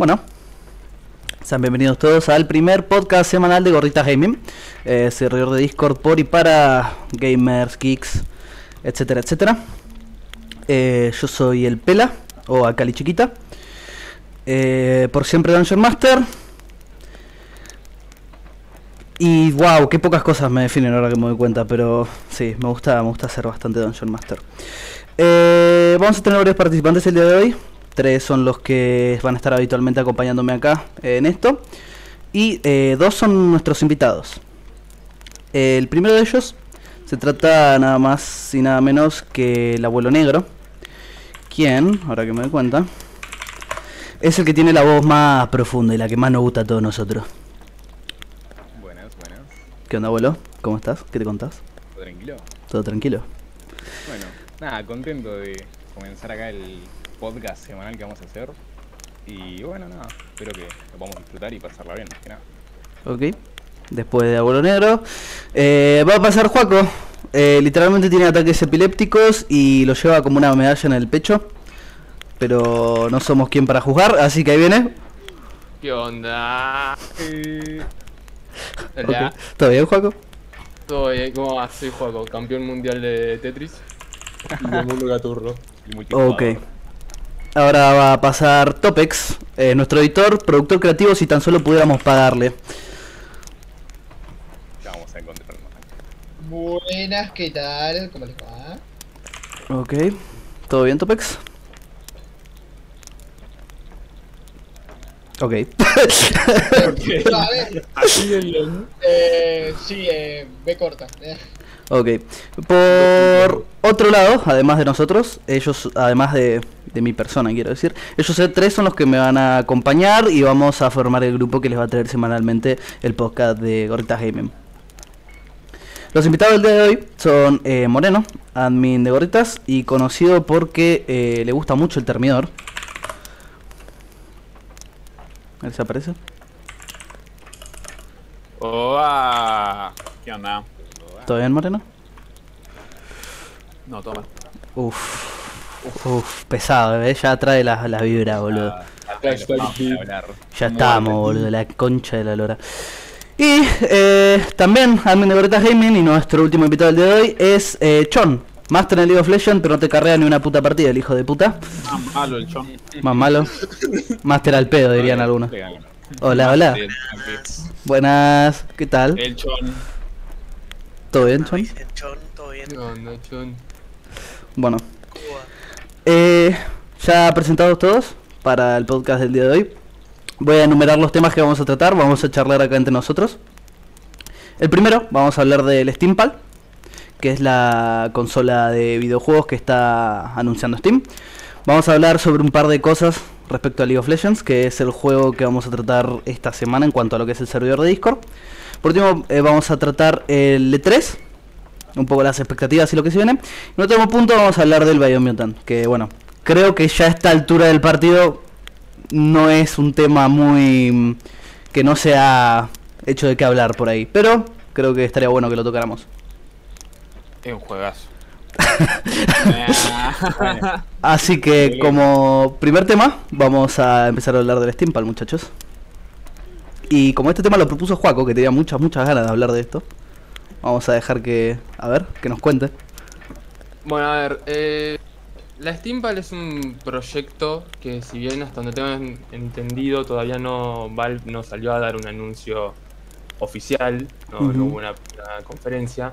Bueno, sean bienvenidos todos al primer podcast semanal de Gorritas Gaming, eh, servidor de Discord por y para gamers, geeks, etcétera, etcétera. Eh, yo soy el Pela, o Akali Chiquita, eh, por siempre Dungeon Master. Y wow, qué pocas cosas me definen ahora que me doy cuenta, pero sí, me gusta, me gusta ser bastante Dungeon Master. Eh, vamos a tener varios participantes el día de hoy. Tres son los que van a estar habitualmente acompañándome acá en esto. Y eh, dos son nuestros invitados. El primero de ellos se trata nada más y nada menos que el abuelo negro. Quien, ahora que me doy cuenta, es el que tiene la voz más profunda y la que más nos gusta a todos nosotros. Buenas, buenas. ¿Qué onda, abuelo? ¿Cómo estás? ¿Qué te contás? ¿Todo tranquilo? ¿Todo tranquilo? Bueno, nada, contento de comenzar acá el podcast semanal que vamos a hacer. Y bueno, nada, espero que lo podamos disfrutar y pasarla bien, más que nada. Ok. Después de Abuelo Negro. Eh, va a pasar Juaco. Eh, literalmente tiene ataques epilépticos y lo lleva como una medalla en el pecho. Pero no somos quien para juzgar, así que ahí viene. ¿Qué onda? Eh, ¿Todo bien, Juaco? todo bien, ¿cómo vas? Soy Juaco, campeón mundial de Tetris y del mundo gaturro. Y. Ok. Ahora va a pasar Topex, eh, nuestro editor, productor creativo, si tan solo pudiéramos pagarle. Ya vamos a encontrarnos. Buenas, ¿qué tal? ¿Cómo les va? Ok. ¿Todo bien, Topex? Ok. Bien. eh, sí, eh, ve corta. Ok. Por otro lado, además de nosotros, ellos, además de, mi persona, quiero decir, ellos eh, tres son los que me van a acompañar y vamos a formar el grupo que les va a traer semanalmente el podcast de Gorritas Gaming. Los invitados del día de hoy son eh, Moreno, admin de Gorritas y conocido porque eh, le gusta mucho el termidor. A ver si aparece. Oa. ¿Qué onda? ¿Todo bien, Moreno? No, toma. Uf, uf, pesado, ¿eh? ya trae la, la vibra, boludo. Ah, acá está vamos el a hablar. Ya estamos, boludo, la concha de la lora. Y eh, también, admin de Gorritas Gaming, y nuestro último invitado del día de hoy es eh, Chon, Master en League of Legends, pero no te carrea ni una puta partida, el hijo de puta. Ah, malo el chon. Más malo. Master al pedo, dirían algunos. Hola, hola. Buenas, ¿qué tal? El chon. ¿Todo bien, Chon? Todo bien. ¿Qué onda, chon? Bueno. Eh, ya presentados todos para el podcast del día de hoy. Voy a enumerar los temas que vamos a tratar, vamos a charlar acá entre nosotros. El primero, vamos a hablar del Steampal, que es la consola de videojuegos que está anunciando Steam. Vamos a hablar sobre un par de cosas respecto a League of Legends, que es el juego que vamos a tratar esta semana en cuanto a lo que es el servidor de Discord. Por último, eh, vamos a tratar el E3, un poco las expectativas y lo que se viene. En último punto vamos a hablar del Biomutant, que bueno, creo que ya a esta altura del partido no es un tema muy... mm, que no se ha hecho de qué hablar por ahí, pero creo que estaría bueno que lo tocáramos. Es un juegazo. Así que como primer tema vamos a empezar a hablar del Steampal, muchachos. Y como este tema lo propuso Juaco, que tenía muchas, muchas ganas de hablar de esto, vamos a dejar que, a ver, que nos cuente. Bueno, a ver, eh, la Steampal es un proyecto que si bien hasta donde tengo en- entendido todavía no Valve no salió a dar un anuncio oficial, no, hubo una, una conferencia,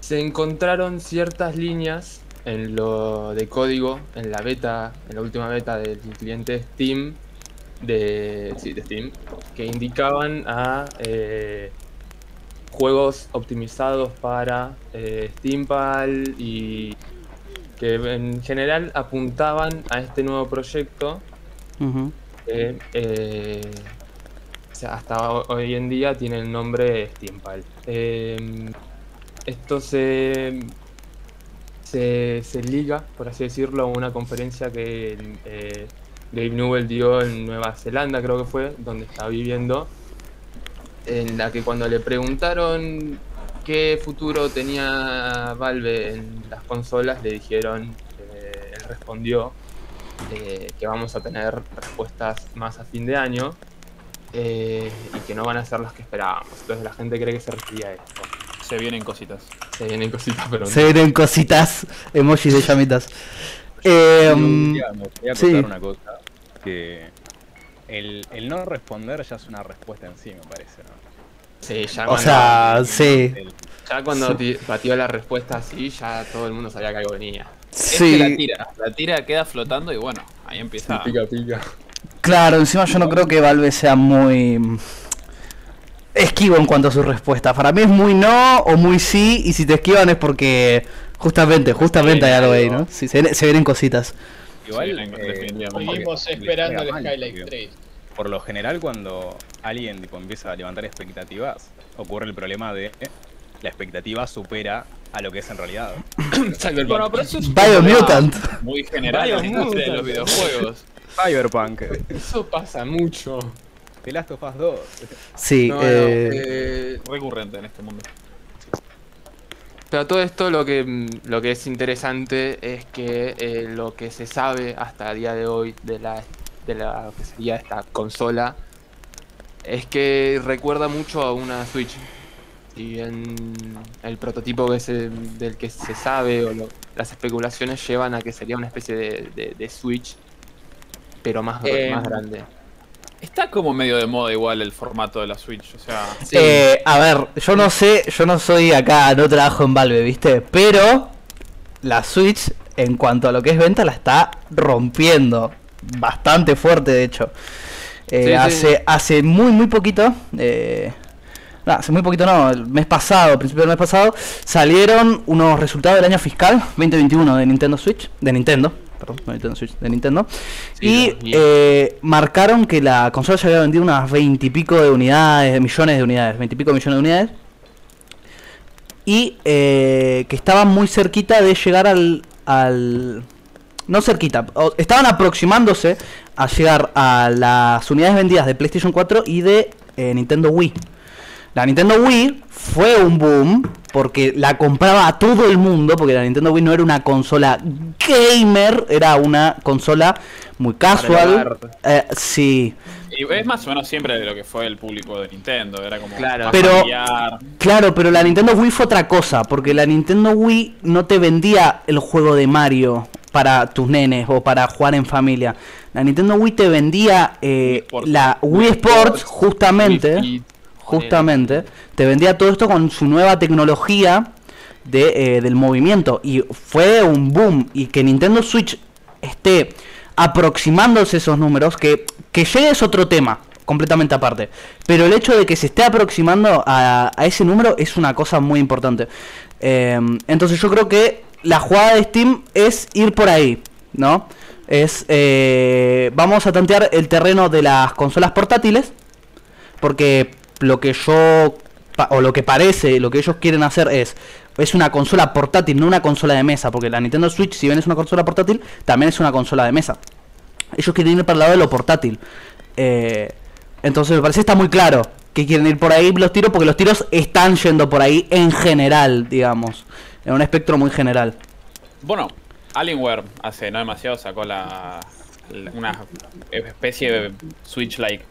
se encontraron ciertas líneas en lo de código, en la beta, en la última beta del cliente Steam, de, sí, de Steam, que indicaban a eh, juegos optimizados para eh, Steampal y que en general apuntaban a este nuevo proyecto que eh, hasta ho- hoy en día tiene el nombre Steampal. Eh, esto se, se, se liga, por así decirlo, a una conferencia que eh, Gabe Newell dio en Nueva Zelanda, creo que fue, donde estaba viviendo, en la que cuando le preguntaron qué futuro tenía Valve en las consolas, le dijeron, eh, él respondió eh, que vamos a tener respuestas más a fin de año eh, y que no van a ser las que esperábamos. Entonces la gente cree que se refería a esto. Se vienen cositas. Se vienen cositas, pero no. Se vienen cositas, emojis de llamitas. Eh, mm, quería- me gustaría sí. una cosa, que el, el no responder ya es una respuesta en sí, me parece, ¿no? Sí, ya o sea, sí. El- ya cuando batió la respuesta así, ya todo el mundo sabía que algo venía. Es que la Sí, tira. La tira queda flotando y bueno, ahí empieza. Pica, pica. claro, encima yo no creo que Valve sea muy mm, esquivo en cuanto a sus respuestas. Para mí es muy no o muy sí, y si te esquivan es porque justamente, justamente hay algo ahí, ¿no? Sí, se, se vienen cositas. Igual, eh, Seguimos esperando el Skylight porque 3. Por lo general, cuando alguien tipo, empieza a levantar expectativas, ocurre el problema de eh, la expectativa supera a lo que es en realidad. Bueno, pero eso es un Biomutant. muy general en la industria de los videojuegos. Cyberpunk, Eso pasa mucho. The Last of Us 2. Sí, No, no, eh, eh, Recurrente en este mundo. Pero todo esto lo que, mm, lo que es interesante es que eh, lo que se sabe hasta el día de hoy de la, de la que sería esta consola es que recuerda mucho a una Switch. Si bien el prototipo que se- del que se sabe o lo- las especulaciones llevan a que sería una especie de, de- de Switch, pero más, Eh, más grande. Está como medio de moda igual el formato de la Switch, o sea. Sí. Eh, a ver, yo no sé, yo no soy acá, no trabajo en Valve, ¿viste? Pero la Switch, en cuanto a lo que es venta, la está rompiendo. Bastante fuerte, de hecho. Eh, Sí, sí. hace, hace muy, muy poquito. Eh, no, hace muy poquito no, el mes pasado, principio del mes pasado, salieron unos resultados del año fiscal 2021 de Nintendo Switch, de Nintendo, perdón, no Nintendo Switch, de Nintendo, Sí, y eh, marcaron que la consola ya había vendido unas 20 y pico de unidades, de millones de unidades, 20 y pico millones de unidades, y eh, que estaban muy cerquita de llegar al, al no cerquita, estaban aproximándose a llegar a las unidades vendidas de PlayStation 4 y de eh, Nintendo Wii. La Nintendo Wii fue un boom porque la compraba a todo el mundo, porque la Nintendo Wii no era una consola gamer, era una consola muy casual. Eh, sí, Y es más o menos siempre de lo que fue el público de Nintendo, era como Claro. Pero- familiar. Claro, pero la Nintendo Wii fue otra cosa, porque la Nintendo Wii no te vendía el juego de Mario para tus nenes o para jugar en familia. La Nintendo Wii te vendía eh, la Wii Sports, justamente, Wii justamente, te vendía todo esto con su nueva tecnología de, eh, del movimiento. Y fue un boom. Y que Nintendo Switch esté aproximándose esos números, que, que llegue es otro tema, completamente aparte. Pero el hecho de que se esté aproximando a, a ese número es una cosa muy importante. Eh, entonces yo creo que la jugada de Steam es ir por ahí, ¿no? Es, eh, vamos a tantear el terreno de las consolas portátiles, porque lo que yo o lo que parece, lo que ellos quieren hacer es es una consola portátil, no una consola de mesa, porque la Nintendo Switch, si bien es una consola portátil, también es una consola de mesa. Ellos quieren ir para el lado de lo portátil. Eh, entonces me parece está muy claro que quieren ir por ahí los tiros, porque los tiros están yendo por ahí en general, digamos, en un espectro muy general. Bueno, Alienware hace no demasiado sacó la, la- una especie de Switch-like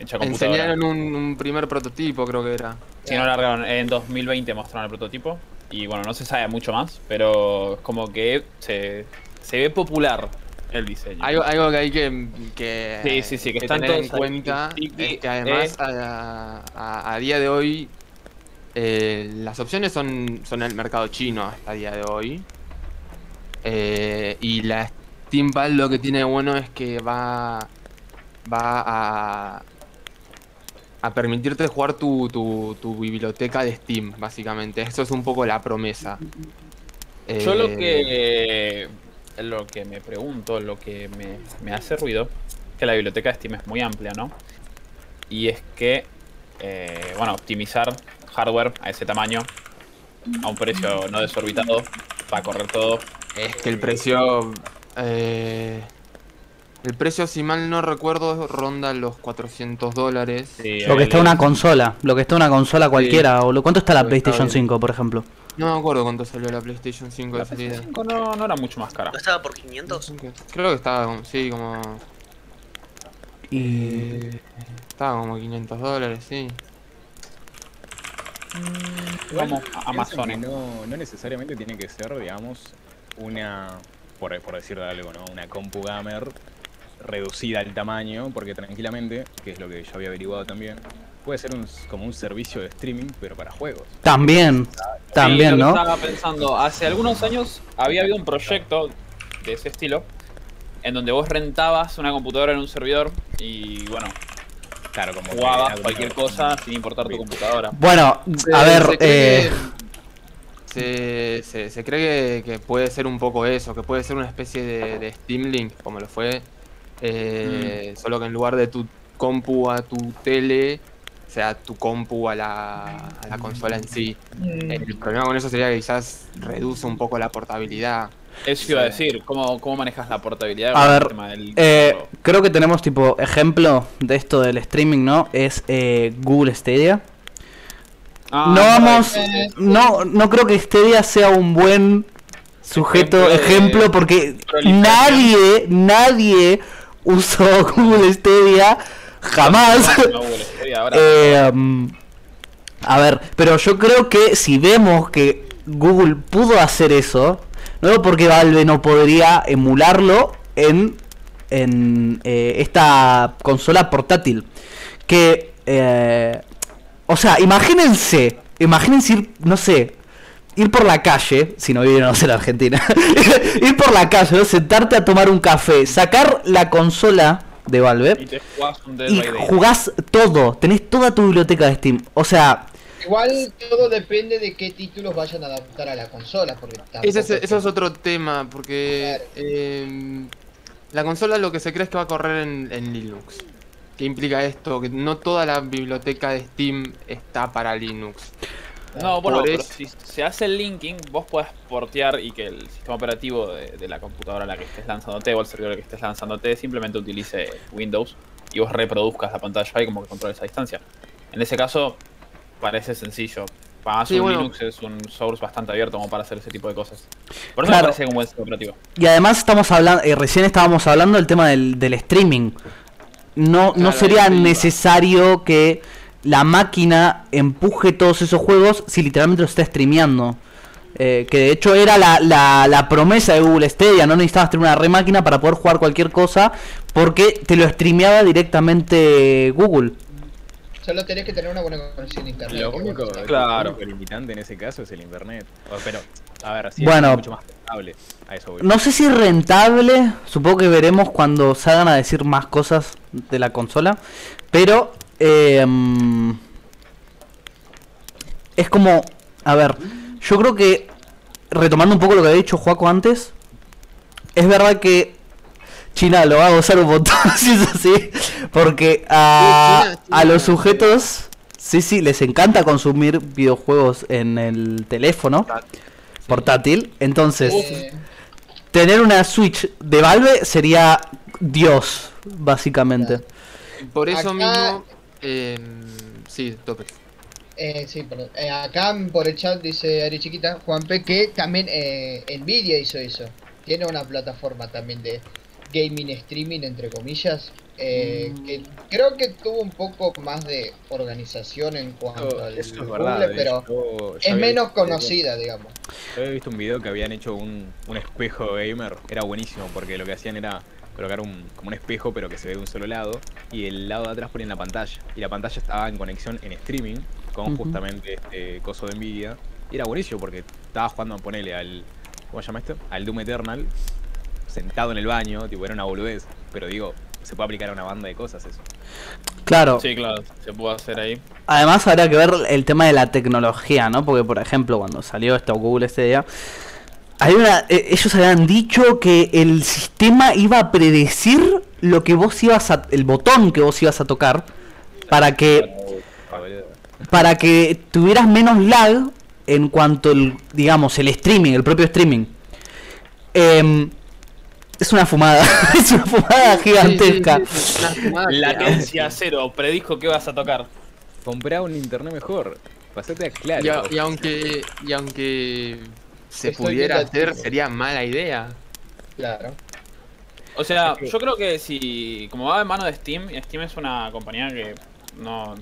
hecha computadora. Enseñaron un, un primer prototipo, creo que era. Si no largaron, en 2020 mostraron el prototipo. Y bueno, no se sabe mucho más, pero es como que se, se ve popular el diseño. Algo, algo que hay que, que, Sí, sí, sí, tener en cuenta sí, sí, es que además eh. a, a- a día de hoy eh, las opciones son, son el mercado chino hasta día de hoy. Eh, y la Steam Pal lo que tiene bueno es que va, va a, a permitirte jugar tu, tu, tu biblioteca de Steam, básicamente. Eso es un poco la promesa. Yo lo Eh, que lo que me pregunto, lo que me, me hace ruido, que la biblioteca de Steam es muy amplia, ¿no? Y es que, eh, bueno, optimizar hardware a ese tamaño, a un precio no desorbitado, para correr todo. Es que el precio. eh, el precio, si mal no recuerdo, ronda los 400 dólares. Sí, Lo que está una consola, lo que está una consola cualquiera, o lo ¿cuánto está la está PlayStation bien. 5, por ejemplo? No me acuerdo cuánto salió la PlayStation 5 La de salida. PS5 no, no era mucho más cara. ¿No estaba por 500? Creo que estaba, como- sí, como... Y. Estaba como 500 dólares, sí. Vamos, Pienso Amazon. No, no necesariamente tiene que ser, digamos, una, por, por decirlo algo, ¿no? Una compu gamer reducida al tamaño, porque tranquilamente, que es lo que yo había averiguado también, puede ser un, como un servicio de streaming, pero para juegos. También. También, Sí, ¿no? Estaba pensando, hace algunos años había habido un proyecto de ese estilo, en donde vos rentabas una computadora en un servidor y bueno, Claro, como jugabas cualquier como- cosa sin importar tu computadora. Bueno, Se- a ver, se cree eh, que- se, se- se cree que, que puede ser un poco eso, que puede ser una especie de, de Steam Link, como lo fue. Eh, Solo que en lugar de tu compu a tu tele, sea tu compu a la, a la consola en sí. Mm, El problema con eso sería que quizás reduce un poco la portabilidad. Eso iba a decir, ¿cómo, cómo manejas la portabilidad A ver, tema del eh, creo que tenemos tipo ejemplo de esto del streaming, ¿no? Es eh, Google Stadia. Ah, no vamos, eh, no, no creo que Stadia sea un buen sujeto, Ejemplo porque nadie, nadie usó Google Stadia jamás. No, Google Stadia ahora. Eh, um, a ver, pero yo creo que si vemos que Google pudo hacer eso, no veo por qué Valve no podría emularlo en, en eh, esta consola portátil. Que, eh, o sea, imagínense, imagínense no sé, ir por la calle, si no sé, en Argentina, ir por la calle, ¿no? sentarte a tomar un café, sacar la consola de Valve y te jugás un Dead y jugás todo, tenés toda tu biblioteca de Steam. O sea, Igual todo depende de qué títulos vayan a adaptar a la consola. Porque Ese es, es eso es que- otro tema, porque eh, la consola lo que se cree es que va a correr en, en Linux. ¿Qué implica esto? Que no toda la biblioteca de Steam está para Linux. No, bueno, Por pero si se hace el linking, vos podés portear y que el sistema operativo de, de la computadora a la que estés lanzándote o el servidor al que estés lanzándote simplemente utilice Windows y vos reproduzcas la pantalla ahí como que controles a distancia. En ese caso, parece sencillo. Además, Sí, bueno. Linux es un source bastante abierto como para hacer ese tipo de cosas. Por eso Claro. me parece un buen sistema operativo. y además estamos hablando, eh, recién estábamos hablando del tema del, del streaming. No, no sería necesario que la máquina empuje todos esos juegos si literalmente lo está streameando. Eh, que de hecho era la, la, la promesa de Google Stadia, no necesitabas tener una re máquina para poder jugar cualquier cosa porque te lo streameaba directamente Google. Solo tenés que tener una buena conexión a internet. Lo que único, bueno, Claro. lo único limitante en ese caso es el internet. Pero, a ver, sí Bueno. es mucho más estable. A eso voy. No sé si rentable, supongo que veremos cuando salgan a decir más cosas de la consola, pero eh, mm, es como, a ver, yo creo que retomando un poco lo que había dicho Juaco antes, es verdad que China lo va a gozar un montón si es así, porque a, Sí, China, a los sujetos, sí, sí, les encanta consumir videojuegos en el teléfono portátil, entonces... eh, Tener una Switch de Valve sería Dios, básicamente. Por eso Acá- mismo. Eh, sí, tope. eh, sí, perdón. Eh, acá por el chat dice Ari Chiquita, Juanpe, que también eh, Nvidia hizo eso. Tiene una plataforma también de gaming streaming, entre comillas. eh, Mm. que creo que tuvo un poco más de organización en cuanto Eso, al eso es Google, verdad. pero yo es menos visto- conocida, digamos. Yo había visto un video que habían hecho un, un espejo gamer. Era buenísimo porque lo que hacían era colocar un, como un espejo pero que se ve de un solo lado y el lado de atrás ponían la pantalla. Y la pantalla estaba en conexión en streaming con Ujú. justamente este coso de Nvidia. Y era buenísimo porque estaba jugando, ponele al... ¿Cómo se llama esto? Al Doom Eternal sentado en el baño, tipo era una boludez. Pero digo, se puede aplicar a una banda de cosas eso. Claro, Sí, claro, se puede hacer ahí. además habrá que ver el tema de la tecnología, ¿no? Porque, por ejemplo, cuando salió esto Google este día, hay una, eh, ellos habían dicho que el sistema iba a predecir lo que vos ibas a, el botón que vos ibas a tocar, para que para que tuvieras menos lag en cuanto el, digamos, el streaming, el propio streaming. Em, es una fumada, es una fumada gigantesca. Sí, sí, sí, una fumada que- Latencia cero, predijo que vas a tocar. Comprá un internet mejor. Pasate a claro. Y, a- y aunque, y aunque se Estoy pudiera hacer, sería mala idea. Claro. O sea, yo creo que si. Como va de mano de Steam, Steam es una compañía que no,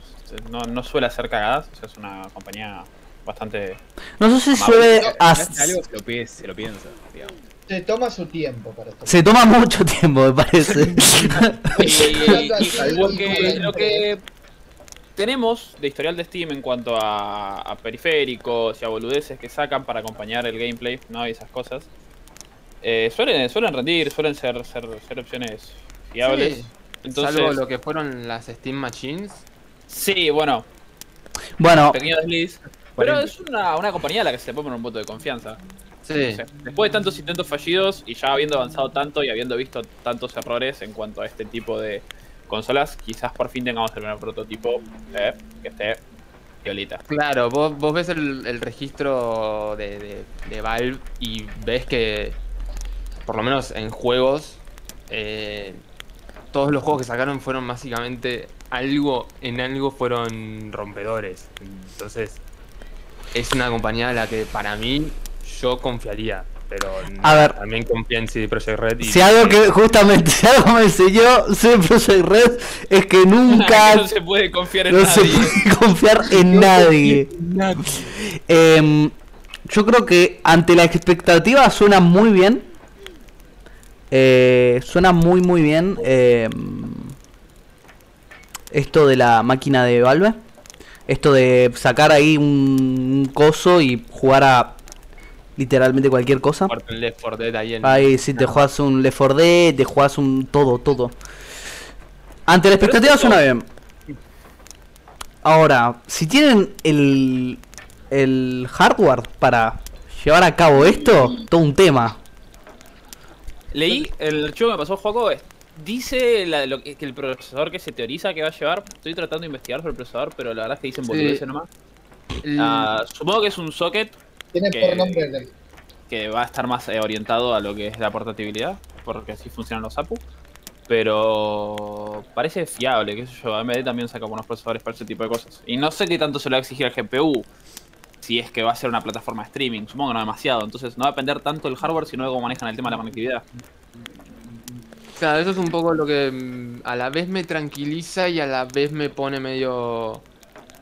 no, no suele hacer cagadas. O sea, es una compañía bastante. No sé si suele... Algo se lo, piensa, digamos. Se toma su tiempo para esto. Se toma mucho tiempo, me parece. Y, y- y que- lo que tenemos de historial de Steam en cuanto a, a periféricos y a boludeces que sacan para acompañar el gameplay, ¿no? Y esas cosas. eh, suelen, suelen rendir, suelen ser, ser, ser opciones fiables. Sí, Entonces, Salvo lo que fueron las Steam Machines. sí, bueno, bueno, pequeño desliz. Pero es una, una compañía a la que se le puede poner un voto de confianza. Sí. Después de tantos intentos fallidos y ya habiendo avanzado tanto y habiendo visto tantos errores en cuanto a este tipo de consolas, quizás por fin tengamos el primer prototipo eh, que esté violita. Claro, vos, vos ves el, registro de Valve y ves que, por lo menos en juegos, eh, todos los juegos que sacaron fueron básicamente algo, en algo fueron rompedores. Entonces, es una compañía a la que para mí yo confiaría. Pero A ver. también confía en CD Projekt Red. Y, si algo que justamente, si algo me enseñó CD Projekt Red es que Que nunca no se puede confiar en no se nadie. puede confiar en nadie. Em, yo creo que ante la expectativa suena muy bien. Eh, suena muy muy bien em, esto de la máquina de Valve. Esto de sacar ahí un coso y jugar a literalmente cualquier cosa. Left 4 Dead ahí en... Ahí te juegas un Left 4 Dead, te juegas un todo, todo. Ante la Pero expectativa esto- suena bien. Ahora, si tienen el, el hardware para llevar a cabo esto, todo un tema. Leí el archivo que me pasó Juaco. Dice la- lo que, que el procesador que se teoriza que va a llevar. Estoy tratando de investigar sobre el procesador, pero la verdad es que dicen Sí. boludeces nomás. El- Ah, supongo que es un socket Tiene que- por nombre el- que va a estar más eh, orientado a lo que es la portabilidad, porque así funcionan los APU. Pero parece fiable, qué sé yo. AMD también saca buenos procesadores para ese tipo de cosas. Y no sé qué tanto se le va a exigir al GPU. Si es que va a ser una plataforma de streaming, supongo que no demasiado. Entonces no va a depender tanto del hardware, sino de cómo manejan el tema de la conectividad. Claro, eso es un poco lo que mm, a la vez me tranquiliza y a la vez me pone medio...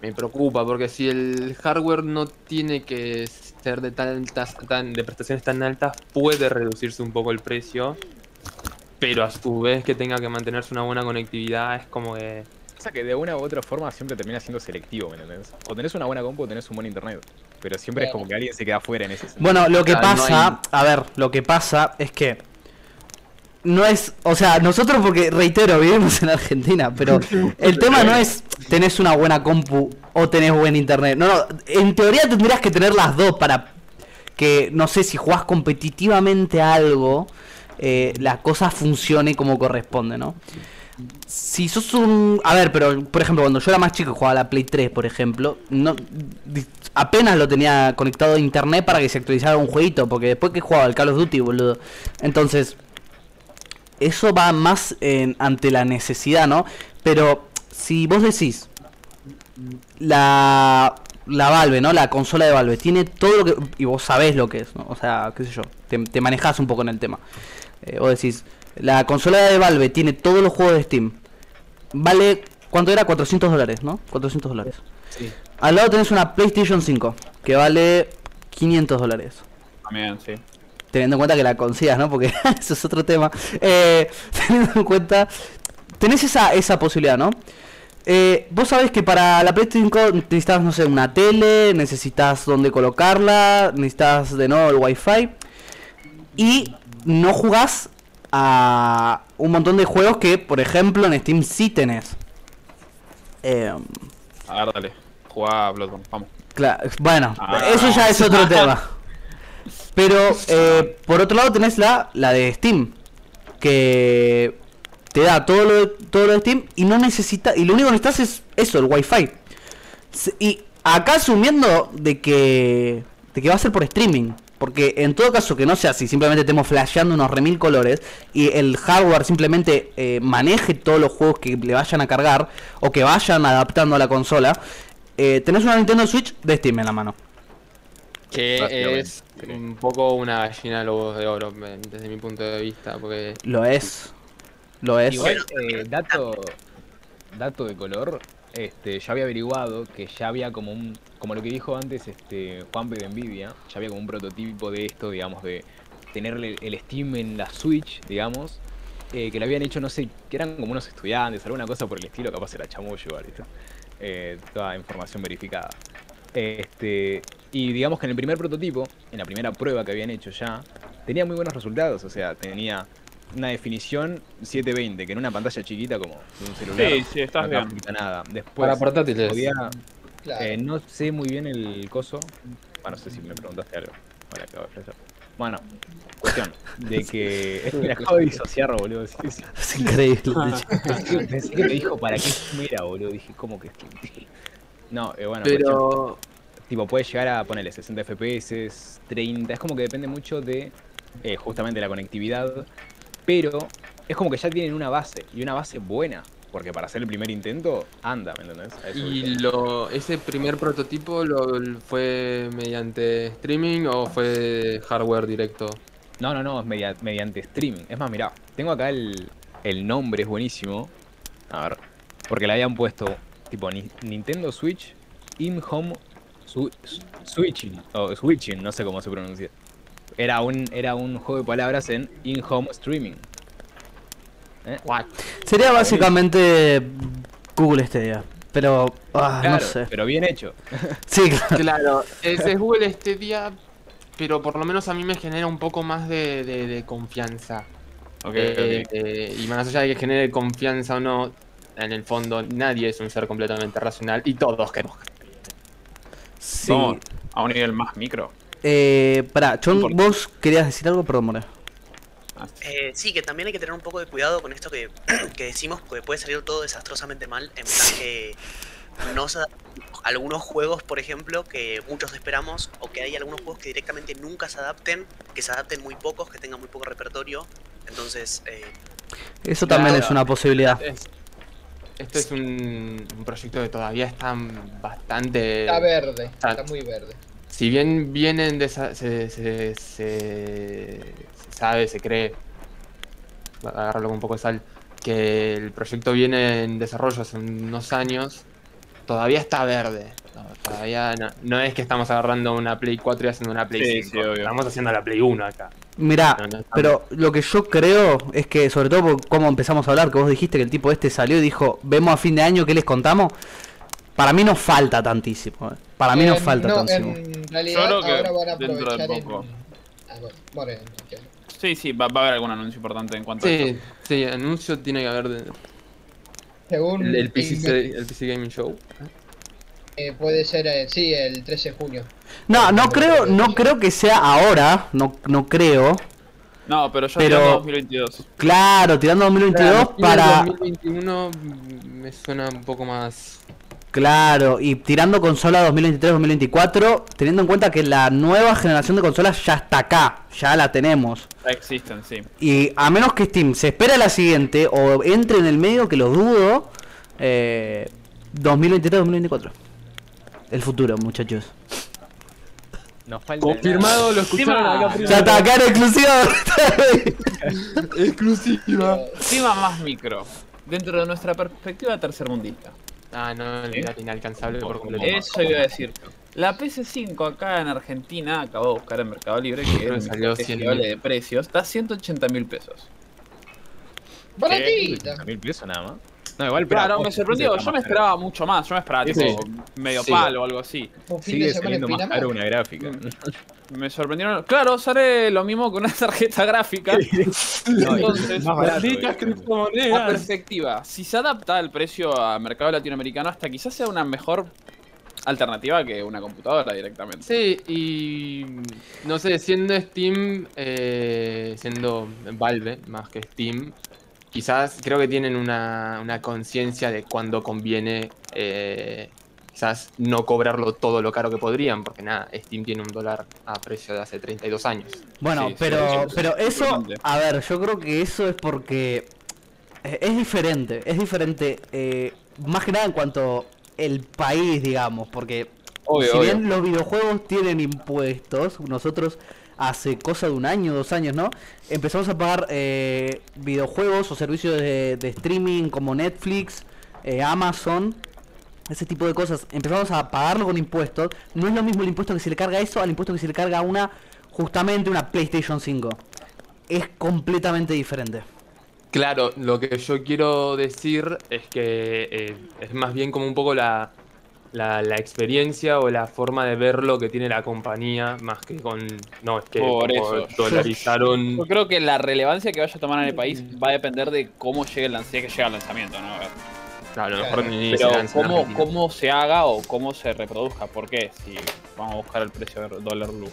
Me preocupa, porque si el hardware no tiene que ser de tantas, tan, de prestaciones tan altas, puede reducirse un poco el precio. Pero a su vez que tenga que mantenerse una buena conectividad es como que... O sea que de una u otra forma siempre termina siendo selectivo, ¿me entendés? O tenés una buena compu o tenés un buen internet. Pero siempre es como que alguien se queda fuera en ese sentido. Bueno, lo que pasa, a ver, lo que pasa es que no es, o sea, nosotros porque reitero, vivimos en Argentina, pero el tema no es tenés una buena compu o tenés buen internet. No, no, en teoría tendrías que tener las dos para que no sé si jugás competitivamente a algo, eh, la cosa funcione como corresponde, ¿no? Si sos un... A ver, pero por ejemplo, cuando yo era más chico y jugaba a la Play 3, por ejemplo, no apenas lo tenía conectado a internet para que se actualizara un jueguito, porque después que jugaba al Call of Duty, boludo. Entonces, eso va más en- ante la necesidad, ¿no? Pero si vos decís, la, la Valve, ¿no? La consola de Valve tiene todo lo que... Y vos sabés lo que es, ¿no? O sea, qué sé yo, te, te manejás un poco en el tema. Eh, vos decís, la consola de Valve tiene todos los juegos de Steam. Vale, ¿cuánto era? 400 dólares, ¿no? 400 dólares. Sí. Al lado tenés una PlayStation 5, que vale 500 dólares. También, sí. Teniendo en cuenta que la consigas, ¿no? Porque eso es otro tema. Eh, teniendo en cuenta... Tenés esa, esa posibilidad, ¿no? Eh, vos sabés que para la PlayStation 5 necesitas, no sé, una tele, necesitas dónde colocarla, necesitas de nuevo el Wi-Fi. Y no jugás a un montón de juegos que, por ejemplo, en Steam sí tenés. Eh, A ver, dale. Jugá a Bloodborne, vamos. Cla- bueno, Ah. eso ya es otro tema. Pero eh, por otro lado tenés la, la de Steam, que te da todo lo, de, todo lo de Steam y no necesita y lo único que necesitas es eso, el Wi-Fi. Y acá asumiendo de que de que va a ser por streaming, porque en todo caso que no sea así, simplemente estemos flasheando unos remil colores y el hardware simplemente eh, maneje todos los juegos que le vayan a cargar o que vayan adaptando a la consola, eh, tenés una Nintendo Switch de Steam en la mano. Que es un poco una gallina de lobos de oro, desde mi punto de vista, porque Lo es. Lo es. Igual, eh, dato, dato de color, este, yo había averiguado que ya había como un, como lo que dijo antes este Juanpe de Nvidia, ya había como un prototipo de esto, digamos, de tener el, Steam en la Switch, digamos, eh, que lo habían hecho, no sé, que eran como unos estudiantes, alguna cosa por el estilo, capaz era chamullo, igual. Eh, toda información verificada. Este, y digamos que en el primer prototipo, en la primera prueba que habían hecho ya, tenía muy buenos resultados, o sea, tenía una definición 720, que en una pantalla chiquita como de un celular. Sí, sí, estás no bien. nada. Después, para portátiles. podía, Claro. eh, no sé muy bien el coso. Bueno, no sé si me preguntaste algo. Ahora acabo de flashear. Bueno, cuestión de que me acabo de disociar, boludo. Sí, sí. Es increíble. Pensé, pensé que me dijo para qué era, boludo. Dije, ¿cómo que Steam? No, eh, bueno, cuestión, Pero tipo, puede llegar a ponerle 60 FPS, 30. Es como que depende mucho de eh, justamente la conectividad. Pero es como que ya tienen una base, y una base buena. Porque para hacer el primer intento, anda, ¿me entendés? ¿Y lo, ese primer prototipo lo, fue mediante streaming o fue hardware directo? No, no, no, es media- mediante streaming. Es más, mirá, tengo acá el, el nombre, es buenísimo. A ver, porque le habían puesto tipo Ni- Nintendo Switch In-Home Swi- Switching, o Switching, no sé cómo se pronuncia. Era un, era un juego de palabras en In-Home Streaming. ¿Eh? Sería básicamente Google Stadia. Pero, ah, Claro, no sé. pero bien hecho. Sí, claro. Claro, ese es Google Stadia, pero por lo menos a mí me genera un poco más de, de- de confianza. Eh, eh, y más allá de que genere confianza o no, en el fondo nadie es un ser completamente racional y todos queremos. Sí. A un nivel más micro. Eh, pará, Chon, Importa. vos querías decir algo, perdón, More. Ah, Eh, sí, que también hay que tener un poco de cuidado con esto que, que decimos, porque puede salir todo desastrosamente mal, en plan que no algunos juegos, por ejemplo, que muchos esperamos, o que hay algunos juegos que directamente nunca se adapten, que se adapten muy pocos, que tengan muy poco repertorio. Entonces, eh, Eso también Claro. es una posibilidad. Es- esto es un, un proyecto que todavía está bastante... Está verde, está muy verde. Si bien vienen de esa- se, se, se- se sabe, se cree, agarrarlo con un poco de sal, que el proyecto viene en desarrollo hace unos años, todavía está verde. No, todavía no, no es que estamos agarrando una Play 4 y haciendo una Play Sí, 5. sí, obvio. estamos haciendo la Play 1 acá. Mirá, No, no pero lo que yo creo es que, sobre todo por cómo empezamos a hablar, que vos dijiste que el tipo este salió y dijo, vemos a fin de año qué les contamos. Para mí nos falta tantísimo. eh. Para mí nos En- falta no, tantísimo. En realidad, Yo creo que ahora van a dentro de aprovechar poco. en. Ah, bueno, bueno, en- Sí, sí, va, va a haber algún anuncio importante en cuanto a Sí, eso. sí, anuncio tiene que haber de- Según. el, el PC, el PC Gaming Show. Eh, puede ser, eh, sí, el 13 de junio. No, no creo, no creo que sea ahora, no, no creo. No, pero yo Pero- digo 2022. Claro, tirando 2022 Claro, para... 2021 me suena un poco más... Claro, y tirando consola 2023-2024, teniendo en cuenta que la nueva generación de consolas ya está acá, ya la tenemos. Ya existen, sí. Y a menos que Steam se espera la siguiente o entre en el medio, que lo dudo, eh, 2023-2024. El futuro, muchachos. Nos falta Confirmado, lo escucharon acá Ya primero. está, acá en exclusiva. Exclusiva. Encima más micro. Dentro de nuestra perspectiva tercermundista. Ah, no, olvidate, inalcanzable por completo. Eso iba a decir. La PS5 acá en Argentina, acabo de buscar en Mercado Libre, que el salió mejor 100 festival de precios, está a 180 mil pesos. Baratita. mil pesos nada más. No, igual, pero Claro, me sorprendió. Yo me esperaba mucho más. Yo me esperaba tipo sí. medio Sí. palo o algo así. Sigue saliendo más caro una gráfica. Me sorprendieron. Claro, sale lo mismo que una tarjeta gráfica. No, Entonces, Malditas eh. criptomonedas. La perspectiva, si se adapta el precio a mercado latinoamericano, hasta quizás sea una mejor alternativa que una computadora directamente. Sí, y no sé, siendo Steam, eh, siendo Valve más que Steam, quizás creo que tienen una, una conciencia de cuándo conviene eh, quizás no cobrarlo todo lo caro que podrían, porque nada, Steam tiene un dólar a precio de hace 32 años. Bueno, Sí, pero, sí, pero es eso, a ver, yo creo que eso es porque es diferente, es diferente, eh, más que nada en cuanto el país, digamos, porque Obvio, si obvio. bien los videojuegos tienen impuestos, nosotros hace cosa de un año, dos años, ¿no? Empezamos a pagar eh, videojuegos o servicios de, streaming como Netflix, eh, Amazon, ese tipo de cosas. Empezamos a pagarlo con impuestos. No es lo mismo el impuesto que se le carga a eso al impuesto que se le carga a una, justamente una PlayStation 5. Es completamente diferente. Claro, lo que yo quiero decir es que eh, es más bien como un poco la, la, la experiencia o la forma de verlo que tiene la compañía, más que con. No, es que Por como eso. dolarizaron. Yo creo que la relevancia que vaya a tomar en el país va a depender de cómo llegue el lanzamiento, que llega el lanzamiento, ¿no? A ver. Claro, a lo mejor ni Pero se cómo, se haga o cómo se reproduzca. ¿Por qué? Si vamos a buscar el precio de dólar blue.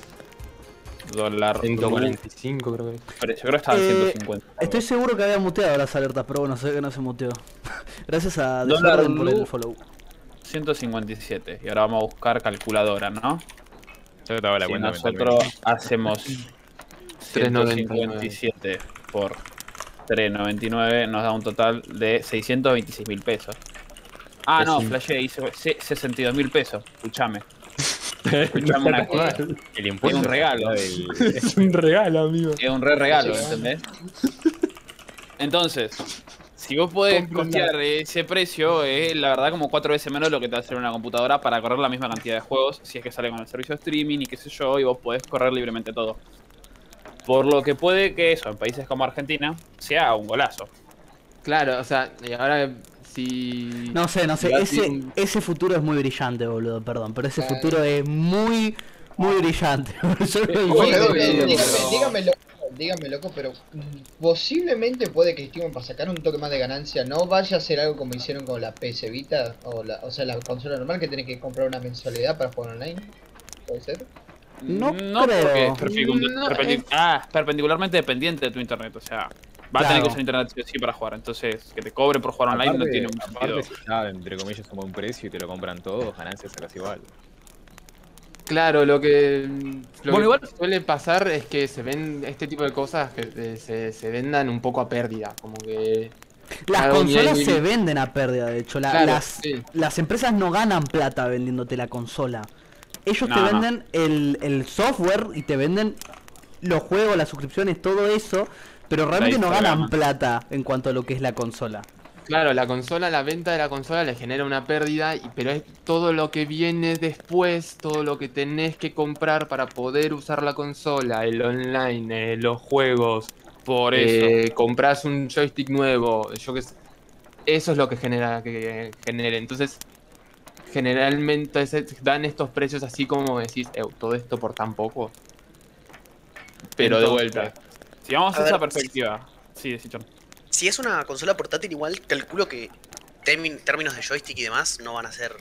Dólar blue. 145 creo que es. Pero Yo creo que estaba en Eh, 150. Estoy seguro que había muteado las alertas, pero bueno, sé que no se muteó. Gracias a Dólar Desorden por el Blue. follow. 157. Y ahora vamos a buscar calculadora, ¿no? Yo te hago la si cuenta nosotros hacemos 3.99. 157 por 3.99 nos da un total de 626 mil pesos. Ah, no, Sí. flashé, hice 62 mil pesos. Escuchame. Escuchame una cosa. El impuesto Es un regalo. Es un regalo, amigo. Es un re regalo, ¿entendés? Entonces, si vos podés costear ese precio, es la verdad como cuatro veces menos de lo que te va a hacer una computadora para correr la misma cantidad de juegos, si es que sale con el servicio de streaming y qué sé yo, y vos podés correr libremente todo. Por lo que puede que eso, en países como Argentina, sea un golazo. Claro, o sea, y ahora si. No sé, no sé, ese, ese futuro es muy brillante, boludo, perdón, pero ese Claro. futuro es muy, muy brillante. Vi. Oye, Bueno, dígame, loco, dígame loco, pero mm, posiblemente puede que Steam para sacar un toque más de ganancia no vaya a ser algo como hicieron con la PS Vita o, la, o sea, la consola normal que tenés que comprar una mensualidad para jugar online. ¿Puede ser? No no creo. porque es perpendicu- No, ah, es perpendicularmente dependiente de tu internet, o sea, va a tener que usar internet sí para jugar. Entonces, que te cobren por jugar online no tiene mucho sentido. Aparte, si ya, entre comillas, como un precio y te lo compran todos, ganancias sacas igual. Claro, lo que, lo Bueno, que igual- suele pasar es que se ven este tipo de cosas que eh, se, se vendan un poco a pérdida, como que Las consolas se venden a pérdida, de hecho. La- Claro, las, sí. las empresas no ganan plata vendiéndote la consola. Ellos No, te no. venden el, el software y te venden los juegos, las suscripciones, todo eso, pero realmente no ganan plata en cuanto a lo que es la consola. Claro, la consola, la venta de la consola le genera una pérdida, y- pero es todo lo que viene después, todo lo que tenés que comprar para poder usar la consola, el online, eh, los juegos, Por eso. eh, compras un joystick nuevo, yo qué sé. Eso es lo que genera que genere. Entonces, generalmente se dan estos precios así como decís, "Ew, todo esto por tan poco. Pero de vuelta. Si vamos a, A esa ver, perspectiva. Sí, sí, Chon. Si es una consola portátil, igual calculo que términos de joystick y demás no van a ser.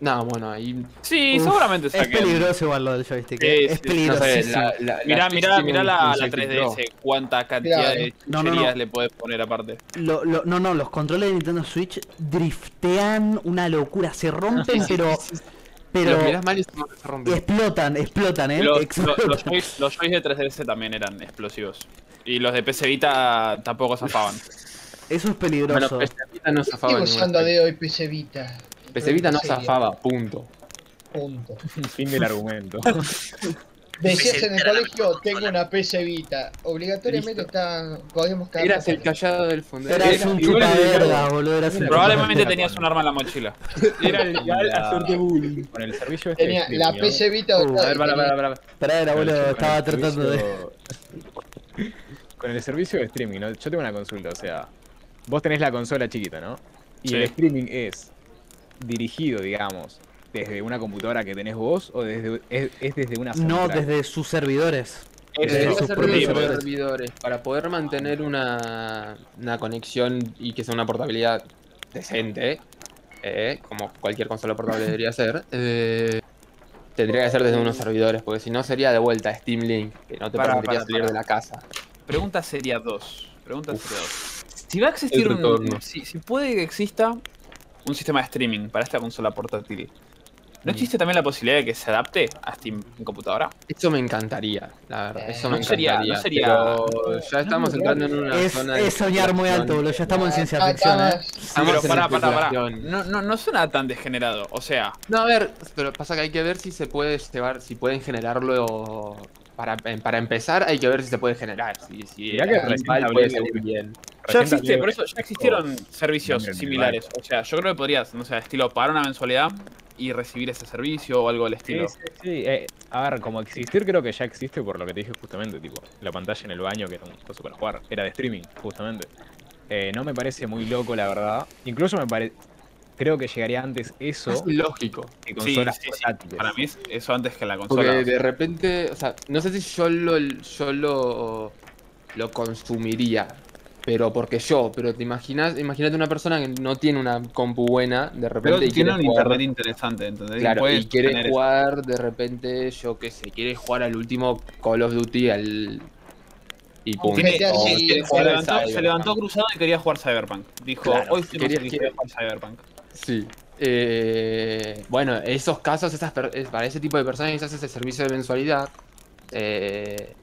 No, bueno, ahí. Sí, Uf, seguramente Es saquen. peligroso igual lo del joystick. Sí, eh, es sí, No peligroso. sé, la, la- la Mirá, mirá, mirá la, un la joystick 3DS, Pro. cuánta cantidad de No, no, no. chucherías le podés poner aparte. Lo- lo- no, no, los controles de Nintendo Switch driftean una locura. Se rompen, pero. Pero. Los mirás mal y se se rompen. Explotan, explotan, eh. Los, explotan. los, los joys, los joys de 3DS también eran explosivos. Y los de PC Vita tampoco zafaban. Eso es Bueno, peligroso. PC Vita no zafaba. Estoy usando de hoy PC Vita. PC Vita no zafaba, punto. Punto. Fin del argumento. Decías en el colegio, tengo una PC Vita. Obligatoriamente está, podemos caer. Eras el callado del fondo. Eras Era- un chupaverga, boludo. Eras Probablemente tenías un arma en la mochila. Era legal hacerte bullying. Con el servicio este Tenía de la streaming, PC Vita. Uh, A ver, para, para, para. Pará, el Estaba tratando de. Con el servicio de streaming, ¿no? yo tengo una consulta, o sea, vos tenés la consola chiquita, ¿no? Y Sí. el streaming es dirigido, digamos, desde una computadora que tenés vos o desde, es, es desde una No, central? desde sus servidores. Desde sus servidores. servidores para poder mantener una, una conexión y que sea una portabilidad decente, eh, como cualquier consola portable debería ser. eh, tendría que ser desde unos servidores, porque si no sería de vuelta Steam Link, que no te Para, permitiría para, salir para. de la casa. Pregunta sería 2. Pregunta sería 2. Si va a existir un. Si, si puede que exista un sistema de streaming para esta consola portátil, ¿No existe también la posibilidad de que se adapte a Steam en computadora? Eso me encantaría, la verdad. Eso No me sería- encantaría. no sería- pero ya estamos entrando en una Es, zona de es soñar muy alto, boludo. Ya estamos en ciencia Acá- ficción, eh. Estamos pero pará, pará, pará. No, no, no suena tan degenerado. O sea, No, a ver, pero pasa que hay que ver si se puede llevar, si pueden generarlo. Para, para empezar, hay que ver si se puede generar. Si, si Mirá que el recién puede de- salir bien. ya existe, por eso ya existieron servicios similares. O sea, yo creo que podrías, no sé, estilo pagar una mensualidad y recibir ese servicio o algo del Sí, estilo. sí, sí. eh, a ver, como existir creo que ya existe por lo que te dije justamente, tipo, la pantalla en el baño que era un coso para jugar, era de streaming, justamente. Eh, no me parece muy loco, la verdad. Incluso me parece, creo que llegaría antes eso Es ilógico. que consolas sí, sí. portátiles. Para mí es eso antes que la consola. Porque de repente, o sea, no sé si yo lo, yo lo, lo consumiría. Pero porque yo, pero te imaginas, imagínate una persona que no tiene una compu buena, de Pero repente y tiene un jugar- internet interesante, ¿entendés? Claro, y quiere eso. jugar de repente, yo qué sé, quiere jugar al último Call of Duty al. Y pum. Se levantó, se Cyberpunk. levantó cruzado y quería jugar Cyberpunk. Dijo, Claro, hoy sí quería- jugar Cyberpunk. Sí. Eh, bueno, esos casos, esas para ese tipo de personas que se hace ese servicio de mensualidad, eh,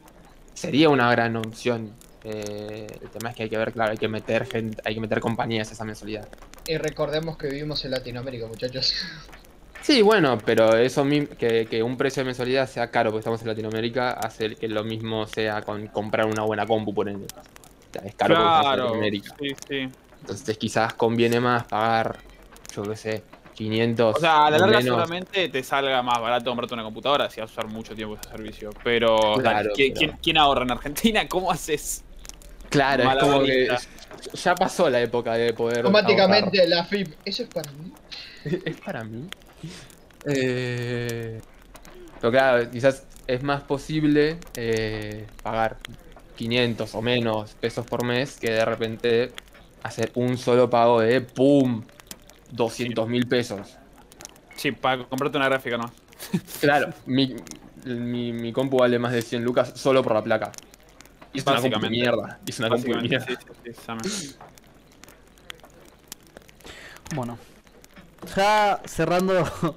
sería una gran opción. Eh, el tema es que hay que ver, claro, hay que meter gente, hay que meter compañías a esa mensualidad. Y recordemos que vivimos en Latinoamérica, muchachos. Sí, bueno, pero eso que, que un precio de mensualidad sea caro porque estamos en Latinoamérica hace que lo mismo sea con comprar una buena compu por ende. O sea, es caro porque estamos en Claro, Latinoamérica. sí, sí. Entonces quizás conviene más pagar, yo qué sé, 500. O sea, a la larga menos. seguramente te salga más barato comprarte una computadora si vas a usar mucho tiempo ese servicio. Pero, Claro, ¿quién, pero- quién- quién ahorra en Argentina? ¿Cómo haces? Claro, es como que ya pasó la época de poder. Automáticamente la FIP, ¿eso es para mí? es para mí. Eh, pero claro, quizás es más posible eh, pagar 500 o menos pesos por mes que de repente hacer un solo pago de ¡pum! 200 mil pesos. Sí, para comprarte una gráfica no. Claro, mi, mi, mi compu vale más de 100 lucas solo por la placa. Y es una compu de mierda. Y es una compu de mierda. sí, sí. Bueno, ya cerrando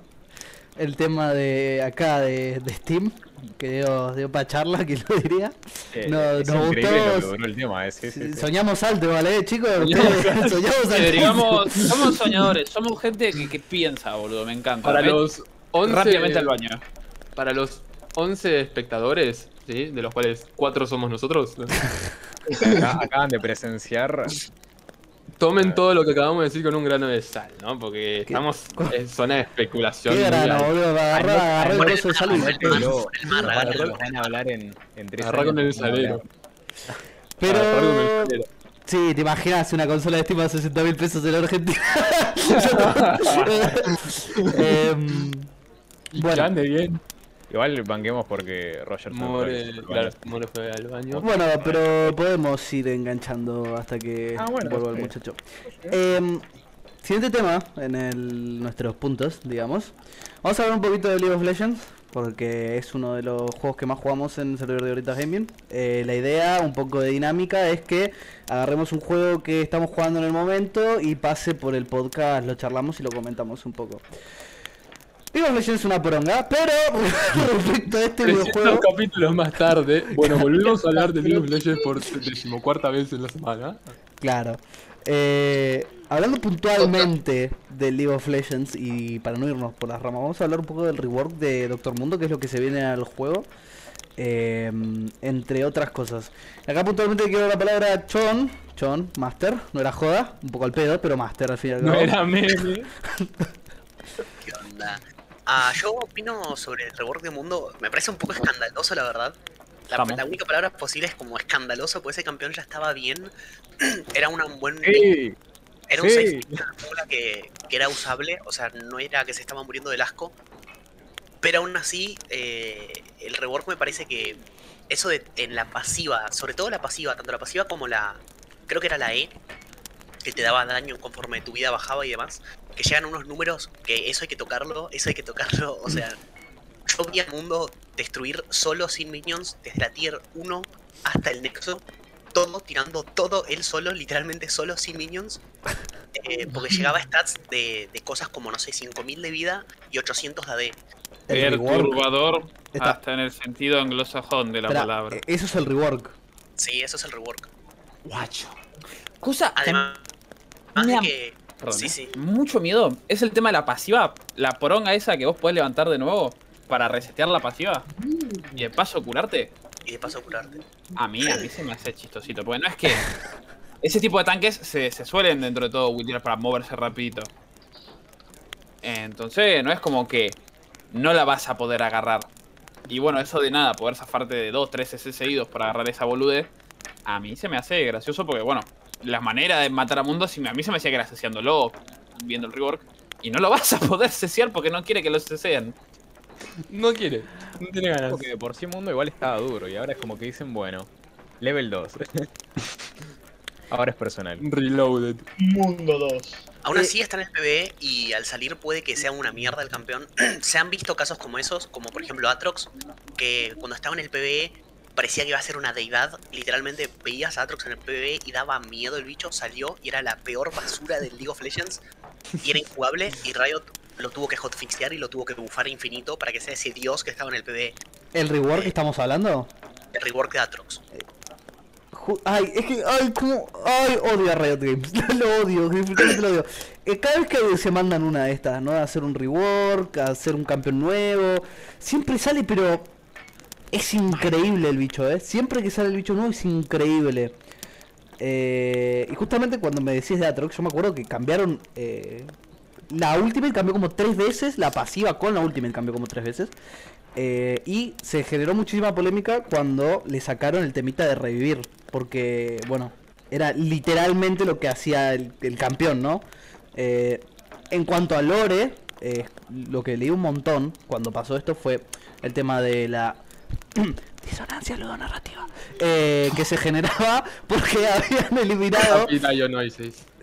el tema de acá de, de Steam, que dio, dio para charla, que lo diría. Eh, No, es nos increíble lo gustó- que duró el tema, eh, sí, sí, sí. Soñamos alto, ¿vale, eh, chicos? Ustedes, Soñamos alto. digamos, somos soñadores, somos gente que, que piensa, boludo, me encanta. Para Ven los 11, rápidamente al baño. Para los 11 espectadores, ¿sí? de los cuales 4 somos nosotros, Acá- acaban de presenciar tomen todo lo que acabamos de decir con un grano de sal, ¿no? Porque estamos en zona de especulación. Qué grano, boludo, agarrá, agarrá el coso de van, a- hablar en, en tres Agarrá con el salero. Pero... Sí, te imaginas una consola de Steam a 60 mil pesos en la Argentina. Em, Bueno. que ande bien. Igual banquemos porque Roger fue More, fue- fue- claro, More fue al baño. bueno, pero podemos ir enganchando hasta que Ah, bueno, vuelva el muchacho. Em, siguiente tema en el, nuestros puntos, digamos. Vamos a hablar un poquito de League of Legends, porque es uno de los juegos que más jugamos en el servidor de Ahorita Gaming. Eh, la idea, un poco de dinámica, es que agarremos un juego que estamos jugando en el momento y pase por el podcast, lo charlamos y lo comentamos un poco. League of Legends es una poronga, pero respecto a este 300 videojuego... capítulos más tarde, bueno, volvemos a hablar de League of Legends por decimocuarta vez en la semana. Claro. Eh, hablando puntualmente de League of Legends y para no irnos por las ramas, vamos a hablar un poco del rework de Doctor Mundo, que es lo que se viene al juego. eh, entre otras cosas. Acá puntualmente quiero la palabra Chon, Chon, Master, no era joda, un poco al pedo, pero Master al fin y al No era meme. ¿Qué onda? Ah, yo opino sobre el rework de mundo. Me parece un poco escandaloso, la verdad. La, única palabra posible es como escandaloso, porque ese campeón ya estaba bien. era una- un buen. Sí, Era un sí. que, que era usable, o sea, no era que se estaba muriendo del asco. Pero aún así, eh, el rework me parece que eso de en la pasiva, sobre todo la pasiva, tanto la pasiva como la. Creo que era la E, que te daba daño conforme tu vida bajaba y demás. Que llegan unos números que eso hay que tocarlo, eso hay que tocarlo. O sea, yo vi al mundo destruir solo sin minions desde la tier 1 hasta el nexo. Todo tirando todo él solo, literalmente solo sin minions. eh, porque llegaba a stats de, de cosas como, no sé, 5000 de vida y 800 de AD. El rework. Perturbador Está- hasta en el sentido anglosajón de la Espera, palabra. eh, Eso es el rework. Sí, eso es el rework. Guacho. Cosa que Además, que... Perdón, Sí, sí. Mucho miedo. Es el tema de la pasiva. La poronga esa que vos podés levantar de nuevo para resetear la pasiva. Y de paso curarte. Y de paso curarte. A mí, a mí se me hace chistosito. Porque no es que. Ese tipo de tanques se, se suelen dentro de todo buildear para moverse rapidito. Entonces, no es como que no la vas a poder agarrar. Y bueno, eso de nada, poder zafarte de 2, 3 SS seguidos para agarrar esa bolude, a mí se me hace gracioso porque, bueno, la manera de matar a mundos, me- a mí se me hacía gracioseándolo, viendo el rework. Y no lo vas a poder cesear porque no quiere que lo ceseen. No quiere, no tiene ganas. Porque de por sí mundo igual estaba duro y ahora es como que dicen, bueno, level 2. ahora es personal. Reloaded. Mundo 2. Aún Eh, así está en el PvE y al salir puede que sea una mierda el campeón. Se han visto casos como esos, como por ejemplo Atrox, que cuando estaba en el PvE parecía que iba a ser una deidad. Literalmente veías a Atrox en el PvE y daba miedo el bicho, salió y era la peor basura del League of Legends. Y era injugable y Riot lo tuvo que hotfixear y lo tuvo que bufar infinito para que sea ese dios que estaba en el PvE. ¿El rework que estamos hablando? El rework de Atrox. Ay, es que, ay, como, ay, odio a Riot Games, lo odio, lo odio. Eh, cada vez que se mandan una de estas, ¿no? A hacer un rework, a hacer un campeón nuevo, siempre sale, pero es increíble el bicho, ¿eh? Siempre que sale el bicho nuevo es increíble. Eh, y justamente cuando me decís de Atrox, yo me acuerdo que cambiaron eh, la Ultimate cambió como tres veces, la pasiva con la Ultimate cambió como tres veces. Eh, y se generó muchísima polémica cuando le sacaron el temita de revivir. Porque, bueno, era literalmente lo que hacía el, campeón, ¿no? Eh, en cuanto a Lore, lo que leí un montón cuando pasó esto fue el tema de la disonancia ludonarrativa eh, que se generaba porque habían eliminado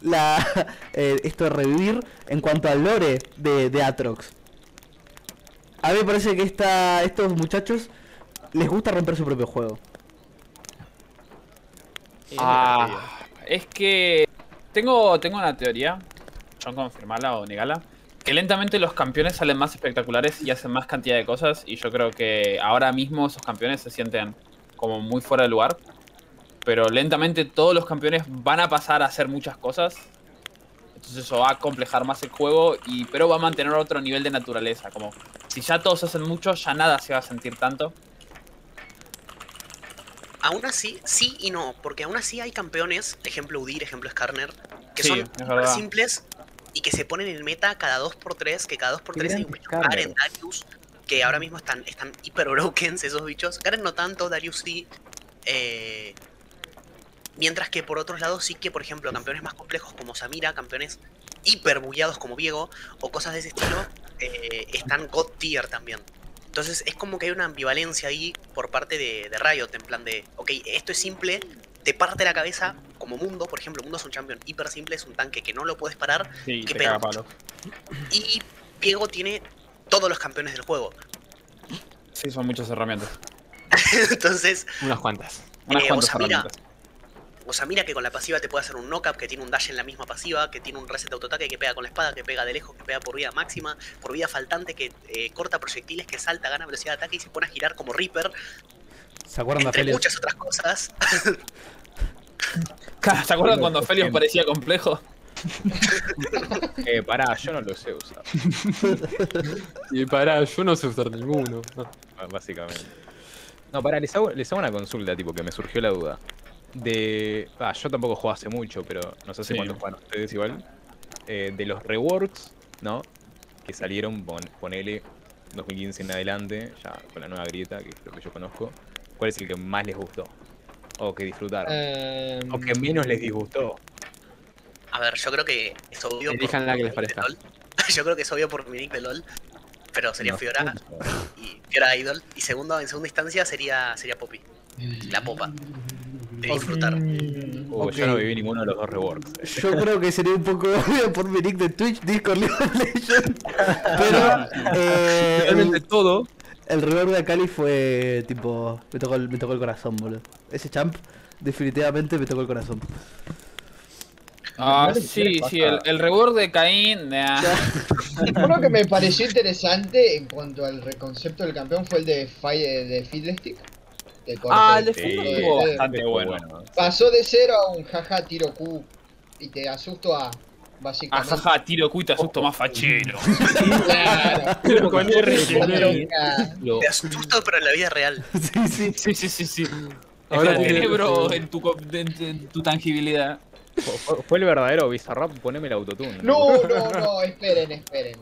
la, eh, esto de revivir en cuanto al lore de, de Atrox. A mí me parece que esta, estos muchachos les gusta romper su propio juego. Ah, es que tengo, tengo una teoría, no confirmarla o negarla, que lentamente los campeones salen más espectaculares y hacen más cantidad de cosas y yo creo que ahora mismo esos campeones se sienten como muy fuera de lugar, pero lentamente todos los campeones van a pasar a hacer muchas cosas, entonces eso va a complejar más el juego, y pero va a mantener otro nivel de naturaleza, como si ya todos hacen mucho, ya nada se va a sentir tanto. Aún así, sí y no, porque aún así hay campeones, ejemplo Udir, ejemplo Skarner, que Sí, son simples y que se ponen en meta cada 2x3, que cada 2x3 hay un bicho. Garen, Darius, que ahora mismo están, están hiper broken esos bichos. Garen no tanto, Darius sí. eh, mientras que por otros lados sí que, por ejemplo, campeones más complejos como Samira, campeones hiper bugueados como Viego, o cosas de ese estilo, eh, están God tier también. Entonces es como que hay una ambivalencia ahí por parte de, de Riot, en plan de, ok, esto es simple, te parte la cabeza como Mundo, por ejemplo, Mundo es un champion hiper simple, es un tanque que no lo puedes parar, Sí, pena. caga palo. y Viego tiene todos los campeones del juego. Sí, son muchas herramientas. Entonces, Unas cuantas. Unas Eh, cuantas Osamira. herramientas. o sea, mira que con la pasiva te puede hacer un knock-up, que tiene un dash en la misma pasiva, que tiene un reset de autoataque, que pega con la espada, que pega de lejos, que pega por vida máxima, por vida faltante, que eh, corta proyectiles, que salta, gana velocidad de ataque y se pone a girar como Reaper, ¿Se acuerdan de entre Aphelios? muchas otras cosas. ¿Se acuerdan cuando Felios parecía complejo? Eh, pará, yo no lo sé usar, Y pará, yo no sé usar ninguno. No. básicamente. No, pará, les hago, les hago una consulta, tipo, que me surgió la duda. De. Ah, yo tampoco juego hace mucho, pero no sé hace Sí. cuánto juegan ustedes igual. Eh, de los reworks, ¿no? Que salieron, pon- ponele 2015 en adelante, ya con la nueva grieta, que es lo que yo conozco. ¿Cuál es el que más les gustó? O que disfrutaron. Eh, o que menos les disgustó. A ver, yo creo que es obvio. Elijan por la que mi les nick de parezca. LOL. Yo creo que es obvio por mi nick de LOL. Pero sería No, Fiora y Fiora Idol. Y segundo, en segunda instancia sería, sería Poppy. La popa. De disfrutar. Uh, Ok. Yo no viví ninguno de los dos reworks. Yo creo que sería un poco obvio por mi nick de Twitch, Discord League of Legends. Pero eh, Realmente todo. El rework de Akali fue tipo. Me tocó, el, me tocó el corazón, boludo. Ese champ, definitivamente me tocó el corazón. Ah, sí, sí, el, el rework de Caín. nah. Uno que me pareció interesante en cuanto al reconcepto del campeón fue el de, Fire, de Fiddlestick. de. Ah, el de Fiddlestick estuvo bastante bueno. Pasó de cero a un jaja tiro Q y te asusto a básicamente. Ajaja, tiro cuita, asusto más fachero. Claro. Con R. Te asusto, pero en la vida real. Sí, sí. Sí, sí, sí, sí. Ahora tiene- cerebro en tu, en, en tu tangibilidad. Fue el verdadero Bizarrap, poneme el autotune. No, no, no, esperen, esperen.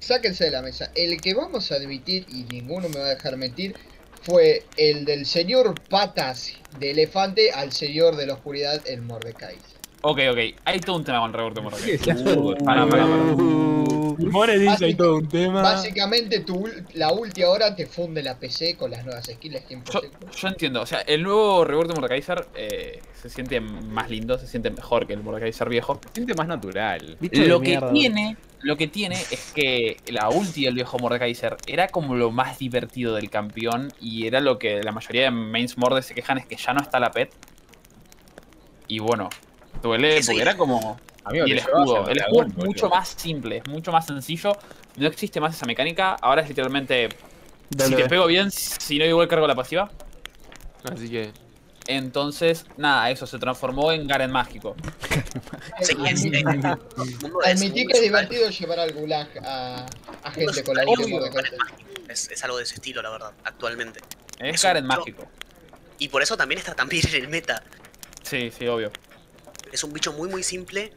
Sáquense de la mesa. El que vamos a admitir, y ninguno me va a dejar mentir, fue el del señor patas de elefante al señor de la oscuridad, el Mordecai. Ok, ok. Hay todo un tema con el rework de Mordecai. Sí, sí, absurdo. Pará, pará, pará. Uh, More dice hay todo un tema. Básicamente, tu, la última hora te funde la PC con las nuevas skills Yo, 100%. yo entiendo, o sea, el nuevo rework de Mordekaiser eh, se siente más lindo, se siente mejor que el Mordekaiser viejo. Se siente más natural. bicho Lo que mierda. tiene, lo que tiene es que la ulti del viejo Mordekaiser era como lo más divertido del campeón y era lo que la mayoría de mains Morde se quejan es que ya no está la pet. Y bueno, duele Sí. porque era como Amigo, y el escudo, el escudo es mucho más simple, es mucho más sencillo. No existe más esa mecánica. Ahora es literalmente si te pego bien, si no igual cargo la pasiva. Así que. Entonces, nada, eso se transformó en Garen mágico. Sí, Admití que es divertido llevar al gulag a, a gente con la. Es, es algo de ese estilo, la verdad, actualmente. Es Es Garen mágico. Y por eso también está tan bien en el meta. Sí, sí, obvio. Es un bicho muy muy simple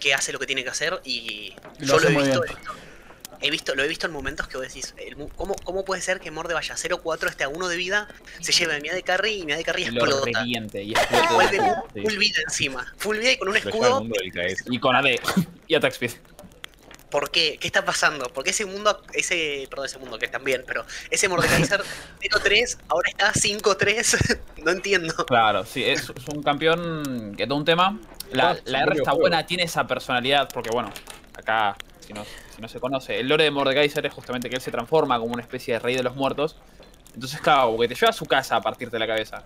que hace lo que tiene que hacer y Lo yo lo he visto, he visto. Lo he visto en momentos que vos decís, el ¿cómo, ¿cómo puede ser que Morde vaya 0-4, esté a 1 de vida, se lleve a Mia de carry y Mia de carry lo explota? reviente y Y explote. vuelve Sí. full vida encima. Full vida y con un escudo. Y con AD y attack speed. ¿Por qué? ¿Qué está pasando? Porque ese mundo, ese, perdón, ese mundo que también, pero ese Mordekaiser 0-3, ahora está 5-3, no entiendo. Claro, sí, es, es un campeón que todo un tema. La, Ah, la R está buena, tiene esa personalidad, porque bueno, acá, si no, si no se conoce, el lore de Mordekaiser es justamente que él se transforma como una especie de rey de los muertos. Entonces, claro, porque te lleva a su casa a partirte la cabeza.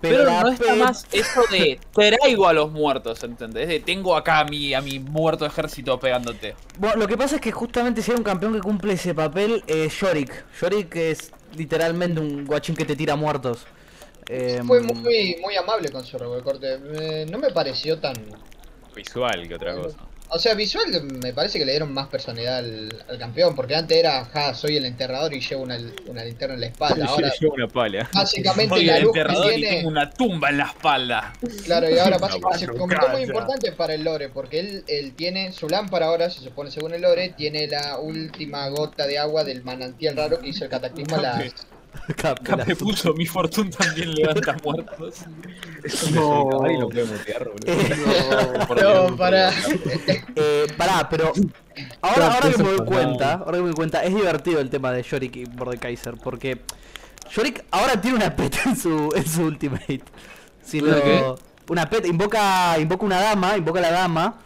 Pero, no está más eso de traigo a los muertos, ¿entendés? De tengo acá a mi, a mi muerto ejército pegándote. Bueno, lo que pasa es que justamente si hay un campeón que cumple ese papel es Yorick. Yorick es literalmente un guachín que te tira muertos. Em, Fue muy, muy amable con su recorte. Eh, no me pareció tan. Visual que otra cosa. O sea, visual me parece que le dieron más personalidad al, al campeón, porque antes era, ja, soy el enterrador y llevo una, una linterna en la espalda. Ahora, Lleva una pala. básicamente Soy la el luz que enterrador y tiene. tengo una tumba en la espalda. Claro, y ahora básicamente se convirtió muy importante para el lore, porque él, él tiene su lámpara ahora, se supone según el lore, tiene la última gota de agua del manantial raro que hizo el cataclismo a las. Capela. Me puso mi fortuna también levanta muertos. No. Nadie lo puede mutear, boludo. Eh, No, Dios. para. eh, pará, pero ahora, ahora que eso me doy cuenta, ahora que me doy cuenta, es divertido el tema de Yorick y Mordekaiser, porque Yorick ahora tiene una pet en su, en su ultimate. Si ¿Una lo- qué? Una pet, invoca, invoca una dama, invoca a la dama,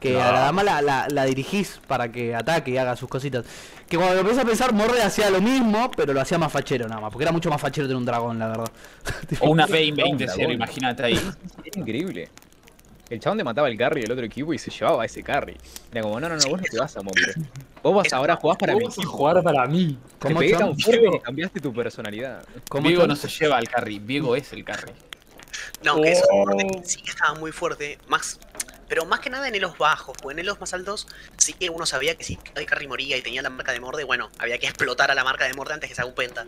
que a la dama la, la, la dirigís para que ataque y haga sus cositas. Que cuando lo empiezas a pensar, Morde hacía lo mismo, pero lo hacía más fachero nada más, porque era mucho más fachero tener un dragón, la verdad. O una P20 Dragón. cero, imagínate ahí. Era increíble. El chabón te mataba el carry del otro equipo y se llevaba a ese carry. Era como, no, no, no, vos no te vas a morir. Vos vas ahora jugás para mí. Vamos a jugar para mí. Te ¿Cómo, pegué Chon? tan fuerte que cambiaste tu personalidad. ¿Cómo, Vigo Chon? no se lleva al carry, Vigo es el carry. No, que eso Oh. Morde sí que estaba muy fuerte, más, pero más que nada en elos bajos, porque en elos más altos sí que uno sabía que si carry moría y tenía la marca de Morde, bueno, había que explotar a la marca de Morde antes que se haga un penta.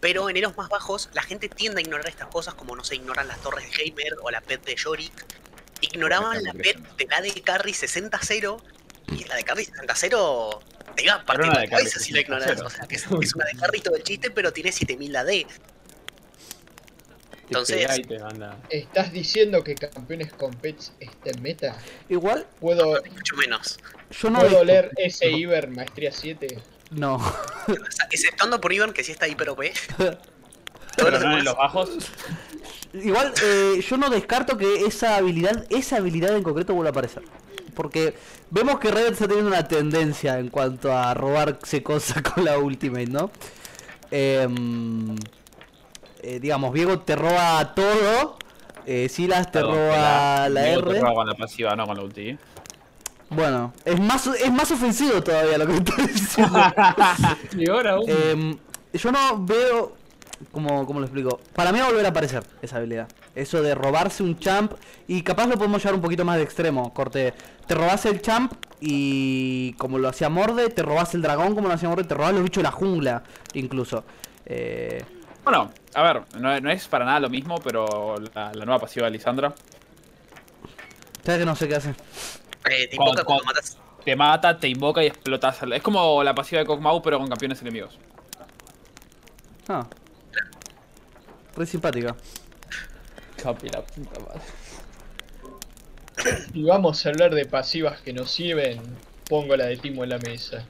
Pero en elos más bajos, la gente tiende a ignorar estas cosas, como no se ignoran las torres de Heimer o la pet de Yorick. Ignoraban la pet de la de carry 60-0, y la de carry 60-0 te iba a partir la de carry cabeza si lo ignoras. 60-0. O sea, que es, es una de carry todo el chiste, pero tiene 7000 AD. Entonces-. ¿Estás diciendo que campeones con pets está en meta? Igual, ¿Puedo, Mucho menos. yo no... ¿puedo leer ese Iber Maestría 7? No. O sea, exceptuando por Ivan, que sí está hiper OP. Todos Pero los no en demás- los bajos. Igual, eh, yo no descarto que esa habilidad, esa habilidad en concreto vuelva a aparecer. Porque vemos que Riot está teniendo una tendencia en cuanto a robarse cosas con la Ultimate, ¿no? Em, eh, digamos, Diego te roba todo Eh, Silas te Perdón, roba la Diego te R. roba con la pasiva, no con la ulti. Bueno, es más, es más ofensivo todavía lo que estoy diciendo. Y ahora aún. Em, yo no veo. Como, ¿Cómo lo explico? Para mí va a volver a aparecer esa habilidad. Eso de robarse un champ. Y capaz lo podemos llevar un poquito más de extremo. Corte. Te robas el champ y. Como lo hacía Morde, te robas el dragón como lo hacía Morde. Te robas los bichos de la jungla. Incluso. Eh, Bueno, a ver, no, no es para nada lo mismo, pero la, la nueva pasiva de Lisandra ¿Sabes que no sé qué hace? Eh, te invoca cuando matas. te mata, te invoca y explotas. Es como la pasiva de Kog'Maw, pero con campeones enemigos. Ah. Re simpática. Capi, la puta madre. Y vamos a hablar de pasivas que nos sirven. Pongo la de Timo en la mesa.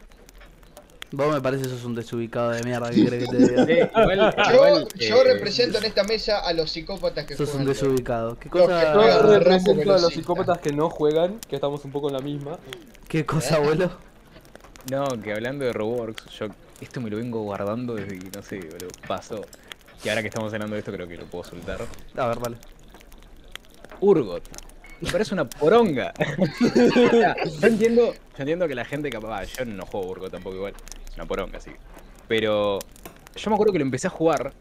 Vos me parece que sos un desubicado de mierda. ¿Qué crees que te diga? Igual- Yo, igual, yo eh, represento en esta mesa a los psicópatas que Sos un juegan. LOL. desubicado. ¿Qué cosa, Yo represento a los psicópatas que no juegan, que estamos un poco en la misma. ¿Qué cosa, abuelo? No, que hablando de Roblox, yo esto me lo vengo guardando desde que, no sé, boludo, pasó. Y ahora que estamos hablando de esto, creo que lo puedo soltar. A ver, vale. Urgot. Me parece una poronga. O sea, yo entiendo, yo entiendo que la gente capaz. ah, Yo no juego Urgot tampoco igual. Es una poronga, sí. Pero yo me acuerdo que lo empecé a jugar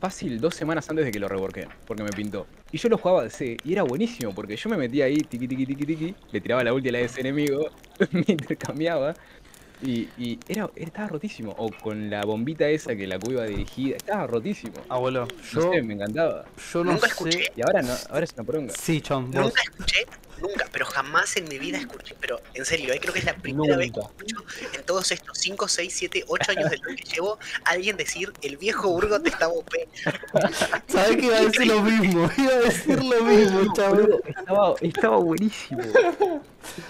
fácil dos semanas antes de que lo reworké, porque me pintó. Y yo lo jugaba de C y era buenísimo, porque yo me metía ahí, tiqui tiqui tiqui tiqui, le tiraba la ulti a la de ese enemigo, me intercambiaba. Y, y era, estaba rotísimo. O con la bombita esa que la cuba dirigida. Estaba rotísimo. Abuelo, No yo, sé, me encantaba. yo no Nunca sé. escuché. Y ahora no, ahora es una poronga. Sí, Chon, vos. Nunca escuché, nunca, pero jamás en mi vida escuché, pero en serio, eh, creo que es la primera vez que escucho en todos estos 5, 6, 7, 8 años de LOL que llevo alguien decir el viejo Urgot estaba OP. Sabés que iba a decir lo mismo. Iba a decir lo mismo, chaval. Estaba, estaba buenísimo.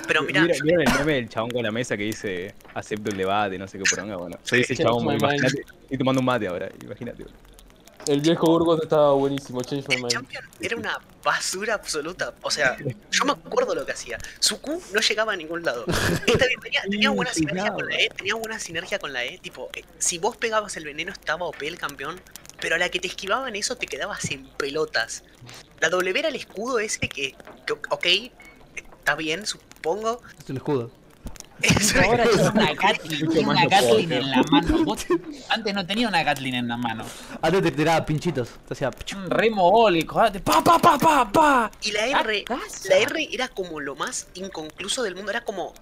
Pero mira, Mira, yo- ¿Vieron el meme del chabón con la mesa que dice acepto el debate, no sé qué poronga? Bueno, soy ese chabón, imagínate. Estoy tomando un mate ahora, imagínate. El viejo Urgot estaba buenísimo, change my el mind. Champion era una basura absoluta. O sea, yo me acuerdo lo que hacía. Su Q no llegaba a ningún lado. Esta bien, tenía, tenía buena sinergia con la E, tenía buena sinergia con la E. Tipo, eh, si vos pegabas el veneno estaba OP el campeón, pero a la que te esquivaban eso te quedabas en pelotas. La W era el escudo ese que, que ok, está bien, supongo. Es el escudo. Es- Ahora tiene una Gatlin, una Gatlin en la mano. Vos antes no tenía una Gatlin en la mano. Antes te tiraba pinchitos. Te hacía. pchu. Un re mogólico. te- Pa, pa, pa, pa, pa. Y la R, la R era como lo más inconcluso del mundo, era como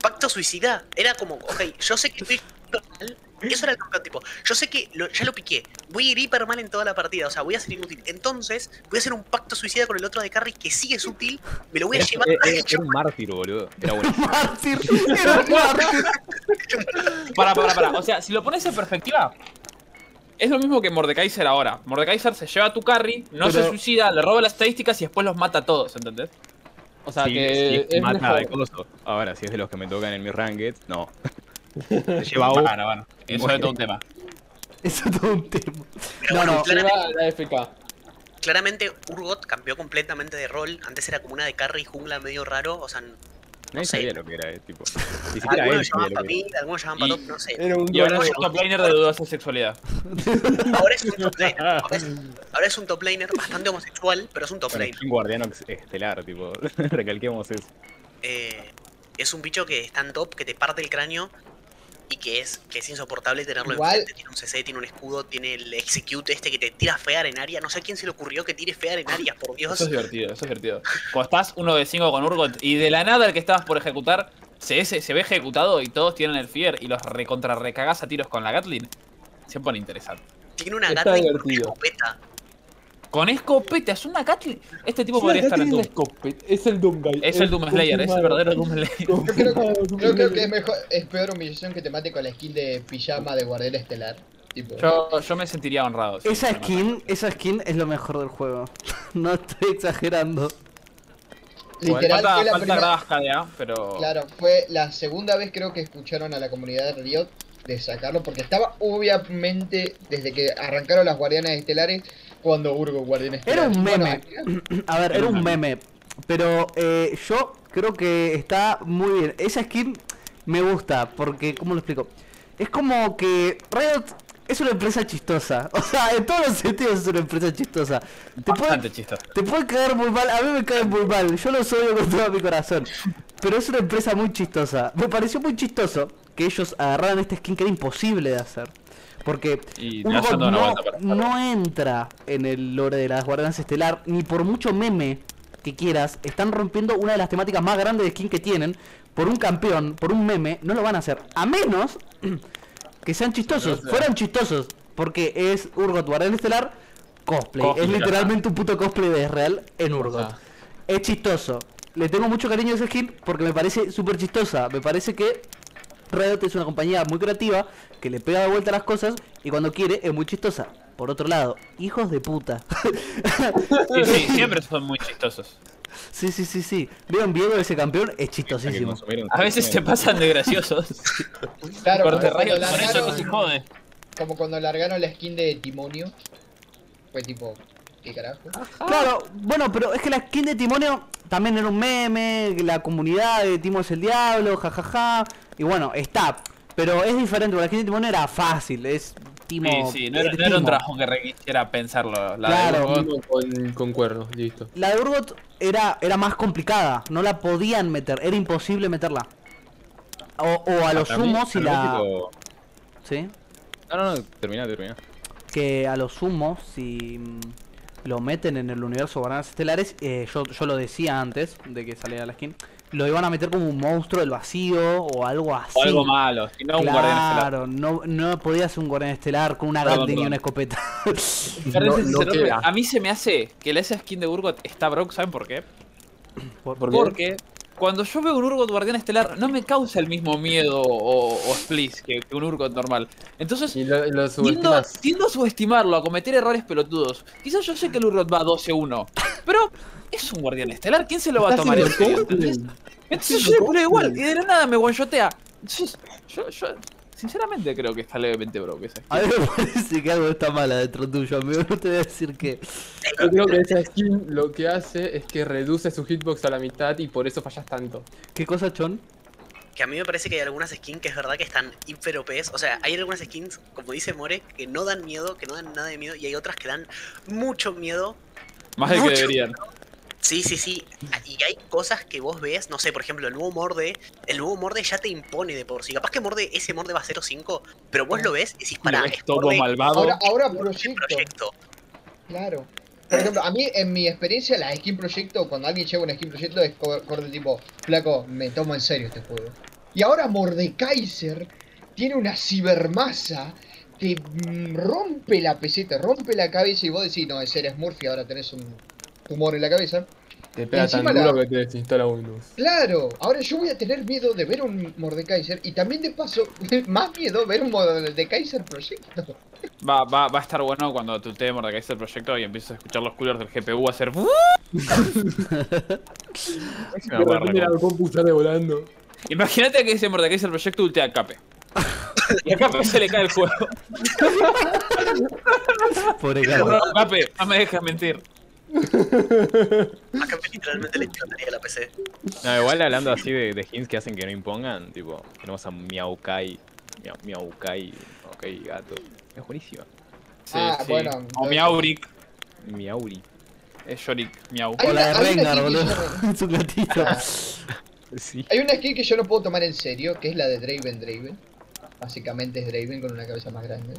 pacto suicida, era como, ok, yo sé que estoy mal, eso era el campeón tipo, yo sé que lo- ya lo piqué, voy a ir hiper mal en toda la partida, o sea, voy a ser inútil, entonces voy a hacer un pacto suicida con el otro de carry que sí es útil, me lo voy a Era, llevar era- a era- era un mártir, boludo. Era bueno. Mártir. Era un mártir. Para, para, para. O sea, si lo pones en perspectiva, es lo mismo que Mordekaiser ahora. Mordekaiser se lleva a tu carry, no se suicida, le roba las estadísticas y después los mata a todos, ¿entendés? O sea Sí, que sí, es mata mejor. de coso. Ahora, si es de los que me tocan en mi ranked, no. Se lleva a Bueno, bueno. Eso es todo un tema. Eso es todo un tema. Pero No, bueno, no. la FK. claramente Urgot cambió completamente de rol, antes era como una de carry jungla medio raro, o sea, Nadie sé. sabía lo que era, eh, tipo. Ni siquiera algunos llamaban para mí, algunos llamaban para top, no sé. Era un Y ahora es un top laner de dudosa sexualidad. Ahora es un top laner, ahora es, ahora es un top laner bastante homosexual, pero es un top Bueno, laner. un guardiano estelar, tipo. Recalquemos eso. eh, es un bicho que está en top, que te parte el cráneo y que es, que es insoportable tenerlo Igual- enfrente. Tiene un CC, tiene un escudo, tiene el execute este que te tira fear en área. No sé a quién se le ocurrió que tire fear en área, por Dios. Eso es divertido, eso es divertido. Cuando estás uno de cinco con Urgot y de la nada el que estabas por ejecutar se, se, se ve ejecutado y todos tienen el Fear y los recontra recagás a tiros con la Gatlin, se pone interesante. Tiene una Está gata y una escopeta. Con escopeta, es una Gatlin. Este tipo podría estar en Doom. Es el Doom Guy. Es el Doom Slayer, es el verdadero Doom Slayer. Yo creo, yo creo que es mejor, es peor humillación que te mate con la skin de pijama de guardián estelar. Tipo, Yo, yo me sentiría honrado. Esa me skin, esa skin es lo mejor del juego. No estoy exagerando. literal Falta, fue la falta primera. gradas KDA, pero. Claro, fue la segunda vez creo que escucharon a la comunidad de Riot de sacarlo, porque estaba obviamente desde que arrancaron las guardianas estelares cuando Urgo guardián estelar. Era un Bueno, meme. A ver, era un meme. Pero eh, yo creo que está muy bien. Esa skin me gusta porque, ¿cómo lo explico? Es como que Riot es una empresa chistosa. O sea, en todos los sentidos es una empresa chistosa. Te puede, Bastante chistoso. te puede caer muy mal, a mí me cae muy mal, yo lo odio con todo mi corazón. Pero es una empresa muy chistosa. Me pareció muy chistoso que ellos agarraran este skin que era imposible de hacer. Porque Y no, entra en el lore de las Guardianas Estelar, ni por mucho meme que quieras, están rompiendo una de las temáticas más grandes de skin que tienen. Por un campeón, por un meme, no lo van a hacer. A menos que sean chistosos, fueran chistosos. Porque es Urgot Guardián Estelar cosplay. Cosplay, es literalmente un puto cosplay de Real en Urgot. sea. Es chistoso. Le tengo mucho cariño a ese skin porque me parece súper chistosa. Me parece que Riot es una compañía muy creativa que le pega de vuelta a las cosas y cuando quiere es muy chistosa. Por otro lado, hijos de puta. Sí, sí, siempre son muy chistosos. sí, sí, sí, sí. ¿Vieron Viego ese campeón? Es chistosísimo. A veces se pasan de graciosos. Claro, Corte eso no se largaron, jode. como cuando largaron la skin de Timonio. Fue tipo, ¿qué carajo? Claro, bueno, pero es que la skin de Timonio también era un meme, la comunidad de Timo es el diablo, jajaja. Y bueno, está. Pero es diferente, porque la skin de Timonio era fácil, es Timo. Sí, sí, no era, es no era un trabajo que requisiera pensarlo. La Claro. de Urgot, con, con cuernos, listo. La de Urgot era, era más complicada, no la podían meter, era imposible meterla. O, o a lo sumo si la... tipo- ¿Sí? No, no, no, termina, termina. Que a lo sumo si mm, lo meten en el universo Guardianes Estelares, eh, yo, yo lo decía antes de que saliera la skin, lo iban a meter como un monstruo del vacío o algo así. o algo malo, si no un guardián estelar. Claro, no, no podía ser un guardián estelar con una Perdón, Gatling y una escopeta. No- no a mí se me hace que la esa skin de Urgot está broke, ¿saben por qué? Por- ¿Por qué? Porque cuando yo veo un Urgot Guardián Estelar no me causa el mismo miedo o, o splis que, que un Urgot normal. Entonces, Y lo, lo tiendo, subestimas. tiendo a subestimarlo, a cometer errores pelotudos. Quizás yo sé que el Urgot va 12-1, pero es un Guardián Estelar, ¿quién se lo va a tomar en serio? ¿entendés? Entonces yo le pongo igual y de la nada me one-shotea. Entonces, yo, yo sinceramente creo que está levemente broke esa A skin. mí me parece que algo está mal adentro tuyo, amigo. No te voy a decir que. Yo creo que esa skin lo que hace es que reduce su hitbox a la mitad y por eso fallas tanto. ¿Qué cosa, Chon? Que a mí me parece que hay algunas skins que es verdad que están hiper OPs. O sea, hay algunas skins, como dice More, que no dan miedo, que no dan nada de miedo. Y hay otras que dan mucho miedo. Más del que deberían. Sí, sí, sí. Y hay cosas que vos ves, no sé, por ejemplo, el nuevo Morde. El nuevo Morde ya te impone de por sí. Capaz que Morde, ese Morde va a 0.5, pero vos lo ves y pará, ves es todo Morde malvado. Ahora, ahora proyecto. proyecto. Claro. Por ejemplo, a mí, en mi experiencia, la skin proyecto, cuando alguien lleva una skin proyecto, es co- corte tipo, flaco, me tomo en serio este juego. Y ahora Mordekaiser tiene una cibermasa, te mm, rompe la PC, te rompe la cabeza y vos decís, no, ese eres Murphy, ahora tenés un tumor en la cabeza. Te pega tan la- duro que te desinstala Windows. Claro, ahora yo voy a tener miedo de ver un Mordekaiser y también de paso, más miedo ver un Mordekaiser proyecto. Va, va, va a estar bueno cuando tu te mordecais el proyecto y empieces a escuchar los coolers del GPU hacer. La compu sale volando. Imagínate que ese mordecais el proyecto ultea a Cape. Y a Cape se le cae el juego. Pobre Carlos. no, Cape, no me dejas mentir. Acá literalmente le explotaría la PC. No, igual hablando así de, de hints que hacen que no impongan, tipo, tenemos a Miaukai, Miau, Miaukai, ok, gato. Es buenísima. Sí, Ah, sí. bueno, O Miauric. Miauri. Es Shorik, Miau. O la de que boludo. yo- Es un gatito. Sí. Hay una skin que yo no puedo tomar en serio, que es la de Draven Draven. Básicamente es Draven con una cabeza más grande.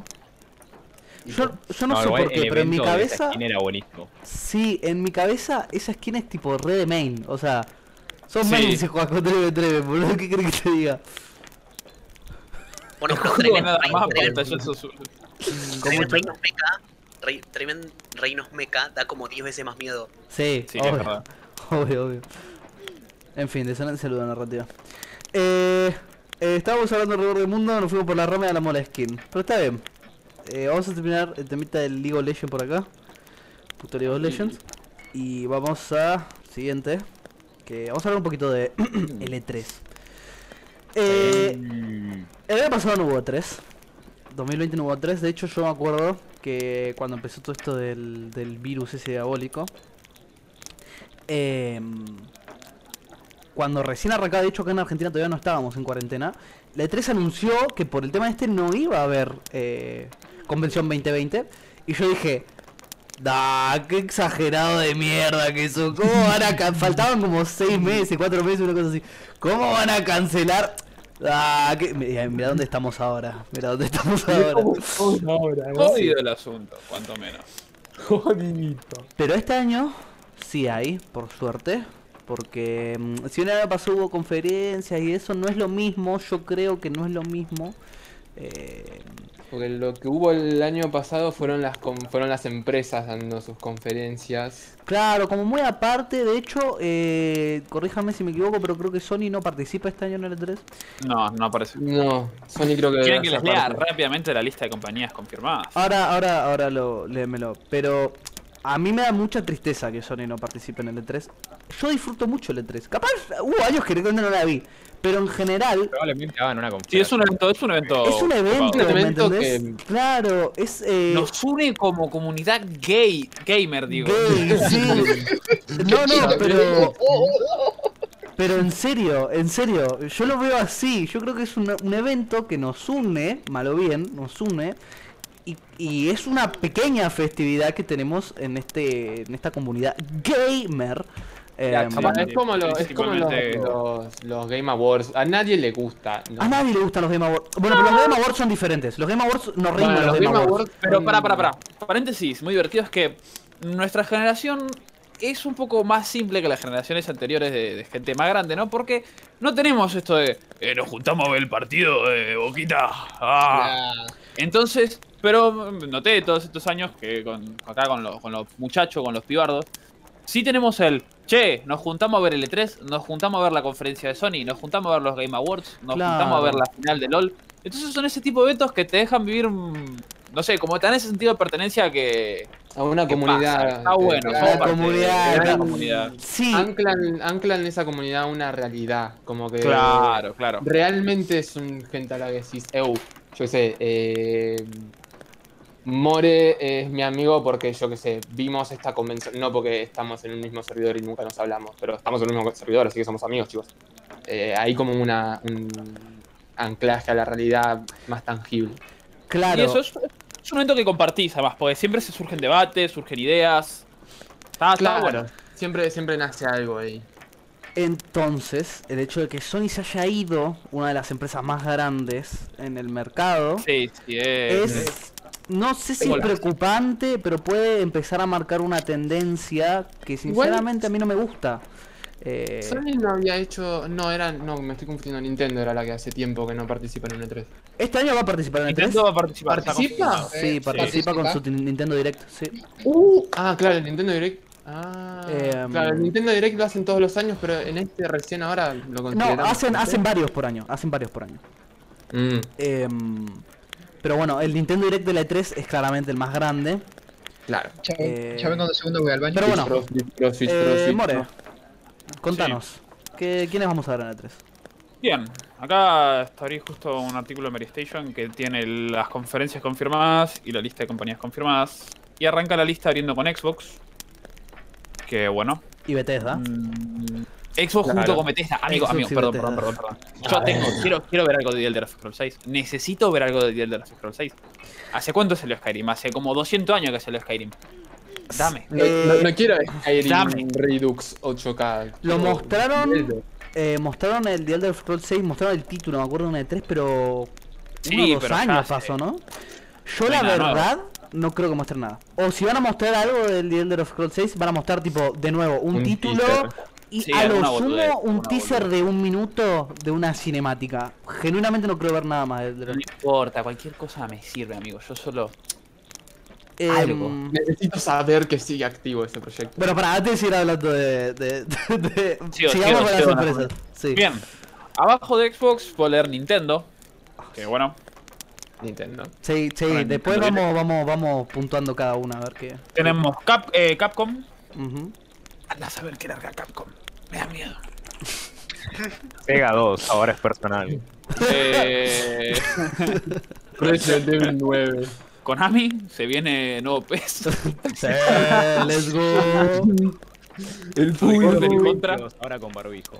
Yo, yo no, sé igual por qué, pero en mi evento de esa cabeza. skin era buenísimo. Sí, en mi cabeza esa skin es tipo re de main. O sea, son Sí. main si juegas con Dreven Dreven, boludo. ¿Qué crees que te diga? Bueno, pero. Draven Reinos Mecha, Rey- Draven Reinos Mecha da como 10 veces más miedo. Sí, Sí, es obvio. verdad. Obvio, obvio. En fin, desonante saludo narrativa. Eh, eh, estábamos hablando alrededor del mundo, nos fuimos por la rama de la mola skin. Pero está bien. Eh, vamos a terminar el temita del League of Legends por acá. Puto League of Legends. Y vamos a. Siguiente. Que vamos a hablar un poquito de L3. Eh, Mm, el año pasado no hubo 3. 2020 no hubo 3. De hecho, yo me acuerdo que cuando empezó todo esto del, del virus ese diabólico. em, cuando recién arrancaba, de hecho, acá en Argentina todavía no estábamos en cuarentena. La E3 anunció que por el tema este no iba a haber eh, convención 2020. Y yo dije, da, qué exagerado de mierda que eso. ¿Cómo van a Faltaban como 6 meses, 4 meses, una cosa así. ¿Cómo van a cancelar? Ah, que... mira, mira dónde estamos ahora. Mira dónde estamos ahora. Jodido el asunto, cuanto menos. Jodidito. Pero este año sí hay, por suerte. Porque mm, si un año pasado hubo conferencias y eso no es lo mismo, yo creo que no es lo mismo. Eh, Porque lo que hubo el año pasado fueron las con- fueron las empresas dando sus conferencias. claro, como muy aparte, de hecho, eh, corríjame si me equivoco, pero creo que Sony no participa este año en el E3. No, no aparece. No, Sony creo que Quieren que les lea parte. rápidamente la lista de compañías confirmadas. Ahora, ahora, ahora lo, léemelo. Pero a mí me da mucha tristeza que Sony no participe en el E3. Yo disfruto mucho el E3. Capaz hubo años que realmente no la vi. Pero en general, Probablemente hagan una Sí, conferencia. es un evento, es un evento. Es un evento, ¿me evento que- Claro, es eh, Nos une como comunidad gay, gamer, digo. gay, sí. No, no, pero pero en serio, en serio, yo lo veo así. Yo creo que es un, un evento que nos une, mal o bien, nos une. Y, y es una pequeña festividad que tenemos en este en esta comunidad gamer. Capaz, es como, lo- es como los, los- los Game Awards. A nadie le gusta. ¿no? a nadie le gustan los Game Awards. Bueno, pero los Game Awards son diferentes. Los Game Awards nos reímos Bueno, de los Game Awards. Pero para, para, para. Paréntesis, muy divertido es que nuestra generación es un poco más simple que las generaciones anteriores de, de gente más grande, ¿no? Porque no tenemos esto de eh, nos juntamos a ver el partido de Boquita. Ah. Entonces, pero noté todos estos años que con, acá con los, con los muchachos, con los pibardos, sí tenemos el, che, nos juntamos a ver el E3, nos juntamos a ver la conferencia de Sony, nos juntamos a ver los Game Awards, nos Claro. juntamos a ver la final de LOL. Entonces son ese tipo de eventos que te dejan vivir, no sé, como te dan ese sentido de pertenencia que... A una que comunidad. pasa. Está bueno, eh, la somos parte de- comunidad, de la comunidad. Sí, anclan, anclan esa comunidad a una realidad. Como que. Claro, claro. Realmente es un gente a la que decís, eu, yo qué sé, eh, More es mi amigo porque yo qué sé, vimos esta convención, no porque estamos en un mismo servidor y nunca nos hablamos, pero estamos en un mismo servidor, así que somos amigos, chicos. Eh, hay como una, un anclaje a la realidad más tangible. claro. Y eso es, es un evento que compartís, además, porque siempre se surgen debates, surgen ideas. Está, está bueno. siempre, siempre nace algo ahí. Entonces, el hecho de que Sony se haya ido, una de las empresas más grandes en el mercado, Sí, sí, es. es, no sé si es preocupante, pero puede empezar a marcar una tendencia que sinceramente a mí no me gusta. Eh, Sony no había hecho, no era, no, me estoy confundiendo, Nintendo era la que hace tiempo que no participa en un E3. este año va a participar en el 3. Nintendo va a participar. ¿Participa? confirmado. Sí, Eh, participa con su. Nintendo Direct, sí. Uh, ah, claro, el Nintendo Direct. Ah, Em, claro, el Nintendo Direct lo hacen todos los años, pero en este recién ahora lo No, consideramos. hacen, hacen varios por año, hacen varios por año. Mm, Em, pero bueno, el Nintendo Direct de la E3 es claramente el más grande. claro. Ya, Eh, ya vengo de segundo, voy al baño. pero bueno. Eh, More, contanos, ¿qué, ¿quiénes vamos a ver en el E3? Bien, acá estaría justo un artículo de Mary Station que tiene las conferencias confirmadas y la lista de compañías confirmadas. Y arranca la lista abriendo con Xbox. Que bueno. Y Bethesda. mm, Xbox Claro. junto con Bethesda. Amigo, Xbox amigo, y perdón, perdón, perdón, perdón. Yo tengo, quiero, quiero ver algo de The Elder Scrolls 6. Necesito ver algo de The Elder Scrolls 6. ¿Hace cuánto salió Skyrim? Hace como 200 años que salió Skyrim. Dame. No, Eh, no- no quiero Skyrim dame. Redux 8K. Lo mostraron-. Eh, mostraron el The Elder Scrolls 6, mostraron el título, me acuerdo de una de 3, pero Sí, uno o dos pero años pasó, ¿no? Yo No la nuevo. verdad no creo que muestren nada. O si van a mostrar algo del The Elder Scrolls 6, van a mostrar tipo de nuevo un, Un título. Y Sí, a lo sumo boludez, un teaser boludez. de un minuto de una cinemática. Genuinamente no creo ver nada más de No importa, cualquier cosa me sirve, amigo. Yo solo. Em, algo. Necesito saber que sigue activo ese proyecto. Bueno, para antes de seguir hablando de. de, de- de- Sigo, sigamos sigo, con las sorpresas. Sí. Bien. Abajo de Xbox puedo leer Nintendo. Que bueno. Nintendo. Sí, sí, Bueno, después Nintendo vamos, vamos, vamos puntuando cada una a ver qué. Tenemos Cap- eh, Capcom. Ujú. Anda a saber qué larga Capcom. Me da miedo. Pega 2, ahora es personal. Eh, Resident Evil 9. Konami, se viene nuevo PES. Sí, let's go. El del fútbol. contra. Ahora con barbijo.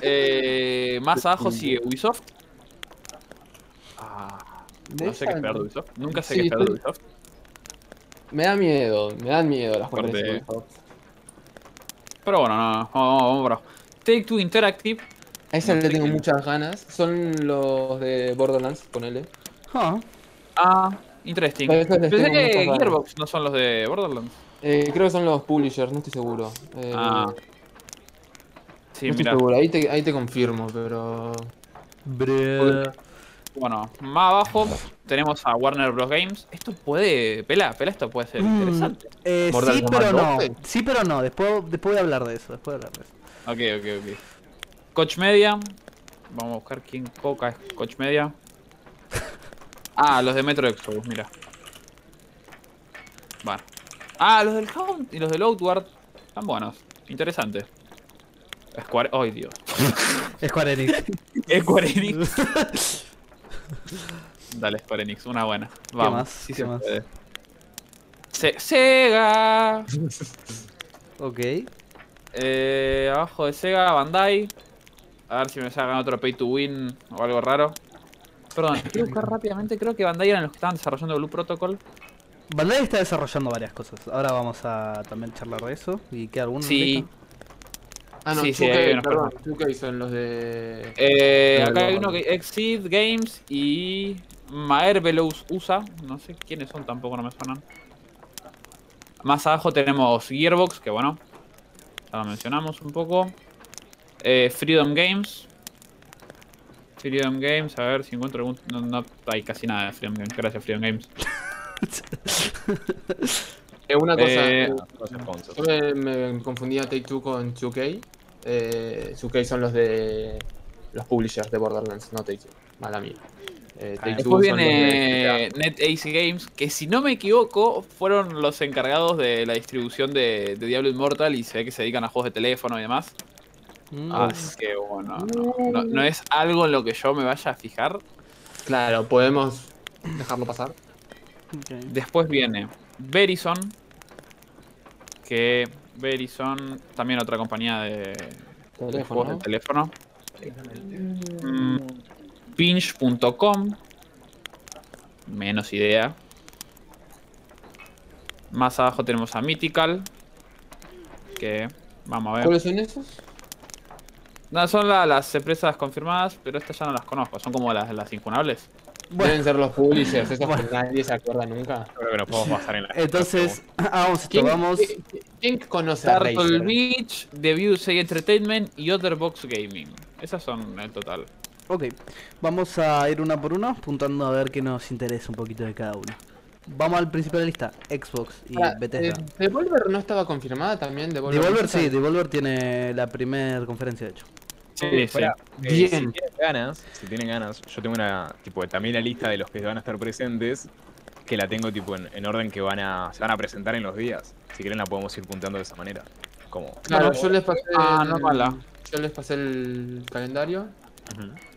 Eh, más abajo sigue Ubisoft. Ah, No sé qué esperar de Ubisoft. Nunca sé qué Sí, esperar de Ubisoft. Me da miedo, me dan miedo las conferencias de Ubisoft. Pero bueno, no, no, vamos, vamos, bro. Take Two Interactive. A esa No le tengo muchas ganas. Son los de Borderlands, ponele. Ah, Ah, interesting. Pensé que ganas. Gearbox no son los de Borderlands. Eh, creo que son los publishers, no estoy seguro. Eh, Ah. no Sí, estoy mira. seguro, ahí te, ahí te confirmo, pero. bre. Bueno, más abajo tenemos a Warner Bros. Games. Esto puede. Pela, pela, esto puede ser Mm, interesante. eh, sí, pero no. 12. Sí, pero no. Después, después voy a hablar de eso. Después voy a hablar de eso. Ok, ok, ok. Coach Media. Vamos a buscar quién coca es Coach Media. Ah, los de Metro Exodus, mira. Bueno. Ah, los del Hound y los del Outward. Están buenos. Interesante. Square. ¡Ay, Dios! Square Enix. Square Enix. Dale, Square Enix, una buena. Vamos. más? sí ¿Qué se más? puede. Se- Sega. ok. Eh, abajo de Sega, Bandai. A ver si me sacan otro pay to win o algo raro. Perdón, quiero buscar rápidamente. Creo que Bandai eran los que estaban desarrollando Blue Protocol. Bandai está desarrollando varias cosas. Ahora vamos a también charlar de eso. ¿Y queda alguno? Sí. Ah, no, Sí, sí, 2K, hay unos perdón, 2K son los de. Eh, acá hay uno que Exit Games y Maervelous USA. No sé quiénes son, tampoco no me suenan. Más abajo tenemos Gearbox, que bueno, ya lo mencionamos un poco. Eh, Freedom Games. Freedom Games, a ver si encuentro algún. No, no hay casi nada de Freedom Games. Gracias, Freedom Games. Eh, una cosa, Eh, eh, me, me confundía Take Two con 2K. Eh, 2K son los de. los publishers de Borderlands, no Take Two. Mala mía. Eh, Después viene NetAce Games, que si no me equivoco, fueron los encargados de la distribución de, de Diablo Immortal y se ve que se dedican a juegos de teléfono y demás. Mm, Así que bueno, no, no- no es algo en lo que yo me vaya a fijar. de- Claro, podemos dejarlo pasar. Después viene Verizon, que Verizon, también otra compañía de, juegos de teléfono. Mm, Pinch.com, menos idea. Más abajo tenemos a Mythical, que vamos a ver. ¿Cuáles son esos? No, son la- las empresas confirmadas, pero estas ya no las conozco. Son como las, las infunables. Bueno. Deben ser los publishers, esos Bueno. que nadie se acuerda nunca. Creo que nos podemos basar en la. Entonces, hagamos esto. ¿Quién, Vamos. ¿quién, conoce a Turtle Razer? Beach, The View Say Entertainment y Otherbox Gaming. Esas son el total. Ok. Vamos a ir una por una, apuntando a ver qué nos interesa un poquito de cada uno. Vamos al principio de la lista: Xbox y Ah, Bethesda. eh, ¿Devolver no estaba confirmada también? Devolver, Devolver ¿no sí? Devolver tiene la primera conferencia de hecho. Sí, Fuera, eh, Bien. Si tienen ganas, si tienen ganas, yo tengo una, tipo, también la lista de los que van a estar presentes, que la tengo tipo en, en orden que van a, se van a presentar en los días. Si quieren la podemos ir puntando de esa manera. Como. Claro, yo les pasé. ah, el- no mala. Yo les pasé el calendario.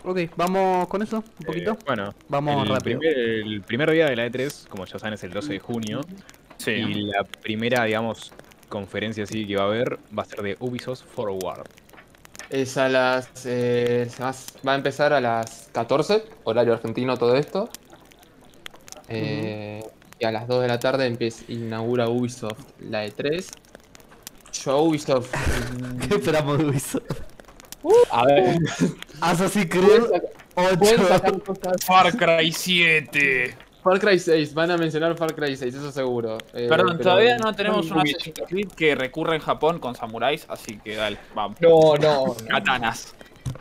Ok, vamos con eso, un poquito. Eh, bueno, Vamos el rápido. primer, el primer día de la E3, como ya saben, es el 12 de junio. Sí. Y la primera, digamos, conferencia así que va a haber va a ser de Ubisoft Forward. Es a las. eh, va, a empezar a las 14, horario argentino, todo esto. Eh, Y a las 2 de la tarde empieza, inaugura Ubisoft la E3. Yo, Ubisoft. ¿Qué esperamos de Ubisoft? a ver, Assassin's Creed sacar- pueden 8. sacar cosas. Far Cry 7. Far Cry 6, van a mencionar Far Cry 6, eso seguro. Eh, Perdón, pero- todavía no tenemos un Assassin's Creed que recurre en Japón con samuráis, así que dale, vamos. No, no. no. Katanas.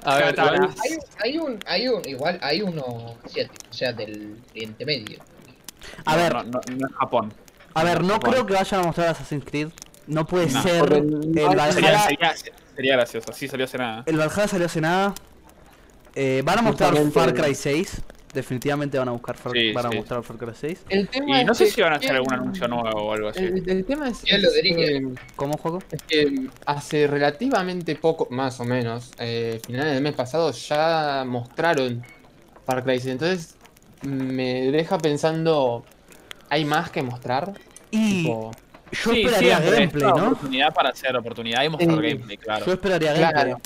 A ver, Katanas. Hay, hay un, hay un, igual, hay uno asiático, o sea, del Oriente Medio. A ver, No, no, no es Japón. a ver, no Japón. creo que vayan a mostrar Assassin's Creed. No puede No, ser. El Sería, Valhalla, sería, sería gracioso, sí salió hace nada. el Valhalla salió hace nada. Eh, van a mostrar Justamente- Far Cry 6. Definitivamente van a buscar Far, Sí, van a sí. mostrar Far Cry 6. El tema Y no sé que- si van a hacer algún ¿quién- anuncio nuevo o algo así. El, el tema es, ¿Quién lo es diría? que- ¿Cómo juego? es que hace relativamente poco, más o menos, eh, finales del mes pasado, ya mostraron Far Cry 6. Entonces me deja pensando, ¿hay más que mostrar? Y Tipo, yo Sí, esperaría gameplay, ¿no? Oportunidad para hacer oportunidad y mostrar gameplay, claro. Yo esperaría Claro.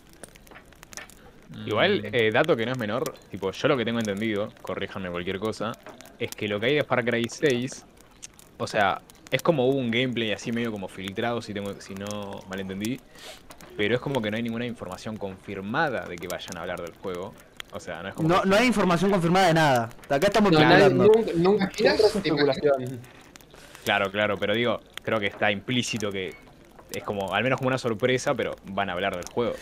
Igual, Mm. eh, dato que no es menor, tipo, yo lo que tengo entendido, corríjanme cualquier cosa, es que lo que hay de Far Cry 6, o sea, es como hubo un gameplay así medio como filtrado, si, tengo, si no malentendí, pero es como que no hay ninguna información confirmada de que vayan a hablar del juego. O sea, no es como... No, que- no hay información confirmada de nada. Acá estamos No, nunca, nunca, es ¿Te especulación. Claro, claro, pero digo, creo que está implícito que es como, al menos como una sorpresa, pero van a hablar del juego.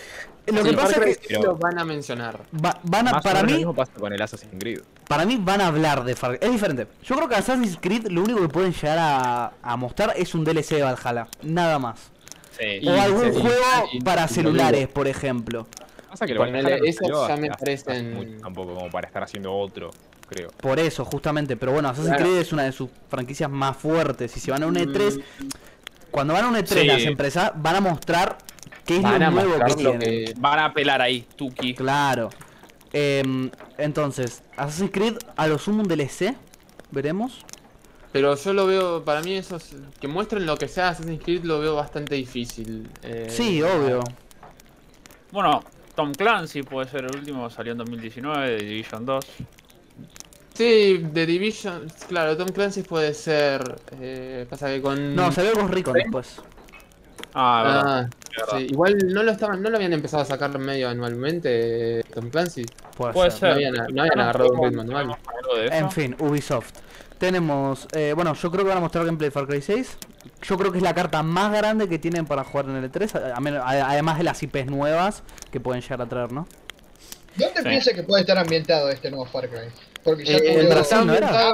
Lo que pasa es que lo van a mencionar. va- van a, Más o para menos lo mí, mismo pasa con el Assassin's Creed. para mí van a hablar de Far Es diferente. Yo creo que Assassin's Creed lo único que pueden llegar a, a mostrar es un DLC de Valhalla. Nada más. Sí. Y o algún juego y- para y- celulares, por ejemplo. Pasa que lo Ponele, Valhalla no esos salió ya hace- me hace- parecen- hace mucho tampoco como para estar haciendo otro, creo. Por eso, justamente. Pero bueno, Assassin's Claro. Creed es una de sus franquicias más fuertes. Y si van a un E3, cuando van a un E3 Sí. las empresas van a mostrar qué es Van lo a nuevo que mostrar lo que... Van a pelar ahí, Tuki. Claro. Em, entonces, Assassin's Creed a lo sumo un DLC. Veremos. Pero yo lo veo, para mí esos que muestren lo que sea Assassin's Creed lo veo bastante difícil. eh, Sí, obvio. Bueno, Tom Clancy puede ser el último, salió en 2019, de Division 2. Sí, The Division, claro, Tom Clancy puede ser. eh, pasa que con. No, salió Ghost Recon después. Ah. Ah, sí, igual no lo estaban, no lo habían empezado a sacar medio anualmente Tom Clancy. Puede, Puede ser. ser. No habían, no habían agarrado un ritmo anual. En fin, Ubisoft. Tenemos, eh, bueno, yo creo que van a mostrar gameplay de Far Cry 6. Yo creo que es la carta más grande que tienen para jugar en el E3, a- a menos- a- además de las IPs nuevas que pueden llegar a traer, ¿no? ¿Dónde Sí. piensa que puede estar ambientado este nuevo Far Cry? Porque ya Eh, en Brasil, ¿no era?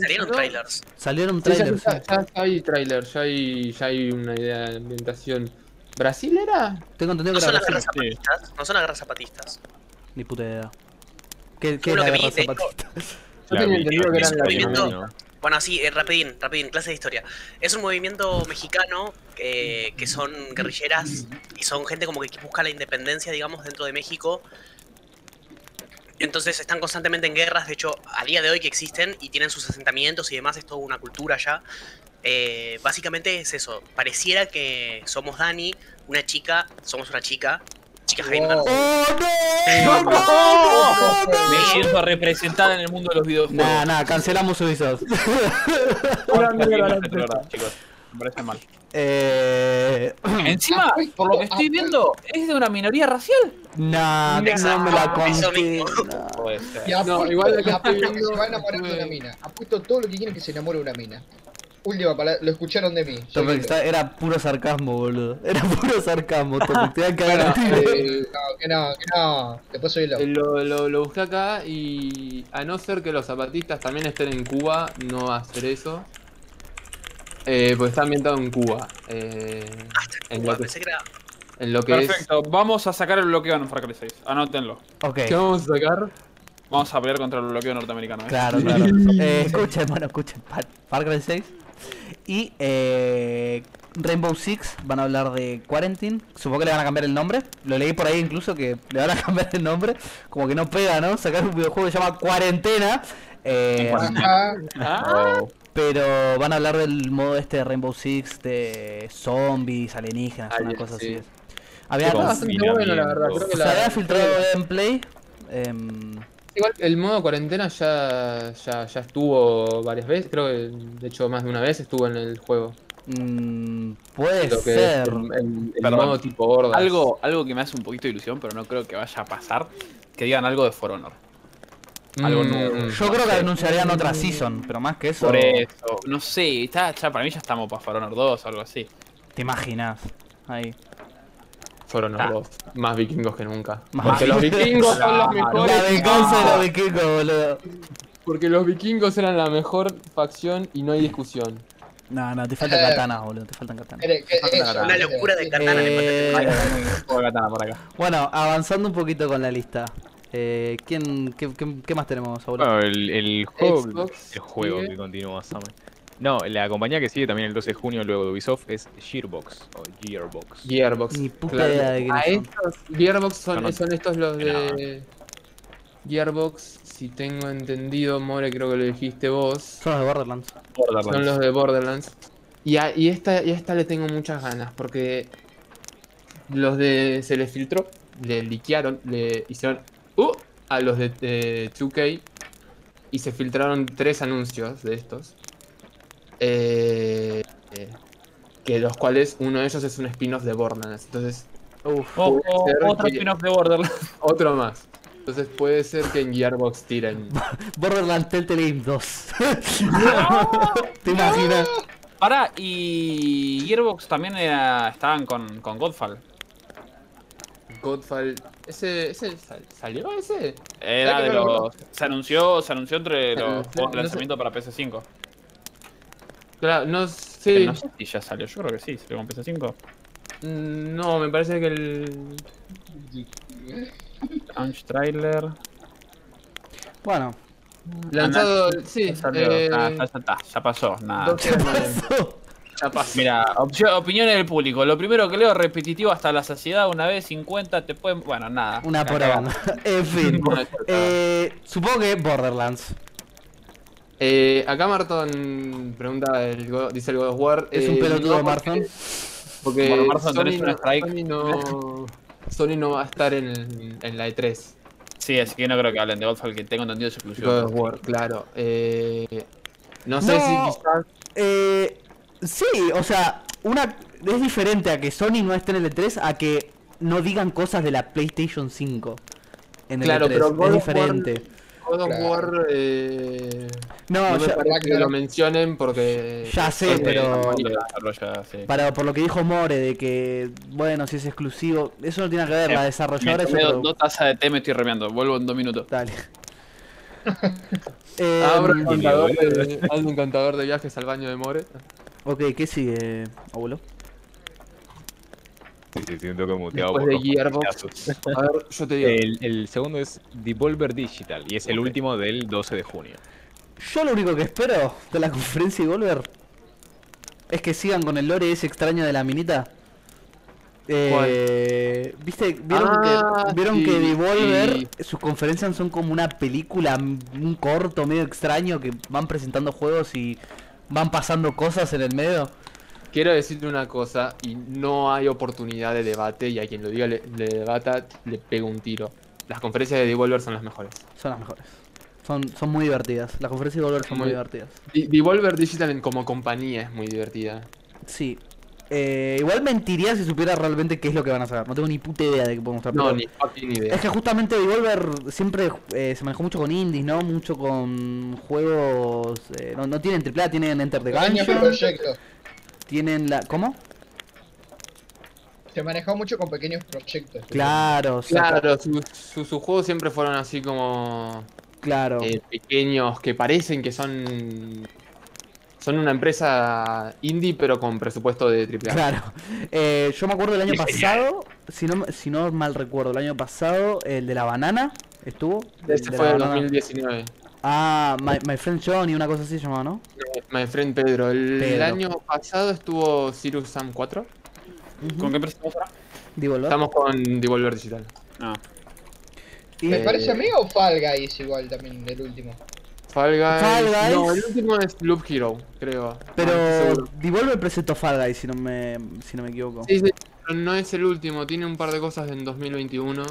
Salieron No, trailers. Salieron Sí, ya, trailers. ya- ya- ya hay trailer, ya hay, ya hay una idea de ambientación. ¿Brasil era? Tengo entendido No que son era las guerras Brasil. zapatistas. No son las guerras zapatistas. Ni puta idea. ¿Qué, qué la que guerra zapatista? Yo tenía entendido que un movimiento-. Bueno, así, eh, rapidín, rapidín, clase de historia. Es un movimiento mexicano eh, que son guerrilleras y son gente como que busca la independencia, digamos, dentro de México. Entonces están constantemente en guerras, de hecho, a día de hoy que existen y tienen sus asentamientos y demás, es toda una cultura ya. Eh, básicamente es eso, pareciera que somos Dani, una chica, somos una chica, chica. Wow. ¡Oh, no! no, no, Me no. siento representada en el mundo de los videojuegos. Nah, nah, cancelamos Ubisoft. Una mierda la Es verdad, chicos. Me parece mal. Eh... Encima, por lo que estoy viendo, es de una minoría racial. Nah, no me la Eso conté. apuesto, No, igual que se va a enamorar de una mina. Apuesto todo lo que quieren que se enamore de una mina. Última palabra, lo escucharon de mí. Topic, era puro sarcasmo, boludo. Era puro sarcasmo, Topic. Te voy a cagar Bueno, eh, No, que no, que no. Después soy loco. Lo, lo, lo busqué acá y a no ser que los zapatistas también estén en Cuba, no va a hacer eso. Eh, porque está ambientado en Cuba. Eh, en, lo que, Pensé que era en lo que es... Perfecto, vamos a sacar el bloqueo en Far Cry 6. Anótenlo. Ok. ¿Qué vamos a sacar? Vamos a pelear contra el bloqueo norteamericano. ¿eh? Claro, claro. Eh, escuchen, bueno, escuchen. Far, Far Cry 6. Y eh, Rainbow Six van a hablar de Quarantine. Supongo que le van a cambiar el nombre. Lo leí por ahí incluso que le van a cambiar el nombre. Como que no pega, ¿no? Sacar un videojuego que se llama Cuarentena. Eh, Ajá. Ah, pero van a hablar del modo este de Rainbow Six de zombies, alienígenas, Ah, una cosa sí. así. Había, bastante bueno, la verdad. Creo que se había filtrado gameplay. em, Igual el modo cuarentena ya, ya, ya estuvo varias veces. Creo que de hecho más de una vez estuvo en el juego. mm, puede ser. el, el- el Perdón. modo tipo. Algo, algo que me hace un poquito de ilusión, pero no creo que vaya a pasar. Que digan algo de For Honor. Algo nuevo. Yo creo que anunciarían otra season, pero más que eso. Por eso. No sé, está, ya, para mí ya estamos para For Honor 2 o algo así. Te imaginas. Ahí. Fueron los Ah. dos. Más vikingos que nunca. Más Porque los vikingos son los mejores. La venganza de Ah, los vikingos, boludo. Porque los vikingos eran la mejor facción y no hay discusión. No, no, te faltan Eh. katanas, boludo. Te faltan katanas. Que- eso, una locura de katana. Eh, Ay, un juego de katana por acá. Bueno, avanzando un poquito con la lista. Eh, ¿quién, qué, qué- qué más tenemos, abuelo? Bueno, el, el juego, Xbox el juego que continúa, Sam. No, la compañía que sigue también el 12 de junio luego de Ubisoft es Gearbox o Gearbox. Gearbox. Ni puta idea de A son. estos, Gearbox son, Yo no- son estos los de. Gearbox, si tengo entendido, More, creo que lo dijiste vos. Son los de Borderlands. Son los de Borderlands. Y a, y esta, y a esta le tengo muchas ganas porque los de. se les filtró le liquearon, le hicieron uh, a los de, de 2K y se filtraron tres anuncios de estos. Eh, eh, que los cuales uno de ellos es un spin-off de Borderlands. Entonces, Uf. Puede ser otro spin-off de Borderlands. otro más. Entonces puede ser que en Gearbox tiren. Borderlands Telltale Game 2. ¿Te imaginas? Pará, y Gearbox también era, estaban con, con Godfall. Godfall. ¿Ese, ese sal- salió ese? Era de los. Se anunció, se anunció entre los no juegos de sé. lanzamiento para PS5. Claro, no sé. No sé si ya salió, yo creo que sí, salió con PS5. Mm, No, me parece que el. Launch trailer. Bueno, Lanzado. Ah, sí, ya salió. eh, Ah, ya, ya está, ya pasó, nada. 12 Mira, opcio- opiniones del público. Lo primero que leo, repetitivo hasta la saciedad, una vez 50, te pueden. Bueno, nada. una por onda. En fin. Eh, supongo que Borderlands. Eh, acá Marton pregunta, el dice el God of War. Es un eh, pelotudo no, Marton. Porque, porque Bueno, Marton, Sony, no, strike. Sony no- Sony no va a estar en, en la E E3. Sí, así que no creo que hablen de Godfall, que tengo entendido es exclusivo. God of War, claro. Eh, no sé No. si quizás. Eh, sí, o sea, una es diferente a que Sony no esté en el E3 a que no digan cosas de la PlayStation 5 en el Claro, E3. pero God es of War- diferente. God of Claro. War. Eh, No, no me ya, parece que lo mencionen porque. ya sé, pero Lo desarrolla, sí. para, por lo que dijo More de que, bueno, si es exclusivo, eso no tiene nada que ver, la Me desarrolladora es tomé otro... dos tazas de té, me estoy remeando. Vuelvo en dos minutos. Dale. Eh, Abro Em, contador de, un contador de viajes al baño de More. Ok, ¿qué sigue, abuelo? Sí, sí, siento que muteado Después por de Gearbox. A ver, yo te digo. El, el segundo es Devolver Digital y es el último del 12 de junio. Yo lo único que espero de la conferencia de Volver es que sigan con el lore ese extraño de la minita. Eh, ¿Viste? ¿Vieron, Ah, que, ¿vieron sí, que Devolver, sí. sus conferencias son como una película, un corto medio extraño que van presentando juegos y van pasando cosas en el medio? Quiero decirte una cosa, y no hay oportunidad de debate, y a quien lo diga le, le debata, le pego un tiro. Las conferencias de Devolver son las mejores. Son las mejores. Son, son muy divertidas. Las conferencias de Devolver son muy, Muy- divertidas. De- Devolver Digital en- como compañía es muy divertida. Sí. Eh, igual mentiría si supiera realmente qué es lo que van a sacar. No tengo ni puta idea de qué pueden mostrar. No, pero- ni fucking idea. Es que justamente Devolver siempre eh, se manejó mucho con indies, ¿no? Mucho con juegos... eh, no, no tienen AAA, tienen Enter the Gungeon, proyectos. tienen la... ¿Cómo? Se manejó mucho con pequeños proyectos. Claro, saca- Claro, sus su, sus juegos siempre fueron así como claro. eh, pequeños, que parecen que son son una empresa indie, pero con presupuesto de AAA. Claro. Eh, yo me acuerdo el año pasado, si no, si no mal recuerdo, el año pasado, el de la banana estuvo. El Este fue banana. 2019. Ah, My, My Friend Johnny, una cosa así se llamaba, ¿no? My friend Pedro. El, Pedro. año pasado estuvo Sirius Sam 4. ¿Con qué empresa estamos ahora? Devolver. Estamos con Devolver Digital. ¿Me Eh, parece a mí o Fall Guys igual también, el último? Fall Guys. Fall Guys. No, el último es Loop Hero, creo. Pero seguro. Devolver presentó Fall Guys, si no me, si no me equivoco. Sí, no es el último, tiene un par de cosas en 2021.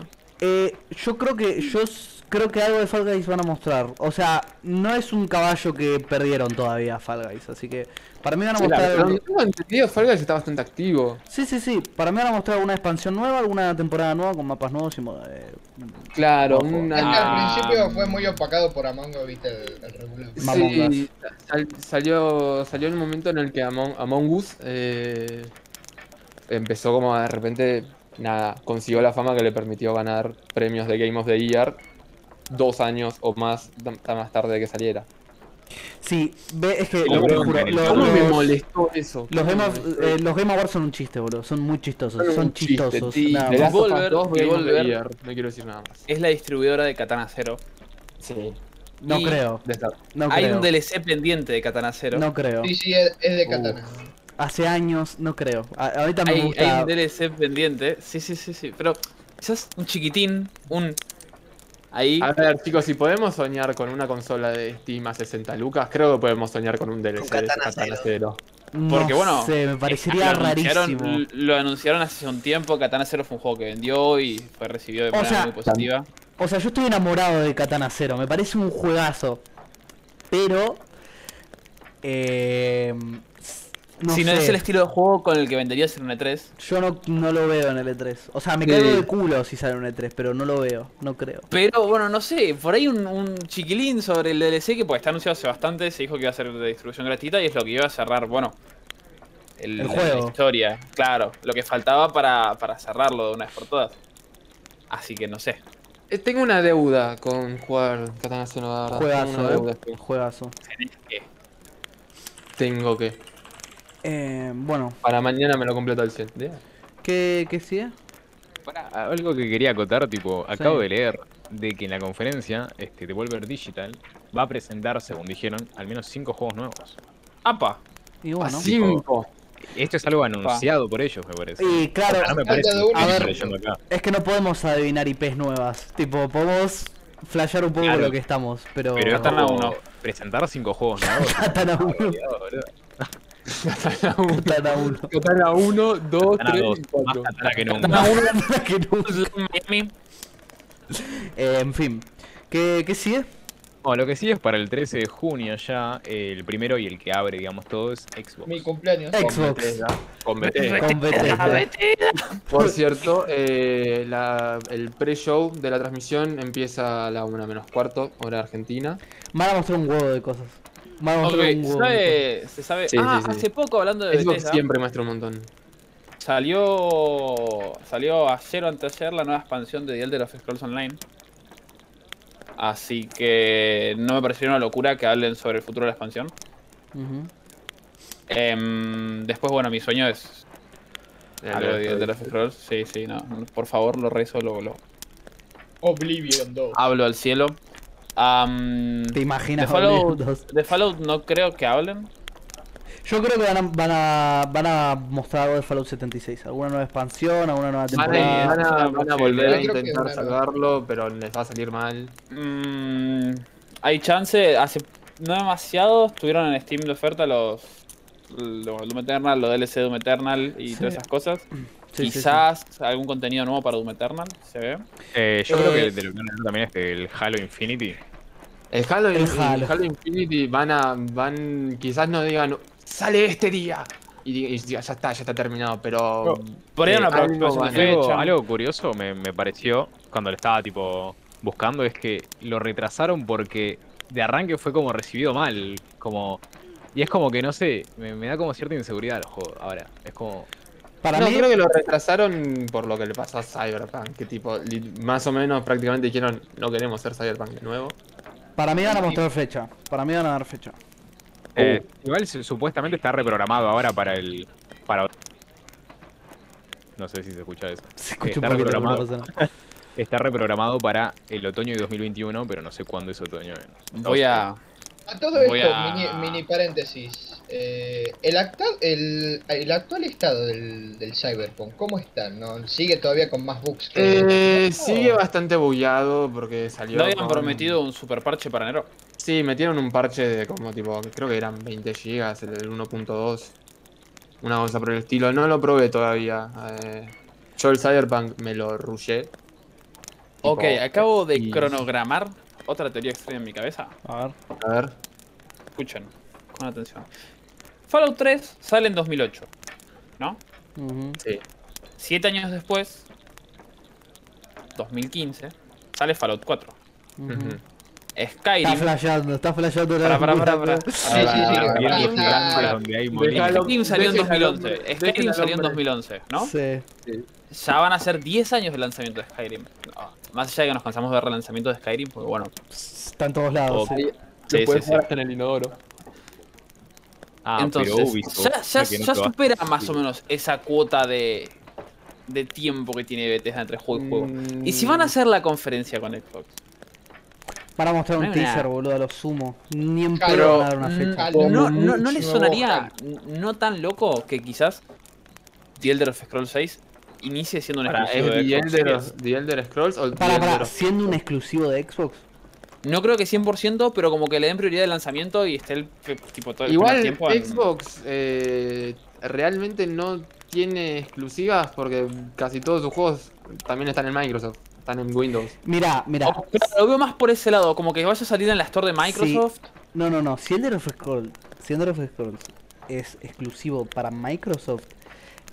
Eh, yo creo que yo creo que algo de Fall Guys van a mostrar. O sea, no es un caballo que perdieron todavía Fall Guys, así que para mí van a mostrar pero algo- tengo entendido, Fall Guys está bastante activo. Sí, sí, sí, para mí van a mostrar alguna expansión nueva, alguna temporada nueva con mapas nuevos y eh, Claro, Ojo. Es que una... al principio fue muy opacado por Among Us, viste, el, el regular. Sí, sal- salió, salió en un momento en el que Among, Among Us eh, empezó como de repente, nada, consiguió la fama que le permitió ganar premios de Game of the Year dos años o más, más tarde de que saliera. Sí, ve, es que lo- lo juro, lo- ¿Cómo me los, molestó eso? los ¿Cómo Game me eh, los Game Awards son un chiste, boludo, son muy chistosos, Son son chistosos. Devolver, 2 Game of the Devolver. No quiero decir nada más. Es la distribuidora de Katana Zero. Sí. No y creo, no Hay creo. un DLC pendiente de Katana Zero. No creo. Sí, sí, es, de Katana. Hace años, no creo. Ahorita me hay, gusta. hay un DLC pendiente. Sí, sí, sí, sí. Pero quizás un chiquitín, un. Ahí. A ver, chicos, si podemos soñar con una consola de Steam a 60 lucas, creo que podemos soñar con un DLC de Katana Katana Zero. Zero. Porque no bueno, sé, me parecería lo anunciaron, rarísimo. lo anunciaron hace un tiempo, Katana Zero fue un juego que vendió y fue recibido de O manera sea, muy positiva. O sea, yo estoy enamorado de Katana Zero, me parece un juegazo. Pero. Eh, no si no sé, es el estilo de juego con el que venderías en un E3, Yo no, no lo veo en el E3. O sea, me Sí. caigo de culo si sale un E3, pero no lo veo, no creo. Pero bueno, no sé, por ahí un, un chiquilín sobre el DLC que pues está anunciado hace bastante, se dijo que iba a ser de distribución gratuita y es lo que iba a cerrar, bueno, el, El juego. la historia, claro, lo que faltaba para, para cerrarlo de una vez por todas. Así que no sé. Eh, Tengo una deuda con jugar Katana Zero, la verdad. Tengo una Juegazo, deuda, eh. Juegazo. Tengo que. Eh, bueno, Para mañana me lo completo al 100. Ya. ¿qué, qué sigue? Algo que quería acotar, tipo, acabo Sí. de leer de que en la conferencia, este, Devolver Digital va a presentar, según dijeron, al menos 5 juegos nuevos. ¡Apa! Y bueno. A 5. Esto es algo anunciado por ellos, me parece. Y claro, no me parece uno. A ver. es que no podemos adivinar IPs nuevas. Tipo, podemos flashear un poco Claro. lo que estamos, pero. Pero es Katana como uno. presentar 5 juegos nuevos. 1. Cuidado, boludo. Katana 1. Katana 1. Katana 1, 2, Katana 3 dos, y más 4. katana que nunca. Katana uno, Que no- Miami. Eh, en fin. ¿Qué, qué sigue? Bueno, lo que sí es para el 13 de junio ya, eh, el primero y el que abre, digamos, todo es Xbox. Mi cumpleaños. Xbox. Con Bethesda. Con Bethesda. Por cierto, eh, la- el pre-show de la transmisión empieza a la 1 menos cuarto, hora argentina. Van a mostrar un huevo de cosas. ¿Se sabe, se sabe. Sí, ah, sí, sí. hace poco hablando de Xbox Bethesda, siempre muestra un montón. salió salió ayer o anteayer la nueva expansión de The Elder of Scrolls Online. Así que no me parecería una locura que hablen sobre el futuro de la expansión. Em, después, bueno, mi sueño es algo de The Elder of Scrolls. Sí, sí, no. Por favor, lo rezo, lo, lo Oblivion 2. hablo al cielo. ¿Te imaginas? de Fallout, Oblivion 2? de Fallout no creo que hablen. Yo creo que van a, van a, van a mostrar algo de Fallout 76. Alguna nueva expansión, alguna nueva temporada. van a- van a volver a intentar sacarlo, pero les va a salir mal. Mm, hay chance, hace no demasiado estuvieron en Steam de oferta los, los Doom Eternal, los DLC de Doom Eternal y Sí. todas esas cosas. Sí, sí, sí. Quizás algún contenido nuevo para Doom Eternal, se ve. Eh, yo Eh, creo que de lo que también es del Halo Infinity. El Halo, El el Halo. Infinity van a. van. quizás no digan sale este día. Y, ya está, ya está terminado, pero. Por ahí eh, una algo Algo, fecha. algo curioso me, me pareció cuando lo estaba tipo buscando es que lo retrasaron porque de arranque fue como recibido mal, como y es como que no sé, me, me da como cierta inseguridad el juego ahora, es como Para no, mí, creo que lo retrasaron por lo que le pasó a Cyberpunk. Que tipo, más o menos prácticamente dijeron, no queremos ser Cyberpunk de nuevo. para mí van a mostrar fecha. Para mí van a dar fecha. eh, igual su- supuestamente está reprogramado ahora para el para no sé si se escucha eso. Se escucha Está un no reprogramado. Está reprogramado para el otoño de 2021, pero no sé cuándo es otoño. Voy a. A todo esto, a- mini, mini paréntesis. Eh, el, acta- el, el actual estado del, del Cyberpunk, ¿cómo está? ¿No? ¿Sigue todavía con más bugs que.? Eh, sigue bastante bugueado porque salió. No habían con- prometido un super parche para enero. Sí, metieron un parche de como tipo, creo que eran 20 GB, el del 1.2. Una cosa por el estilo. No lo probé todavía. eh, yo el Cyberpunk me lo rushé. Ok, Tipo, acabo de y- cronogramar otra teoría extraña en mi cabeza. A ver. A ver. Escuchen, con atención. Fallout 3 sale en 2008, ¿no? Sí. Siete años después, 2015, sale Fallout 4. Ujú. Ujú. Está Skyrim. flasheando, está flasheando la Para, para. Sí, sí, sí. Ah, Ah. Skyrim salió en Dejen al 2011. hombre, Skyrim salió en hombre. 2011, ¿no? Sí. Ya van a ser 10 años de lanzamiento de Skyrim. No, más allá de que nos cansamos de ver relanzamientos de Skyrim, porque bueno. Está en todos lados. Sí. Sí, Lo puedes sí, hasta en el inodoro. Ah, Entonces, Ubisoft, ya, supera más o menos esa cuota de, de tiempo que tiene Bethesda entre juego y juego. Mm. ¿Y si van a hacer la conferencia con Xbox? Van a mostrar un No teaser, nada. boludo, a lo sumo. Ni en Pero, pedo van a dar una mm, fecha. Como no, no, ¿No les sonaría no tan loco que quizás The Elder of Scrolls 6 inicie siendo un Para, ¿Es exclusivo de The Xbox Elder? The Elder Scrolls o The Para, Elder para, of- siendo un exclusivo de Xbox. No creo que 100%, pero como que le den prioridad de lanzamiento y esté el tipo todo el Igual tiempo en- Xbox eh, realmente no tiene exclusivas porque casi todos sus juegos también están en Microsoft, están en Windows. Mira, mira. O- lo veo más por ese lado, como que vaya a salir en la store de Microsoft. No, no, no. Si Elder of Scrolls, si Elder of Scrolls es exclusivo para Microsoft,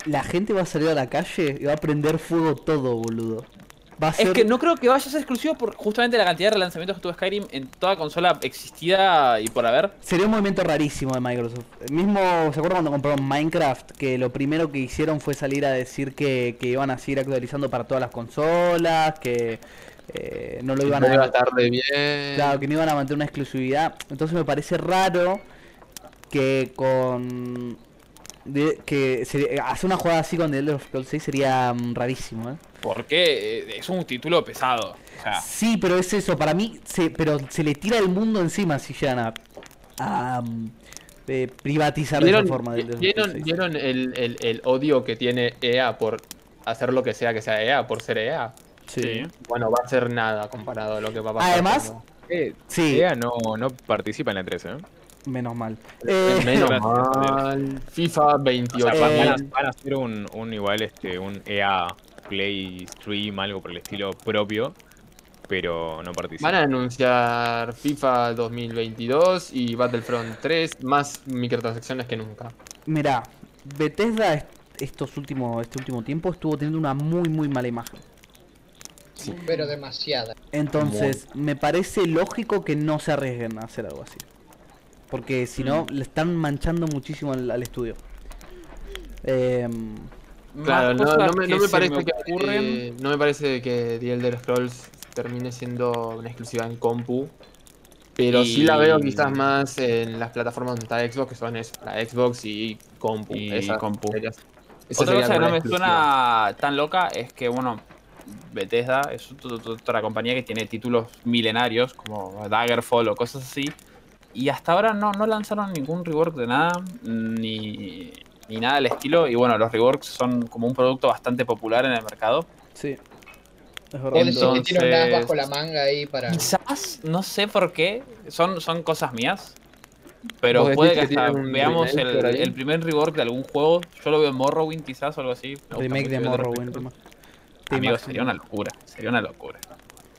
la gente va a salir a la calle y va a prender fuego todo, boludo. Va a ser... Es que no creo que vaya a ser exclusivo por justamente la cantidad de relanzamientos que tuvo Skyrim en toda consola existida y por haber. Sería un movimiento rarísimo de Microsoft. El mismo, ¿se acuerdan cuando compraron Minecraft? Que lo primero que hicieron fue salir a decir que, que iban a seguir actualizando para todas las consolas, que eh, no lo iban No iba a a... estar de bien. Claro, que no iban a mantener una exclusividad. Entonces me parece raro que con... de- que sería- hacer una jugada así con The Elder of Scrolls 6 sería mm, rarísimo, ¿eh? Porque eh, es un título pesado. O sea, Sí, pero es eso, para mí, se, pero se le tira el mundo encima si llegan a, a, eh, privatizar de esa ¿Vieron, forma. Of ¿vieron, Scrolls 6. vieron el, el- el odio que tiene EA por hacer lo que sea que sea EA, por ser EA? Sí. Bueno, va a ser nada comparado a lo que va a pasar. Además, cuando- Eh, Sí. EA no, no participa en la 13, ¿eh? Menos mal. Eh, Menos gracias, mal. FIFA O sea, 28. van, Eh, van a, van a hacer un, un igual, este, un EA Play Stream, algo por el estilo propio, pero no participa. Van a anunciar FIFA 2022 y Battlefront 3, más microtransacciones que nunca. Mirá, Bethesda est- estos últimos, este último tiempo estuvo teniendo una muy muy mala imagen. Pero demasiada. Entonces, me parece lógico que no se arriesguen a hacer algo así. Porque si no, le están manchando muchísimo al, al estudio. Em, Claro, no, me, no parece que ocurren. eh, no me parece que The Elder Scrolls termine siendo una exclusiva en compu. Pero sí la veo Y- quizás más en las plataformas donde está Xbox, que son eso, la Xbox y compu. Y Esas compu. Otra cosa que no me exclusiva. suena tan loca es que, bueno, Bethesda es ot- ot- otra compañía que tiene títulos milenarios como Daggerfall o cosas así. Y hasta ahora no, no lanzaron ningún rework de nada, ni, ni nada del estilo. Y bueno, los reworks son como un producto bastante popular en el mercado. sí. Es Entonces- tiene bajo la manga ahí para. Quizás, no sé por qué, son, son cosas mías. Pero ¿Vos puede que que hasta veamos el, el primer rework de algún juego. Yo lo veo en Morrowind quizás o algo así. Remake de Morrowind. Amigo, sería una locura. Sería una locura.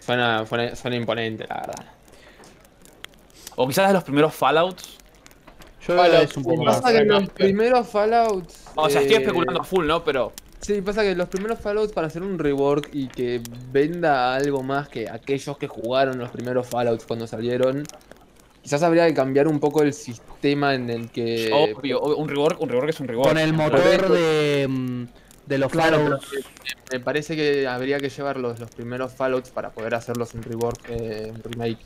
Suena, suena, suena imponente, la verdad. O quizás de los primeros Fallouts. Yo Fallout, es un poco pasa más. Pasa que los primeros Fallouts. O sea, estoy eh, especulando a full, ¿no? Pero Sí, pasa que los primeros Fallouts para hacer un rework y que venda algo más que aquellos que jugaron los primeros Fallouts cuando salieron, quizás habría que cambiar un poco el sistema en el que... obvio, obvio, un rework, un rework es un rework. Con el motor de, mm, de los Claro, Fallouts. me parece que habría que llevar los, los primeros Fallouts para poder hacerlos un rework, eh, un remake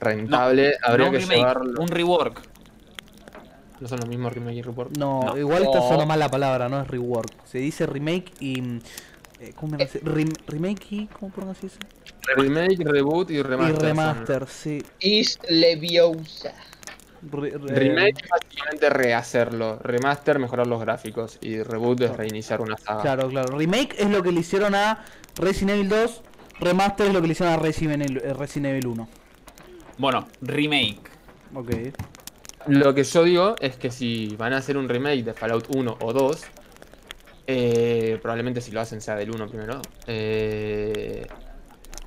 rentable. habría No que remake, llevarlo. un rework. No son los mismos remake y rework. No, No. igual está No. sonando mal la palabra, no es rework. Se dice remake y. mm, eh, ¿Cómo me parece? Rem- remake y. ¿Cómo pronuncias eso? Remake, reboot y remaster. y remaster, sí. Is Leviosa. Re- re- Remake es básicamente rehacerlo. Remaster, mejorar los gráficos. Y reboot es reiniciar una saga. Claro, claro. Remake es lo que le hicieron a Resident Evil 2. Remaster es lo que le hicieron a Resident Evil, eh, Resident Evil 1. Bueno, remake. Ok. Lo que yo digo es que si van a hacer un remake de Fallout 1 o 2, eh, probablemente si lo hacen sea del 1 primero, eh,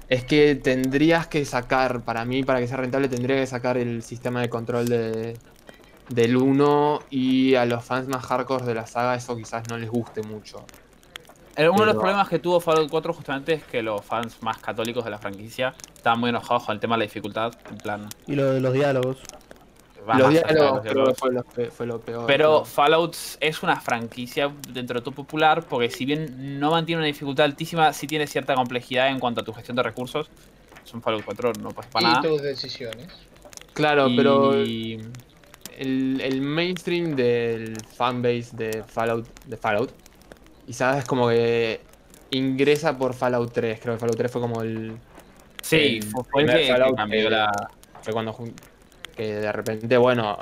es que tendrías que sacar, para mí, para que sea rentable, tendría que sacar el sistema de control de, del 1 y a los fans más hardcore de la saga eso quizás no les guste mucho. Eh, Uno de los problemas que tuvo Fallout 4 justamente es que los fans más católicos de la franquicia estaban muy enojados con el tema de la dificultad. En plan, Y lo de los diálogos. va los diálogos los fue lo, pe- fue lo peor. Pero Fallout es una franquicia dentro de todo popular porque si bien no mantiene una dificultad altísima, sí tiene cierta complejidad en cuanto a tu gestión de recursos. Es un Fallout 4, no pasa para Y nada. tus decisiones. Claro, pero Y- el, el mainstream del fanbase de Fallout, de Fallout, quizás es como que ingresa por Fallout 3. Creo que Fallout 3 fue como el. Sí, el fue, fue el primer que, Fallout la... Fue cuando que de repente, bueno,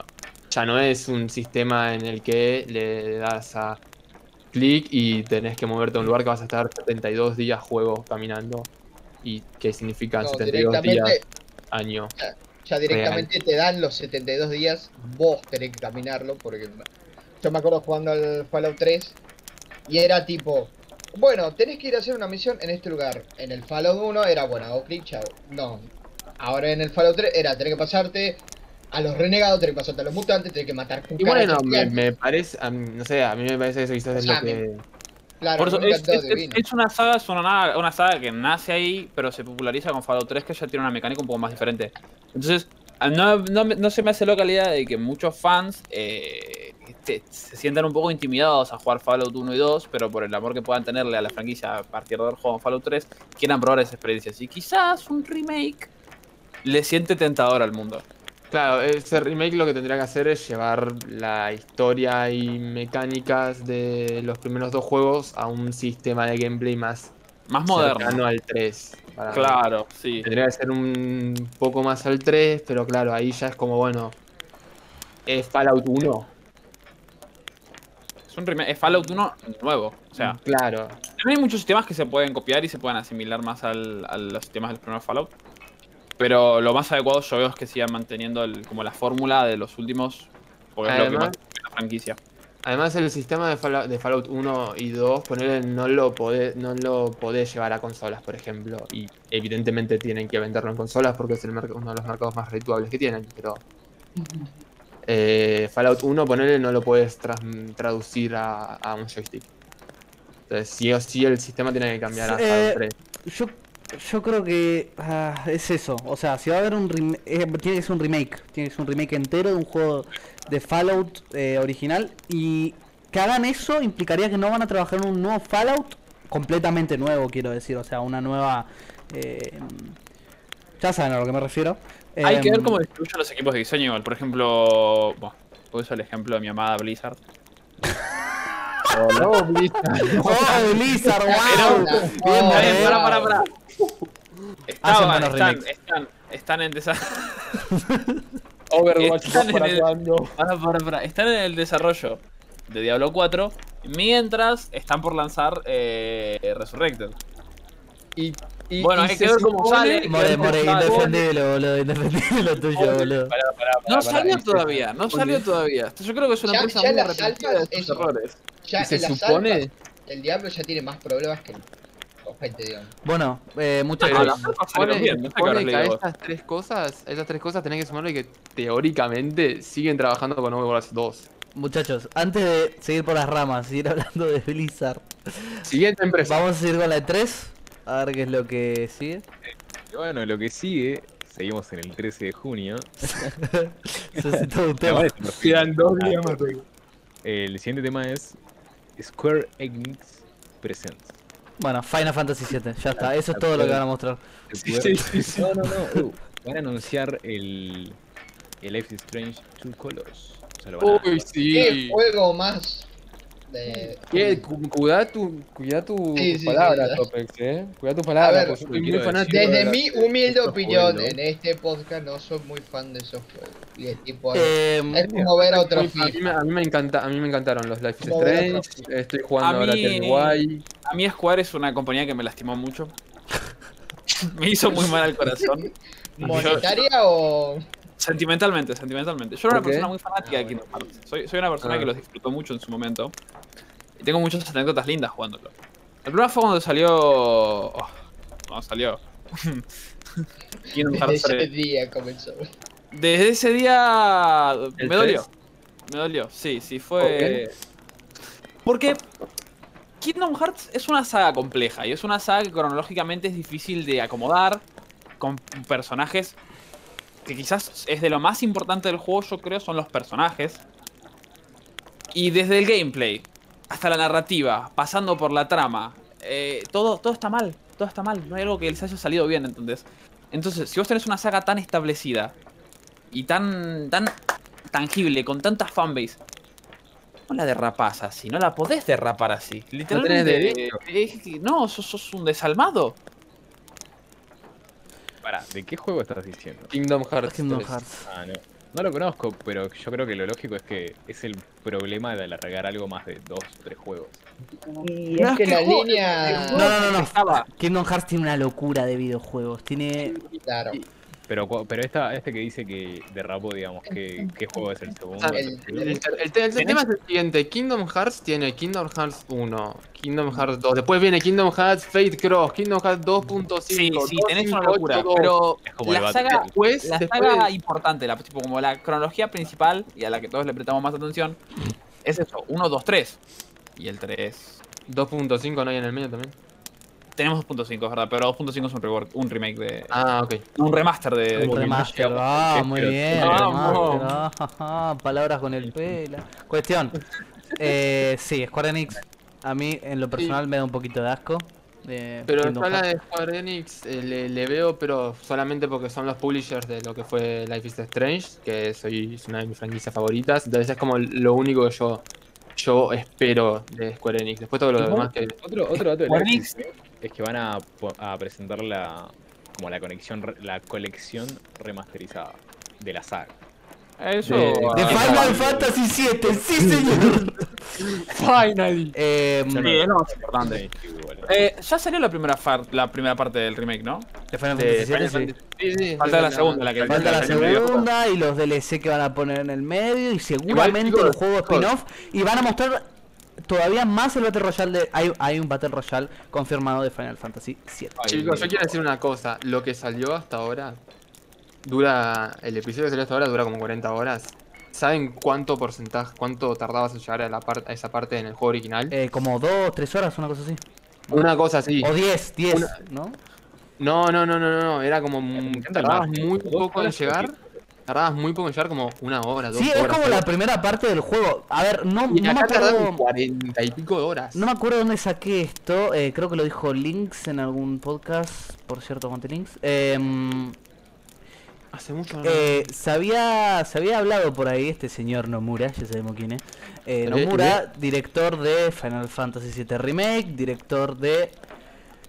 ya no es un sistema en el que le das a clic y tenés que moverte a un lugar que vas a estar 72 días juego caminando. ¿Y qué significa No, 72 días? directamente año. Ya directamente te dan los 72 días, vos tenés que caminarlo, porque yo me acuerdo jugando al Fallout 3 y era tipo, bueno, tenés que ir a hacer una misión en este lugar. En el Fallout 1 era, bueno, hago clic, chao. No, ahora en el Fallout 3 era, tenés que pasarte a los renegados, tenés que pasarte a los mutantes, tenés que matar Y bueno, me, me parece, no sé, a mí me parece que eso quizás es O sea, lo que... Claro, Por eso nunca es, todo es- es- divino. es una saga, es una, una saga que nace ahí, pero se populariza con Fallout 3, que ya tiene una mecánica un poco más diferente. Entonces, no, no, me- no se me hace loca la idea de que muchos fans eh, te- se sientan un poco intimidados a jugar Fallout 1 y 2, pero por el amor que puedan tenerle a la franquicia a partir de haber jugado Fallout 3, quieran probar esa experiencia. Y quizás un remake le siente tentador al mundo. Claro, ese remake lo que tendría que hacer es llevar la historia y mecánicas de los primeros dos juegos a un sistema de gameplay más Más moderno. al 3. para mí. Claro, sí. Tendría que ser un poco más al 3, pero claro, ahí ya es como, bueno, es Fallout 1. Es un remake, es Fallout 1 nuevo. O sea, claro. También hay muchos sistemas que se pueden copiar y se pueden asimilar más al- a los sistemas del primer Fallout. Pero lo más adecuado yo veo es que sigan manteniendo el- como la fórmula de los últimos. Porque es lo que Además- más la franquicia. Además el sistema de Fallout, de Fallout 1 y 2, ponerle no lo podés, no lo podés llevar a consolas, por ejemplo. Y evidentemente tienen que venderlo en consolas porque es el uno de los mercados más redituables que tienen, pero. eh, Fallout 1, ponerle no lo puedes tras- traducir a, a un joystick. Entonces, sí o sí el sistema tiene que cambiar a Eh, Fallout 3. Yo, yo creo que ah, es eso. O sea, si va a haber un remake, tiene que ser un remake. Tiene que ser un remake entero de un juego de Fallout eh, original. Y que hagan eso implicaría que no van a trabajar en un nuevo Fallout completamente nuevo, quiero decir. O sea, una nueva... eh, ya saben a lo que me refiero. Hay que ver Em, cómo distribuyen los equipos de diseño igual. Por ejemplo, bueno, puedo usar el ejemplo de mi amada Blizzard. No, Blizzard. ¡Oh, Blizzard! ¡Wow! Bien, Oh, pará, pará, pará. Hacen Estaban, están, están, están en desarrollo. Overwatch Están 2 para en el- pará. Están en el desarrollo de Diablo 4 mientras están por lanzar eh, Resurrected. Y, y- Bueno, y hay que ver cómo sale. More, More, indefendible, boludo. Indefendible lo tuyo, boludo. Pará, pará, pará, No salió y se- todavía, no salió todavía. Yo creo que es una Ya- empresa ya muy las arrepentida de eso. errores. Ya se supone- alfas, el diablo ya tiene más problemas que el ojete, digamos. Bueno, eh. Ah, se alfas supone, que a estas tres cosas, a esas tres cosas tenés que sumarle que teóricamente siguen trabajando con Overwatch 2. Muchachos, antes de seguir por las ramas, seguir hablando de Blizzard, Siguiente empresa. vamos a seguir con la de 3. A ver qué es lo que sigue. Y bueno, lo que sigue, seguimos en el 13 de junio. Eso es todo un tema. Quedan dos días más. El siguiente tema es Square Enix Presents. Bueno, Final Fantasy VII, ya está. Eso es todo lo que van a mostrar. Sí, sí, sí. No, no, no. uh, van a anunciar el, el Life is Strange Two Colors. O sea, lo van a- Uy, ¿Qué sí. juego más? De... ¿Qué? Cu- Cuida tu, cuida tu Sí, sí, palabra, sí. Topex, eh. Cuida tu palabra, ver, porque soy muy quiero fanático. de Desde la- mi humilde opinión, en este podcast no soy muy fan de esos juegos. Y es tipo, Eh, es como ver a otro Muy fan. A mí, me, FIFA. a, mí me encanta, a mí me encantaron los Life is Strange. Estoy jugando A ahora Why. A mí Square es una compañía que me lastimó mucho. me hizo muy mal al corazón. ¿Monetaria o...? Sentimentalmente, sentimentalmente. Yo era una persona muy fanática de Kingdom Hearts. Soy, soy una persona Ah. que los disfrutó mucho en su momento. Y tengo muchas anécdotas lindas jugándolo. El problema fue cuando salió. oh, cuando salió. Kingdom Desde Hearts ese 3. día comenzó. Desde ese día. ¿El Me dolió. 3? Me dolió, sí, sí, fue. Porque. Kingdom Hearts es una saga compleja y es una saga que cronológicamente es difícil de acomodar con personajes que quizás es de lo más importante del juego, yo creo, son los personajes. Y desde el gameplay hasta la narrativa, pasando por la trama, eh, todo, todo está mal, todo está mal, no hay algo que les haya salido bien, ¿entendés? Entonces, si vos tenés una saga tan establecida y tan, tan tangible, con tanta fanbase, no la derrapás así, no la podés derrapar así. Literalmente, derecho. es que- no, sos, sos un desalmado. Pará, ¿de qué juego estás diciendo? Kingdom Hearts. Kingdom 3. Hearts. Ah, no. No lo conozco, pero yo creo que lo lógico es que es el problema de alargar algo más de dos o tres juegos. Y No, es es que que la línea... No, no, no, no. Estaba. Kingdom Hearts tiene una locura de videojuegos. Tiene. Claro. Pero, cu- pero esta, este que dice que derrapó, digamos, ¿qué, qué juego es el segundo? O sea, ¿Es el- el El, el- el- el tema es el siguiente, Kingdom Hearts tiene Kingdom Hearts 1, Kingdom Hearts 2, después viene Kingdom Hearts Fate Cross, Kingdom Hearts 2.5, Sí, sí, tenés una locura. 2.5, Pero Es como el la saga. Después, la después saga importante, la, tipo como la cronología principal y a la que todos le prestamos más atención, es eso, 1, 2, 3. Y el 3. 2.5 no hay en el medio también. Tenemos 2.5, es verdad, pero 2.5 es un, rework, un remake de. Ah, ok. Un remaster de. Un remaster, ah, muy bien, remaster, ah, palabras con el pela. Cuestión, eh, sí, Square Enix, a mí en lo personal me da un poquito de asco. Pero yo la de Square Enix eh, le, le veo, pero solamente porque son los publishers de lo que fue Life is Strange, que soy, es una de mis franquicias favoritas. Entonces es como lo único que yo, yo espero de Square Enix. Después todo lo demás que... Otro, otro dato de Square Enix. Es que van a, presentar la, como la conexión, re- la colección remasterizada de la saga. Eso. De- De Final Fantasy VII, sí señor. Finally. Eh, Sí, es lo más importante. Eh, ya salió la primera, far- la primera parte del remake, ¿no? de Final Fantasy VII, Final sí. Fantasy- sí, sí, Falta sí, la segunda, la que- Falta la segunda y los DLC que van a poner en el medio y seguramente chicos, los juegos spin-off y van a mostrar todavía más el Battle Royale de... Hay, hay un Battle Royale confirmado de Final Fantasy VII. Ay, Chicos, yo quiero decir una cosa. Lo que salió hasta ahora dura. El episodio que salió hasta ahora dura como 40 horas. ¿Saben cuánto porcentaje, cuánto tardabas en llegar a, la par- a esa parte en el juego original? Eh, como dos, tres horas, una cosa así. Una cosa así. O diez, diez, Una- ¿no? No, no, no, no, no, no. Era como. El Tardabas muy poco en llegar. Tardabas muy poco en llegar, como una hora, dos Sí, es horas. como la primera parte del juego. A ver, no, Y no me acuerdo... 40 y pico de horas. No me acuerdo dónde saqué esto, eh, creo que lo dijo Links en algún podcast, por cierto, Monte Links. Em, Hace mucho no. Eh, se, había, se había hablado por ahí este señor Nomura, ya sabemos quién es. Eh, Eh, Nomura, director de Final Fantasy VII Remake, director de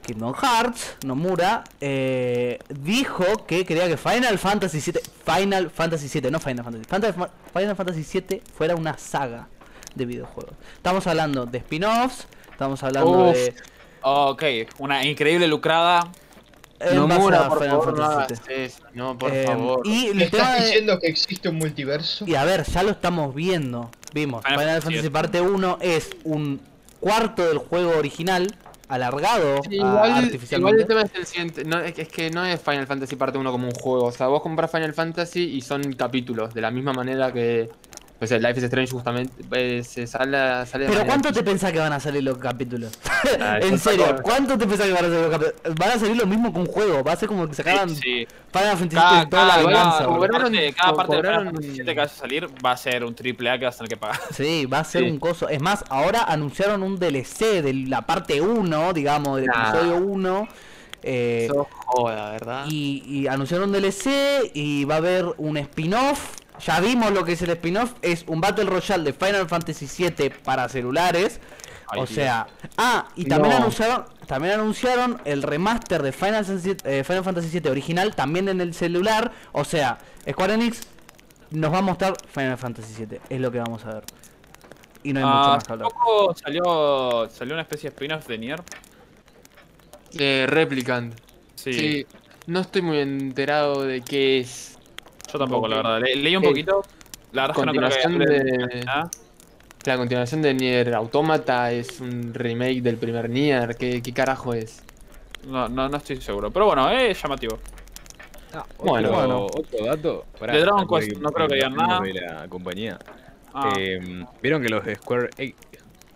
Kingdom Hearts. Nomura eh, dijo que quería que Final Fantasy VII, Final Fantasy VII, no Final Fantasy, Final, Fa- Final Fantasy VII fuera una saga de videojuegos. Estamos hablando de spin-offs, estamos hablando Uf. de... Ok, una increíble lucrada. Nomura, por Final favor, no Fantasy VII. No, por Eh, favor. Y ¿Me estás de- diciendo que existe un multiverso? Y a ver, ya lo estamos viendo. Vimos, Final Final, Fantasy Fantasy parte 1 es un cuarto del juego original, alargado Sí, igual, el tema es el siguiente, no, es, es que no es Final Fantasy parte 1 como un juego, o sea, vos compras Final Fantasy y son capítulos, de la misma manera que pues el Life is Strange justamente eh, se sale, sale de Pero ¿cuánto te pensás que van a salir los capítulos? Ah, en serio, ¿cuánto te pensás que van a salir los capítulos? Van a salir lo mismo que un juego, va a ser como que sacaran Sí. Final Fantasy toda la cada- cada- venganza, cobraron- cada parte de cobraron- Final Fantasy VII que vaya a salir va a ser un triple A que vas a tener que pagar. Sí, va a ser Sí. un coso. Es más, ahora anunciaron un DLC de la parte 1, digamos, del Nah. episodio 1. Eh, Eso joda, ¿verdad? Y, y anunciaron un DLC y va a haber un spin-off. Ya vimos lo que es el spin-off. Es un Battle Royale de Final Fantasy VII para celulares. Ay, o Dios. sea. Ah, y también No. anunciaron. También anunciaron el remaster de Final Fantasy, eh, Final Fantasy VII original también en el celular. O sea, Square Enix nos va a mostrar Final Fantasy VII. Es lo que vamos a ver. Y no hay mucho Ah, más que hablar. poco salió, salió una especie de spin-off de Nier. Eh, Replicant. Sí, Sí. No estoy muy enterado de qué es. Yo tampoco, la verdad. Le- leí un Eh, poquito. La verdad es que no creo que continuación de-. La continuación de Nier Automata es un remake del primer Nier. ¿Qué, qué carajo es? No, no, no estoy seguro. Pero bueno, es llamativo. Ah, Bueno, otro, bueno. otro dato. Pará, De Dragon Quest no creo que digan nada. De la compañía. Ah, Eh, ¿Vieron que los de Square Enix-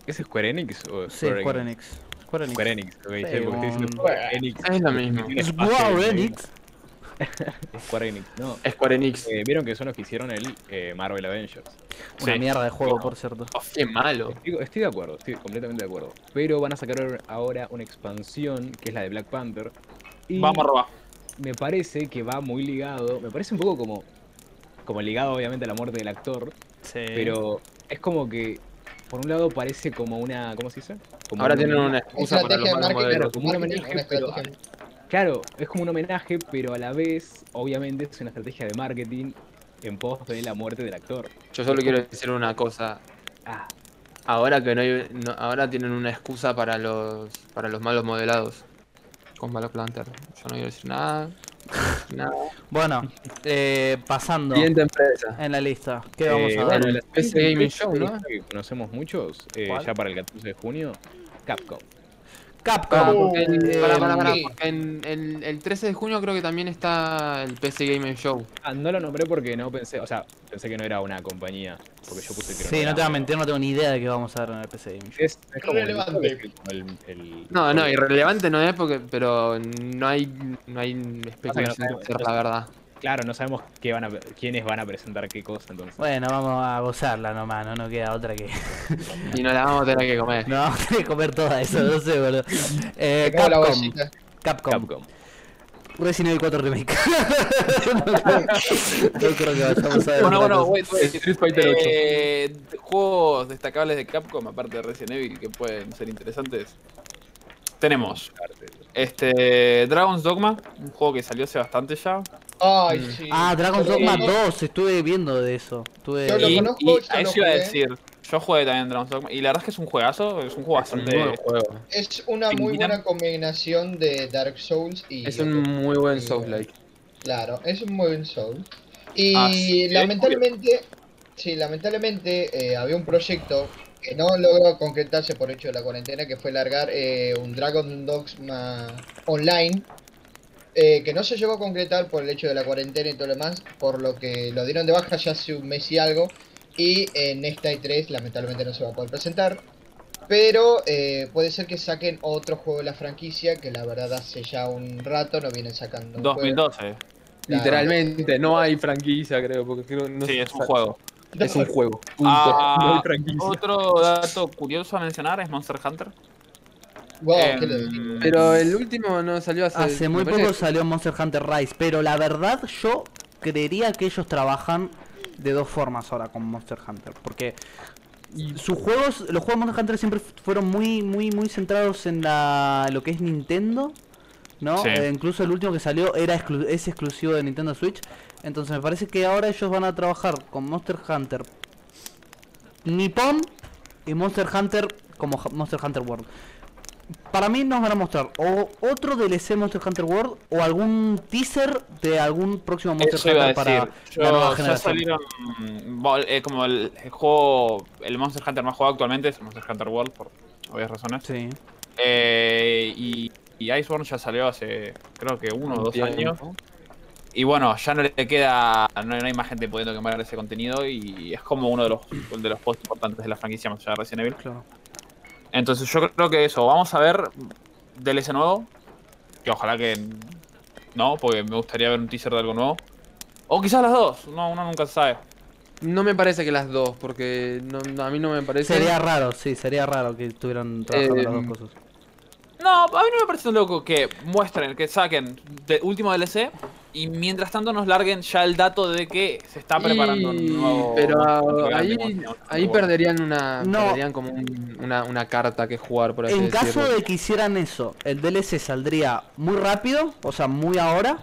¿Es Square Enix o Sí, Square Enix. Square Enix. Square Enix, ok, sí, Sí, porque estoy diciendo Square Enix. Es lo mismo. Square Enix. Square Enix, no. Square Enix. Eh, Vieron que son los que hicieron el eh, Marvel Avengers. Una Sí. mierda de juego, por cierto. Qué malo. Estoy, estoy de acuerdo, estoy completamente de acuerdo. Pero van a sacar ahora una expansión que es la de Black Panther. Y vamos a robar. me parece que va muy ligado. Me parece un poco como. Como ligado, obviamente, a la muerte del actor. Sí. Pero es como que. Por un lado parece como una. ¿Cómo se dice? Como Ahora tienen una excusa para los malos marketing, modelos. como un homenaje, pero-. Claro, es como un homenaje, pero a la vez, obviamente, es una estrategia de marketing en pos de la muerte del actor. Yo solo quiero decir una cosa. Ah, Ahora que no hay, no- ahora tienen una excusa para los para los malos modelados con Black Panther. Yo no quiero decir nada. Nada. Bueno, eh, pasando Siguiente empresa. en la lista. ¿Qué vamos Eh, a ver? bueno, el Gaming Show, ¿no? que conocemos muchos, eh, ya para el 14 de junio, Capcom. Capcom. Porque el, Eh, para, para, para, sí. porque en, el, el 13 de junio creo que también está el PC Gaming Show. Ah, no lo nombré porque no pensé, o sea, pensé que no era una compañía, porque yo puse que Sí, era no te voy a mentir, no tengo ni idea de qué vamos a ver en el PC Gaming Show. Es, es como el- Irrelevante. el, el- No, no, irrelevante no es porque, pero no hay, no hay especulación de sabemos, ser no la verdad. Claro, no sabemos qué van a, quiénes van a presentar qué cosa, entonces. Bueno, vamos a gozarla nomás, no nos queda otra que. Y nos la vamos a tener que comer. no, vamos a tener que comer toda eso, no sé, boludo. Eh, Capcom. Capcom. Capcom. Resident Evil 4 Remake. no creo que vayamos a ver. Bueno, bueno, cosa. wait, wait. Street Fighter 8. Eh, juegos destacables de Capcom, aparte de Resident Evil, que pueden ser interesantes. Tenemos este Dragon's Dogma, un juego que salió hace bastante ya. Ay, Mm. sí. Ah, Dragon Dogma lo- 2, estuve viendo de eso. Estuve... Yo lo y, conozco, y yo a lo eso iba a decir. Yo jugué también Dragon's Dogma. Y la verdad es que es un juegazo, es un juego Es un bastante. buen juego. Es una muy buena combinación de Dark Souls y. Es un muy buen Souls-like. Claro, es un muy buen Soul. Y Así es, lamentablemente, sí, lamentablemente eh, había un proyecto que no logró concretarse por hecho de la cuarentena, que fue largar eh, un Dragon Dogma online, eh, que no se llegó a concretar por el hecho de la cuarentena y todo lo demás, por lo que lo dieron de baja ya hace un mes y algo, y en esta E3 lamentablemente no se va a poder presentar. Pero eh, puede ser que saquen otro juego de la franquicia, que la verdad hace ya un rato no vienen sacando un juego. 2012. Literalmente, no hay franquicia, creo, porque creo no Sí, es un juego. Es un juego. Punto. Ah, no hay franquicia. otro dato curioso a mencionar es Monster Hunter. Wow, Em, qué. Pero el último no salió hace. Hace muy poco parece- salió Monster Hunter Rise, pero la verdad yo creería que ellos trabajan de dos formas ahora con Monster Hunter, porque sus juegos, los juegos de Monster Hunter siempre fueron muy, muy, muy centrados en la, lo que es Nintendo, ¿no? Sí. Eh, incluso el último que salió era exclu- es exclusivo de Nintendo Switch, entonces me parece que ahora ellos van a trabajar con Monster Hunter Nippon y Monster Hunter como Monster Hunter World. Para mí nos van a mostrar o otro DLC Monster Hunter World o algún teaser de algún próximo Monster Eso iba a Hunter decir. para Yo- la nueva ya generación. salieron. eh, como el, el juego. El Monster Hunter más jugado actualmente es el Monster Hunter World, por obvias razones. Sí. Eh, y, y Iceborne ya salió hace, creo que uno o dos Tiempo. años. Y bueno, ya no le queda. No, no hay más gente pudiendo quemar ese contenido. Y es como uno de los, de los juegos importantes de la franquicia más allá de Resident Evil. Claro. Entonces yo creo que eso, vamos a ver DLC nuevo. Que ojalá que no, porque me gustaría ver un teaser de algo nuevo. O quizás las dos, no, uno nunca sabe. No me parece que las dos, porque no, no, a mí no me parece. Sería raro, sí, sería raro que estuvieran trabajando las Em, dos cosas. No, a mí no me parece tan loco que muestren, que saquen de último DLC y mientras tanto nos larguen ya el dato de que se está preparando Y- un nuevo. Pero ah, ahí, ahí perderían una. No. Perderían como un- una, una carta que jugar, por así En caso de que hicieran eso, el DLC saldría muy rápido, o sea, muy ahora.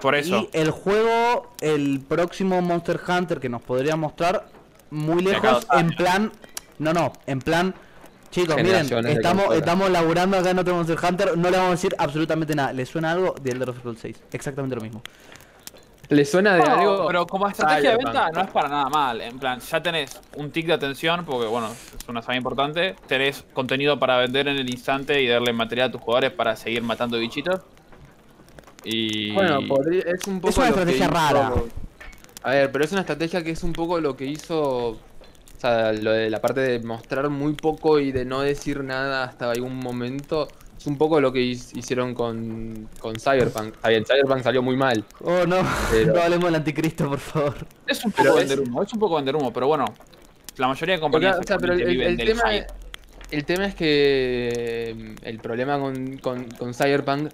Por eso. Y el juego, el próximo Monster Hunter que nos podría mostrar, muy lejos, en plan. No, no, en plan. Chicos, miren, de estamos, estamos laburando acá en otro Monster Hunter, no le vamos a decir absolutamente nada. ¿Le suena algo? The Elder Scrolls 6. Exactamente lo mismo. ¿Le suena de No, algo? pero como estrategia de venta no es para nada mal. En plan, ya tenés un tic de atención, porque bueno, es una saga importante. Tenés contenido para vender en el instante y darle material a tus jugadores para seguir matando bichitos. Y. Bueno, podría- es un poco. Es una estrategia hizo- rara. A ver, pero es una estrategia que es un poco lo que hizo. O sea, lo de la parte de mostrar muy poco y de no decir nada hasta algún momento. Es un poco lo que hicieron con, con Cyberpunk. Está bien, Cyberpunk salió muy mal. Oh, no, Pero- no hablemos del anticristo, por favor. Es un poco vender es- humo, es un poco vender humo, pero bueno. La mayoría de Porque, compañías o sea, pero el, actualmente el- viven el del tema, hype. el tema es que mm, el problema con, con, con Cyberpunk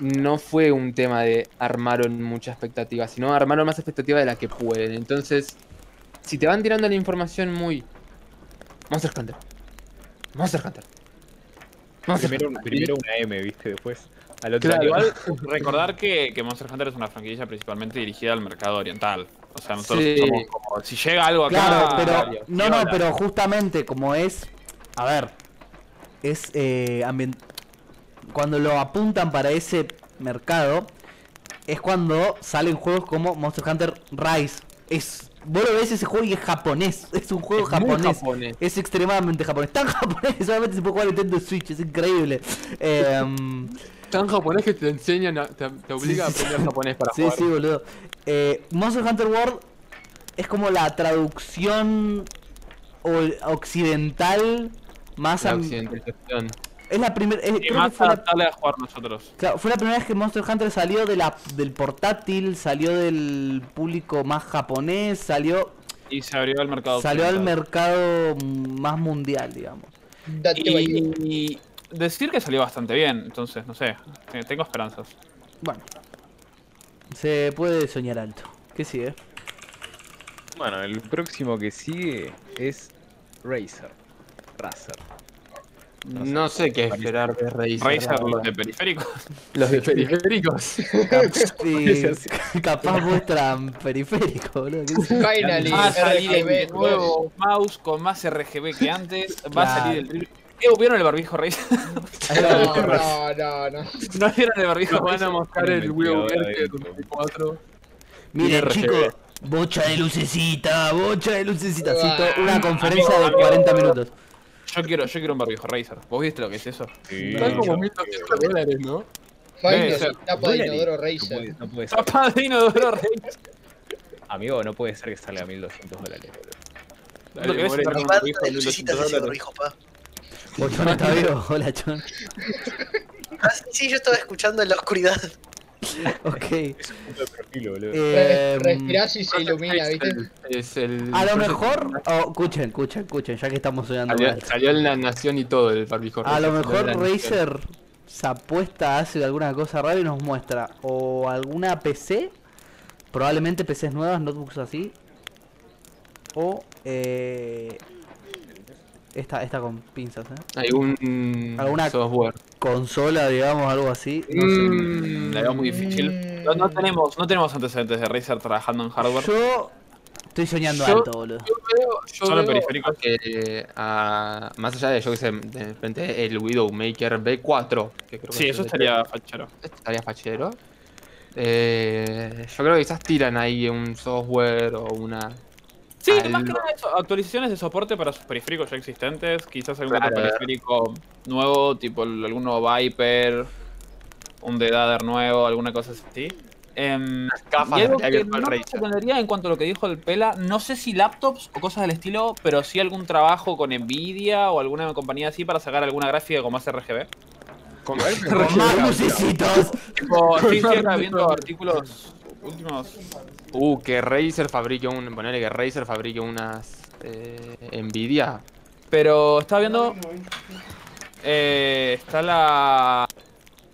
no fue un tema de armaron mucha expectativa, sino armaron más expectativa de la que pueden. Entonces, si te van tirando la información muy... Monster Hunter. Monster Hunter. Monster Primero, Hunter. primero una M, ¿viste? Después al otro Claro. igual. Recordar que, que Monster Hunter es una franquicia principalmente dirigida al mercado oriental. O sea, nosotros Sí. somos como. Si llega algo acá. Claro, pero. No, no, pero justamente como es. A ver. Es. Eh, Cuando lo apuntan para ese mercado. es cuando salen juegos como Monster Hunter Rise. Es, vos lo ves ese juego y es japonés. Es un juego Es japonés. japonés. Es extremadamente japonés. Tan japonés que solamente se puede jugar en Nintendo Switch. Es increíble. Em, Tan japonés que te enseñan, a- te, te obliga Sí, sí, a aprender japonés para sí, jugar. sí, boludo. Eh, Monster Hunter World es como la traducción occidental más La occidentalización. Es la primera Y creo que más fue la, a jugar nosotros. claro, fue la primera vez que Monster Hunter salió de la del portátil salió del público más japonés salió Y se abrió al mercado. salió al mercado más mundial digamos baile. Y decir que salió bastante bien, entonces, no sé, eh, tengo esperanzas. bueno se puede soñar alto ¿qué sigue? Bueno, el próximo que sigue es Razer. Razer. No sé. No sé qué esperar de Razer. Razer, los de periféricos. Los de periféricos. Sí, capaz muestran periférico boludo Va a salir el nuevo mouse con más RGB que antes. Va a salir el. Eh, ¿Vieron el barbijo Razer? No, no, no, no. ¿No vieron el barbijo Nos van a mostrar el Wii de adentro. 2004. Miren, chicos, bocha de lucecita, bocha de lucecita. Ah, to- una conferencia de amigo. 40 minutos. Yo quiero, yo quiero un barbijo Razer. ¿Vos viste lo que es eso? Sí, Están como yo- 1200 dólares, ¿no? Debe ser. tapa de ¿Dólares? inodoro No Razer. puede, no puede ser. Zapadino de oro Razer. Amigo, no puede ser que salga a 1200 dólares, boludo. Lo que ves con un barbijo de de lucecitas 1200 ese dólares. barbijo, pa. Bochón está vivo. Hola, Chon. Ah, sí, yo estaba escuchando en la oscuridad. Ok. Es un puto perfil, boludo. Eh, Respirás y se ilumina, ¿viste? Es el. a lo mejor. oh, escuchen, escuchen, escuchen, ya que estamos soñando. Salió, en la nación y todo el barbijo. A lo mejor. Razer se apuesta, hace alguna cosa rara y nos muestra o alguna PC, probablemente PCs nuevas, notebooks así, o eh, esta, esta con pinzas, ¿eh? Hay un Alguna- software. consola, digamos, algo así. No sé. Mm, La veo muy difícil. No, no tenemos, no tenemos antecedentes de Razer trabajando en hardware. Yo estoy soñando Yo- alto, boludo. Yo veo, yo Solo veo periféricos. que, ah, más allá de yo que sé, de repente el Widowmaker B4, que creo que Sí, es eso estaría fachero. Estaría fachero. Eh, yo creo que quizás tiran ahí un software o una. Sí, algo. más que nada eso, actualizaciones de soporte para sus periféricos ya existentes, quizás algún Claro. otro periférico nuevo, tipo el- alguno Viper, un Dedader nuevo, alguna cosa así. Em, gafas y algo de que no me sorprendería en cuanto a lo que dijo el Pela, no sé si laptops o cosas del estilo, pero sí algún trabajo con Nvidia o alguna compañía así para sacar alguna gráfica con más RGB. Con- Con más lucecitos. Tipo, sí, viendo artículos últimos. Uh, que Razer fabrique un. Ponerle que Razer fabrique unas. Eh, Nvidia. Pero estaba viendo. eh, está la.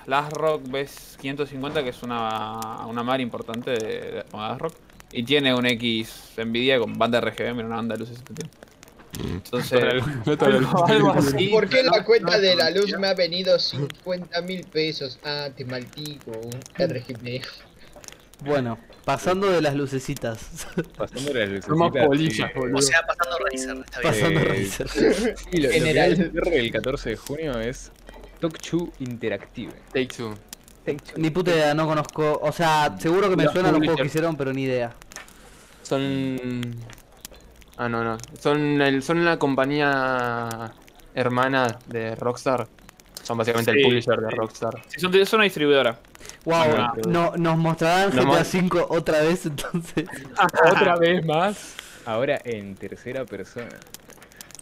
La ASRock BS550, que es una, una mar importante de, de ASRock. Y tiene un X Nvidia con banda RGB, mira una banda de luces que tiene. Entonces, algo, algo así. ¿Por qué la cuenta de la luz me ha venido 50 mil pesos? Ah, te maltico, RGB. Bueno, pasando de las lucecitas. Pasando las Son más lucecitas, polillas, sí. O sea, pasando Razer, está bien. pasando Eh, Razer. Sí, lo, lo que General. cierre el 14 de junio es Talk Interactive. Take Two. Ni puta idea, no conozco. O sea, seguro que me suenan los juegos que hicieron, pero ni idea. Son. Ah, no, no. Son, el, son la compañía hermana de Rockstar. Son básicamente Sí, el publisher de. Rockstar. Sí, son, es una distribuidora. Wow, no, nos mostrarán GTA mo- 5 otra vez entonces. Otra vez más. Ahora en tercera persona.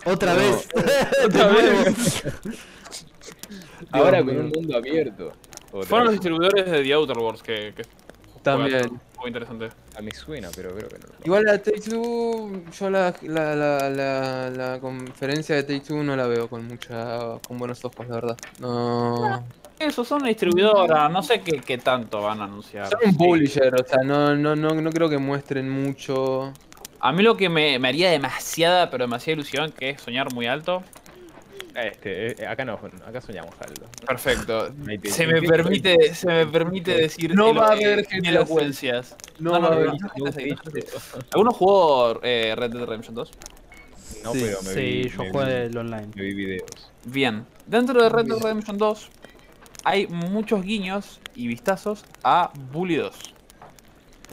Otra No. vez. De nuevo. Ahora con un mundo abierto. Otra Fueron los vez. distribuidores de The Outer Worlds, que, que También. muy interesante. A mí suena, pero creo que no. Igual la Take Two, yo la, la, la, la, la conferencia de Take Two no la veo con mucha, con buenos ojos, la verdad. No. Eso, son una distribuidora, no sé qué, qué tanto van a anunciar. Son un publisher, o sea, no, no, no, no creo que muestren mucho. A mí lo que me, me haría demasiada, pero demasiada ilusión, que es soñar muy alto. Este, eh, acá no, acá soñamos algo. Perfecto. Se me permite, se me permite decir No va a haber elocuencias. No va a haber ¿Alguno jugó eh, Red Dead Redemption 2? No, sí, pero me sí, vi, yo me jugué vi- el online. me vi videos. Bien. Dentro de Red Dead Redemption 2 hay muchos guiños y vistazos a Bully 2.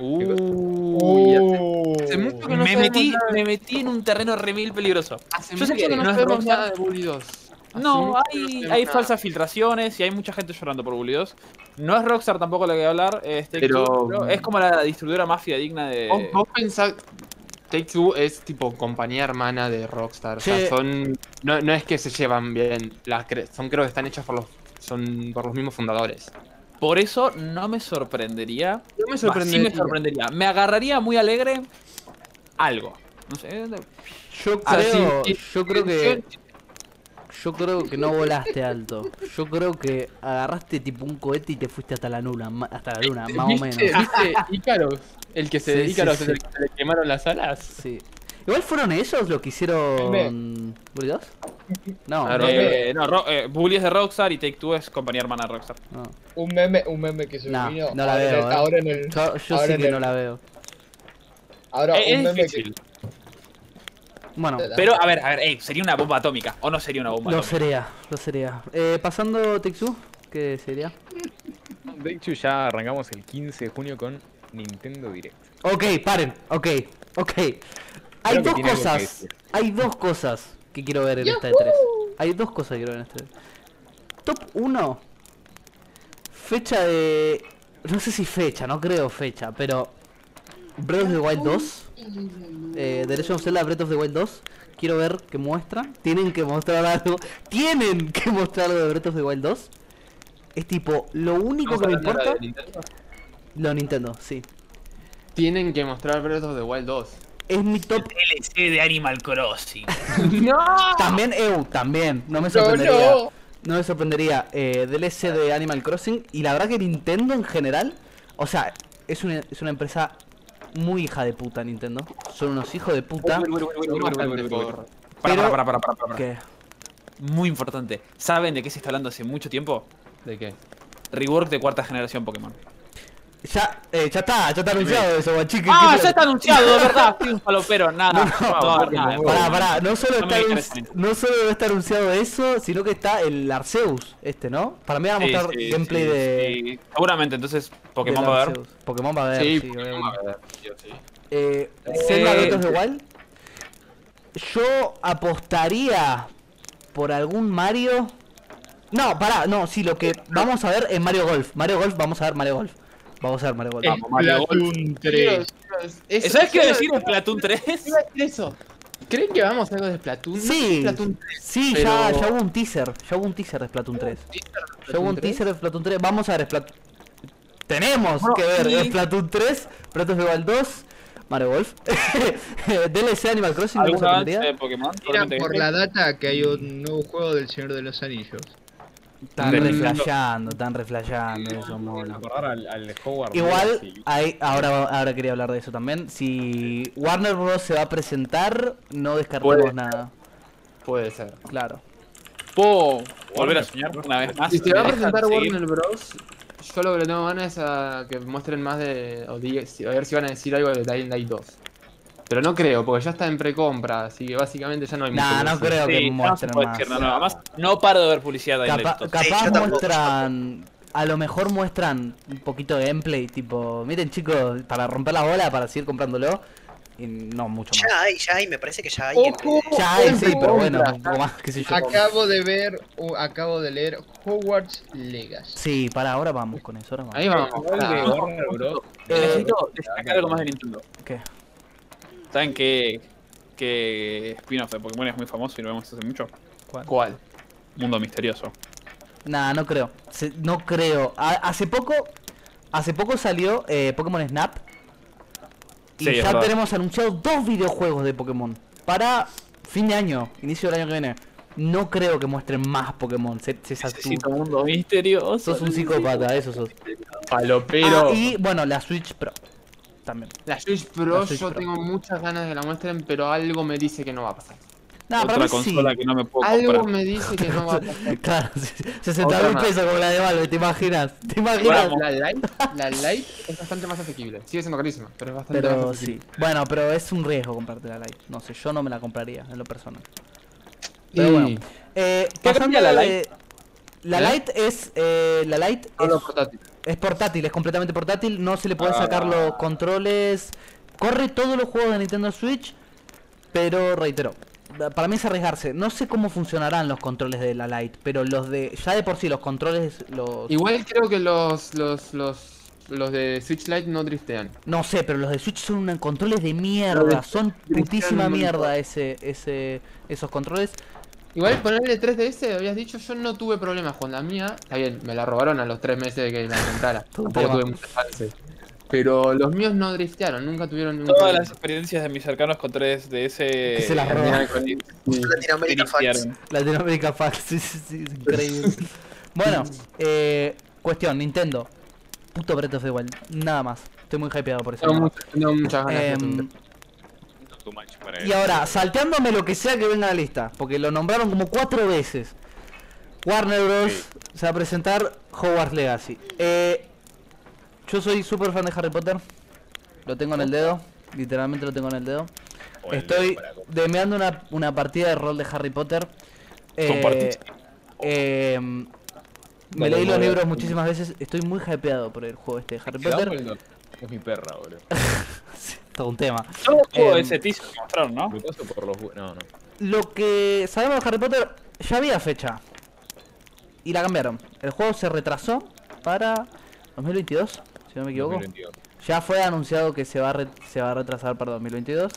Uh, hace mucho que no me, metí, nada me metí en un terreno remil peligroso. Hace yo sé que que no sabemos nada de Bully 2. Hace No, hay, hay falsas filtraciones y hay mucha gente llorando por Bully 2. No es Rockstar tampoco lo que voy a hablar, es Take Pero- Two, pero es como la distribuidora más fidedigna de... ¿Vos, vos pensás Take Two es tipo compañía hermana de Rockstar. O Sí. sea, son. No, no es que se llevan bien. Las cre- son creo que están hechas por los. Son por los mismos fundadores. Por eso no me sorprendería. No me sorprendería. Sí me sorprendería. Me agarraría muy alegre algo. No sé. Yo creo, yo creo que, yo creo que no volaste alto. Yo creo que agarraste tipo un cohete y te fuiste hasta la luna, hasta la luna, más o menos. ¿Viste, ¿Viste Icaros? El que se. Sí, sí, Icaros sí. es el que se le quemaron las alas. Sí. Igual fueron ellos los que hicieron Bully 2? No, no, Eh, no, Ro- eh, Bully es de Rockstar y Take Two es compañía hermana de Rockstar. no. Un meme, un meme que se No, vino no la ahora, en veo, el, eh. ahora en el. Yo, yo ahora sí en que el- no la veo. Ahora Eh, un es meme difícil. Bueno, que. Pero, a ver, a ver, ey, sería una bomba atómica. ¿O no sería una bomba lo atómica? sería, lo sería. Eh, pasando Texu, ¿qué sería? De hecho, ya arrancamos el 15 de junio con Nintendo Direct. Ok, paren, ok, ok. Hay Creo que dos que cosas, hay dos cosas que quiero ver en esta E3. Hay dos cosas que quiero ver en esta E3. Top 1, fecha de... No sé si fecha, no creo fecha, pero... Breath of the Wild 2. Eh, The Legend of Zelda Breath of the Wild 2. Quiero ver qué muestran. Tienen que mostrar algo. Tienen que mostrar algo de Breath of the Wild 2. Es tipo, lo único ¿Estamos que me importa... de Nintendo? Lo Nintendo, sí. Tienen que mostrar Breath of the Wild 2. Es mi top DLC de Animal Crossing. ¡No! También, EU, también. No me sorprendería. no. No me sorprendería. Eh, DLC de Animal Crossing. Y la verdad que Nintendo en general. O sea, es una, es una empresa muy hija de puta, Nintendo. Son unos hijos de puta. Para, Pero- para, para, para, para, para. Que Muy importante. ¿Saben de qué se está hablando hace mucho tiempo? ¿De qué? Rework de cuarta generación Pokémon. Ya, eh, ya está, ya está anunciado eso, guachique. Ah, ¿qué- ya está anunciado, de verdad. Estoy un falopero, nada. No, No, no. Pará, pará, no solo, No está no solo está anunciado eso, sino que está el Arceus, este, ¿no? Para mí van a Sí, mostrar sí, gameplay sí, de. sí. Seguramente, entonces Pokémon va a haber. Arceus. Pokémon va a haber, Sí, sí, Pokémon va a sí sí. Eh, Zelda Eh, of the Wild. Yo apostaría por algún Mario. No, pará, no, sí, lo que vamos a ver es Mario Golf. Mario Golf, vamos a ver Mario Golf. Vamos a ver Mario Golf. Vamos, Mario Splatoon 3. Eso- ¿Sabes qué decir en Splatoon 3? iba a decir eso. ¿Creen que vamos a algo de Splatoon? No Sí, Splatoon 3. sí, pero- ya, ya hubo un teaser. Ya hubo un teaser de Splatoon 3. Ya hubo un teaser de Splatoon 3. Vamos a ver Splatoon. Tenemos Bueno, que ver y- Splatoon 3, Breath of the Wild 2, Mario Golf. DLC Animal Crossing, no me ¿Algún avance sorprendería. de Pokémon? Mira por la data que hay un nuevo juego del Señor de los Anillos. Están Mm. reflejando, están reflejando eso, mola. Acordar al, al Howard Igual, ahora, ahora quería hablar de eso también. Si Warner Bros. se va a presentar, no descartemos nada. Puede ser. Claro. ¿Puedo volver a soñar una vez más? Si se va a ¿Me dejan presentar seguir? Warner Bros. Yo lo que le tengo ganas es a que muestren más de. O diga- a ver si van a decir algo de Dying Light 2. Pero no creo, porque ya está en precompra, así que básicamente ya no hay mucho Nah, que no creo que Sí, no muestren puede más. decir nada. Además, no paro de ver publicidad de Capa- Dying Light 2. capaz Sí, muestran. A lo mejor muestran un poquito de gameplay, tipo, miren chicos, para romper la bola, para seguir comprándolo. Y no mucho más. Ya hay, ya hay, me parece que ya hay. Ojo. Ya hay, sí, pero bueno, un poco más, qué sé yo. Acabo de ver, uh, acabo de leer Hogwarts Legacy. Sí, para ahora vamos con eso, ahora vamos. Ahí vamos. Ah, Bros. Necesito destacar algo más de Nintendo. ¿Qué? ¿Saben qué, qué spin-off de Pokémon es muy famoso y lo vemos hace mucho? ¿Cuál? Mundo Misterioso. Nah, no creo. Se- no creo. A- hace poco. Hace poco salió eh, Pokémon Snap. Y Sí, ya tenemos anunciados dos videojuegos de Pokémon. Para fin de año, inicio del año que viene. No creo que muestren más Pokémon. Se, se. Necesito Mundo Misterioso. Sos un psicópata, eso sos. Palopero. Ah, y bueno, la Switch Pro. También. La Switch Pro, La Switch yo Pro. tengo muchas ganas de que la muestren, pero algo me dice que no va a pasar. Para Otra mí sí. consola que no me puedo Algo comprar. me dice que no va a pasar. Claro, 60 Otra mil pesos como la de Valve, ¿te imaginas? ¿Te imaginas? La Lite, la Lite es bastante más asequible. Sigue siendo carísima, pero es bastante más Pero asequible. sí. Bueno, pero es un riesgo comprarte la Lite. No sé, yo no me la compraría en lo personal. Pero Y- bueno. Eh, ¿Qué pasando cambia la de- La ¿Eh? Lite es. eh, la Lite Solo es, portátil. Es portátil, es completamente portátil. No se le puede Ah. sacar los controles. Corre todos los juegos de Nintendo Switch. Pero reitero, para mí es arriesgarse. No sé cómo funcionarán los controles de la Lite, pero los de. Ya de por sí, los controles. los Igual creo que los, los, los, los de Switch Lite no driftean. No sé, pero los de Switch son controles de mierda. de Son putísima mierda ese, ese, esos controles. Igual ponerle 3DS, habías dicho, yo no tuve problemas con la mía. Está bien, me la robaron a los 3 meses de que la comprara. Tampoco tuve muchas chances. Pero los míos no driftearon, nunca tuvieron ningún Todas problema. las experiencias de mis cercanos con 3DS. Que se las roban. Sí. Latinoamérica Facts. Latinoamérica Fax, sí, sí, sí, es increíble. bueno, eh, cuestión, Nintendo. Puto Breath of the Wild, nada más. Estoy muy hypeado por eso. Tengo muchas, tengo muchas ganas de aprender. Too much para y ahora, salteándome lo que sea que venga a la lista, porque lo nombraron como cuatro veces. Warner Bros. se va a presentar Hogwarts Legacy. Eh, yo soy súper fan de Harry Potter. Lo tengo en el dedo. Literalmente lo tengo en el dedo. O el Estoy dedo demeando una, una partida de rol de Harry Potter. Eh, eh, me leí los libros muchísimas veces. Estoy muy hypeado por el juego este de Harry Potter. Es mi perra, boludo. Todo un tema. Em, ese teaser que mostraron, ¿no? Por los. No, no. Lo que sabemos de Harry Potter ya había fecha. Y la cambiaron. El juego se retrasó para 2022, si no me equivoco. 2022. Ya fue anunciado que se va a, re- se va a retrasar para 2022.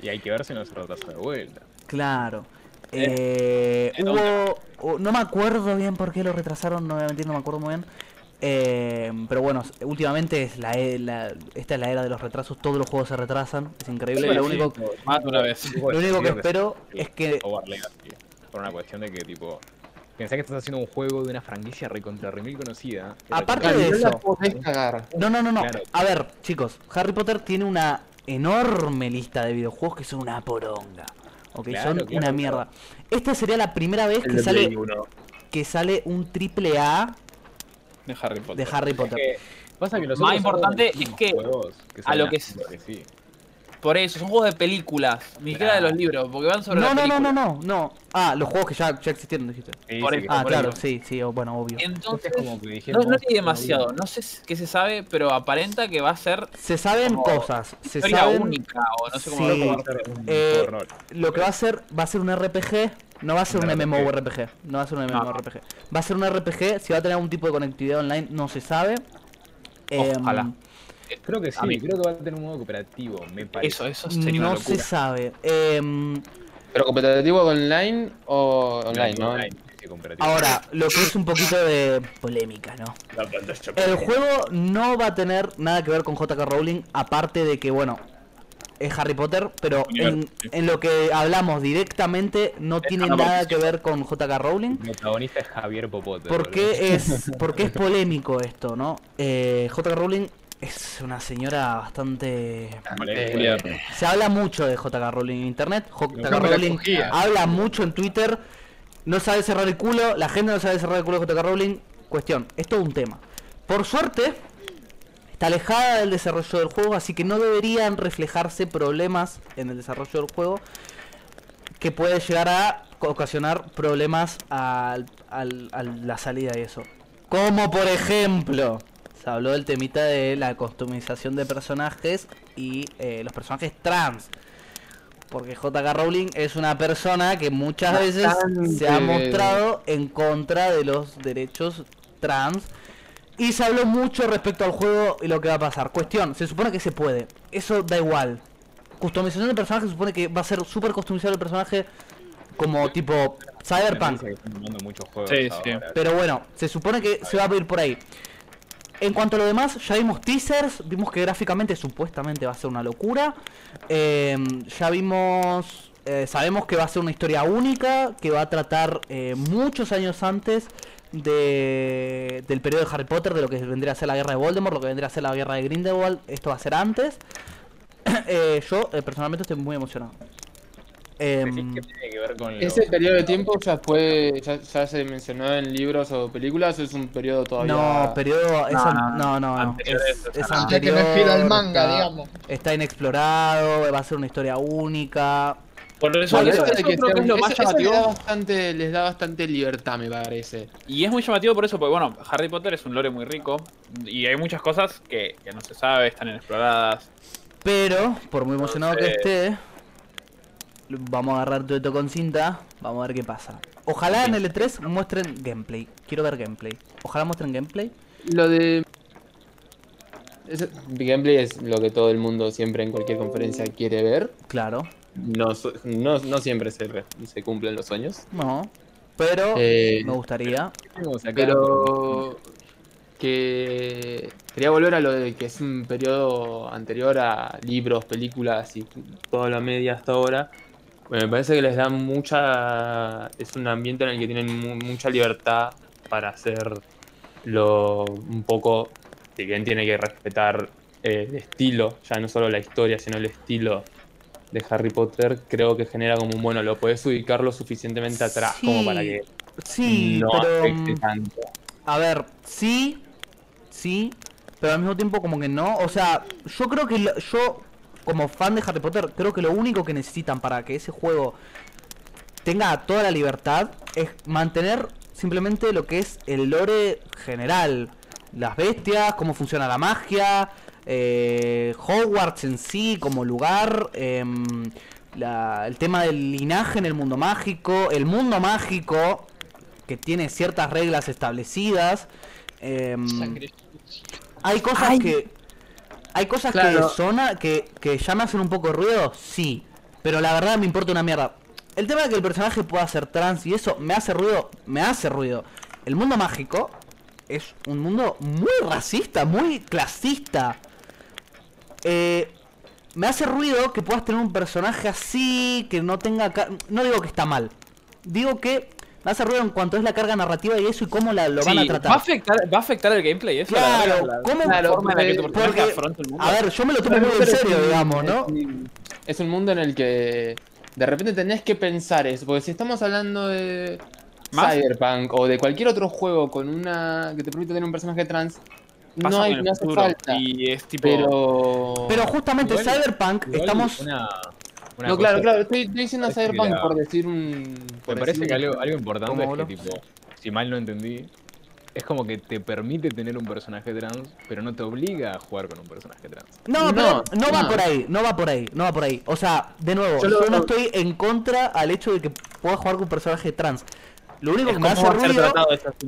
Y hay que ver si no se retrasa de vuelta. Claro. Eh, eh, hubo, hu- no me acuerdo bien por qué lo retrasaron, no voy a mentir, no me acuerdo muy bien. Eh, pero bueno, últimamente es la, e- la- esta es la era de los retrasos, todos los juegos se retrasan, es increíble. lo único, Más de una vez. lo único que espero es que Por una cuestión de que, tipo. Pensá que estás haciendo un juego de una franquicia recontra remil conocida. que Aparte recontra- de eso. la podés cagar. No, no, no, no. Claro. A ver, chicos, Harry Potter tiene una enorme lista de videojuegos que son una poronga. Ok, Claro, son claro, una mierda. Esta sería la primera vez El que sale, que sale un triple A De Harry Potter. de Harry Potter. que pasa que los Más importante es que juegos que a son lo una- que es- lo que sí. Por eso, son juegos de películas, ni siquiera de los libros, porque van sobre No, la no, no, no, no, no. Ah, los juegos que ya, ya existieron, dijiste. Sí, Por sí, eso, Ah, por claro, eso. sí, sí, bueno, obvio. Entonces, es como que dijeron, no, no una demasiado, no sé qué se sabe, pero aparenta que va a ser Se saben cosas, se saben única, o no sé cómo Sí. lo Eh, lo que va a ser va a ser un RPG, no va a ser un Un RPG. MMORPG, no va a ser un MMORPG. Va a ser un RPG, si va a tener algún tipo de conectividad online no se sabe. Ojalá. Em, Creo que sí, a mí- creo que va a tener un modo cooperativo, me parece. Eso, eso sería no una se sabe. Em, ¿Pero competitivo online o online, no? Online, cooperativo. ahora, lo que es un poquito de polémica, ¿no? El juego no va a tener nada que ver con JK Rowling, aparte de que, bueno, es Harry Potter, pero en, en lo que hablamos directamente no tiene nada que ver con JK Rowling. El protagonista es Javier Popote. ¿Por qué es, por qué es polémico esto, no? Eh, JK Rowling es una señora bastante... Eh, Se habla mucho de JK Rowling en internet. JK Rowling habla mucho en Twitter. No sabe cerrar el culo. La gente no sabe cerrar el culo de JK Rowling. Cuestión, es todo un tema. Por suerte, está alejada del desarrollo del juego, así que no deberían reflejarse problemas en el desarrollo del juego que puede llegar a ocasionar problemas al, al- a la salida y eso. Como por ejemplo, se habló del temita de la customización de personajes y eh, los personajes trans. Porque JK Rowling es una persona que muchas veces se ha mostrado en contra de los derechos trans. Y se habló mucho respecto al juego y lo que va a pasar. Cuestión, se supone que se puede. Eso da igual. Customización de personaje se supone que va a ser súper customizado el personaje como tipo Cyberpunk. muchos juegos Sí, ahora. Pero bueno, se supone que se va a ir por ahí. En cuanto a lo demás, ya vimos teasers, vimos que gráficamente supuestamente va a ser una locura. Eh, ya vimos, eh, sabemos que va a ser una historia única, que va a tratar eh, muchos años antes de, del periodo de Harry Potter, de lo que vendría a ser la guerra de Voldemort, lo que vendría a ser la guerra de Grindelwald. Esto va a ser antes. Yo personalmente estoy muy emocionado. Em, Decís que tiene que ver con ¿Ese lo- periodo de tiempo ya fue, ya, ya se mencionó en libros o películas o es un periodo todavía? No, periodo. es No, an- no, no, no. Anterior Es, es- es. Ya que me anterior, fui al manga, está- digamos. Está inexplorado, va a ser una historia única. Por eso, Por eso, eso de eso que creo sea que es lo más eso- eso les llamativo. da bastante, les da bastante libertad, me parece. Y es muy llamativo por eso, porque bueno, Harry Potter es un lore muy rico y hay muchas cosas que, que no se sabe, están inexploradas. Pero, por muy emocionado que esté, vamos a agarrar todo esto con cinta, vamos a ver qué pasa. Ojalá en el E3 muestren gameplay. Quiero ver gameplay. Ojalá muestren gameplay. Lo de. gameplay es lo que todo el mundo siempre en cualquier conferencia quiere ver. Claro. No, no, no siempre se, re- se cumplen los sueños. No. Pero Eh, me gustaría. Tenemos acá- Pero que quería volver a lo de que es un periodo anterior a libros, películas y toda la media hasta ahora. Bueno, me parece que les da mucha. Es un ambiente en el que tienen mu- mucha libertad para hacer lo un poco. Si bien tiene que respetar eh, el estilo, ya no solo la historia, sino el estilo de Harry Potter, creo que genera como un bueno, lo puedes ubicar lo suficientemente atrás como para que Sí, no pero. afecte mm, tanto. A ver, sí, sí, pero al mismo tiempo como que no. O sea, yo creo que lo- yo, como fan de Harry Potter, creo que lo único que necesitan para que ese juego tenga toda la libertad es mantener simplemente lo que es el lore general. Las bestias, cómo funciona la magia, eh, Hogwarts en sí como lugar, em, la- el tema del linaje en el mundo mágico, el mundo mágico que tiene ciertas reglas establecidas. em, hay cosas que. Hay cosas Claro. que sona, que, que ya me hacen un poco ruido, sí. Pero la verdad me importa una mierda. El tema de que el personaje pueda ser trans y eso me hace ruido, me hace ruido. El mundo mágico es un mundo muy racista, muy clasista. Eh, me hace ruido que puedas tener un personaje así, que no tenga... No digo que está mal. Digo que hace ruido en cuanto es la carga narrativa y eso y cómo la, lo van a Sí, tratar. Va a afectar, va a afectar el gameplay, eso la Claro, verdad, la- ¿cómo- la forma en la que tu porque- afronta el mundo. A ver, yo me lo tomo muy en es serio, un- digamos, ¿no? Es un, es un mundo en el que de repente tenés que pensar eso, porque si estamos hablando de ¿Más? Cyberpunk o de cualquier otro juego con una que te permite tener un personaje trans, Pasa no, hay, no hace falta. Y es tipo. Pero... Pero justamente Igual- Cyberpunk igual estamos... una- una no, cosa- claro, claro, estoy, estoy diciendo que Cyberpunk la- por decir un... por Me parece decir que algo, algo importante ¿Cómo es que, tipo, si mal no entendí, es como que te permite tener un personaje trans, pero no te obliga a jugar con un personaje trans. No, No, pero no va no. por ahí, no va por ahí, no va por ahí. O sea, de nuevo, Yo yo, lo- no estoy en contra al hecho de que pueda jugar con un personaje trans. Lo único es que me hace ruido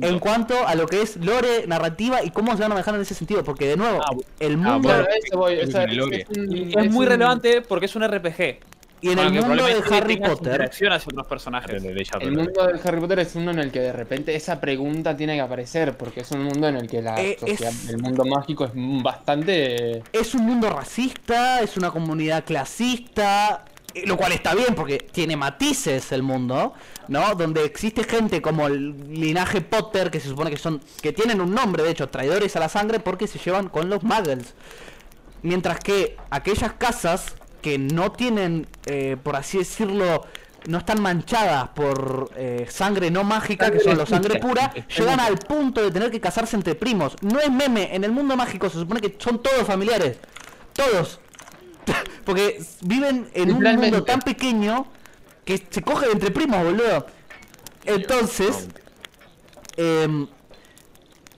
en cuanto a lo que es lore, narrativa y cómo se van a manejar en ese sentido. Porque de nuevo, Ah, el mundo... Es es es muy un- relevante porque es un RPG. Y en Bueno, el mundo de Harry Potter... hacia otros personajes. De- de ella, El mundo de Harry Potter es uno en el que de repente esa pregunta tiene que aparecer, porque es un mundo en el que la Eh, sociedad, es- el mundo mágico es bastante... es un mundo racista, es una comunidad clasista, eh, lo cual está bien porque tiene matices el mundo, ¿no? Donde existe gente como el linaje Potter que se supone que son que tienen un nombre, de hecho, traidores a la sangre porque se llevan con los muggles. Mientras que aquellas casas que no tienen, eh, por así decirlo, no están manchadas por eh, sangre no mágica, que son los sangre pura, llegan al punto de tener que casarse entre primos. No es meme, en el mundo mágico se supone que son todos familiares. Todos. Porque viven en un mundo tan pequeño que se cogen entre primos, boludo. Entonces, em,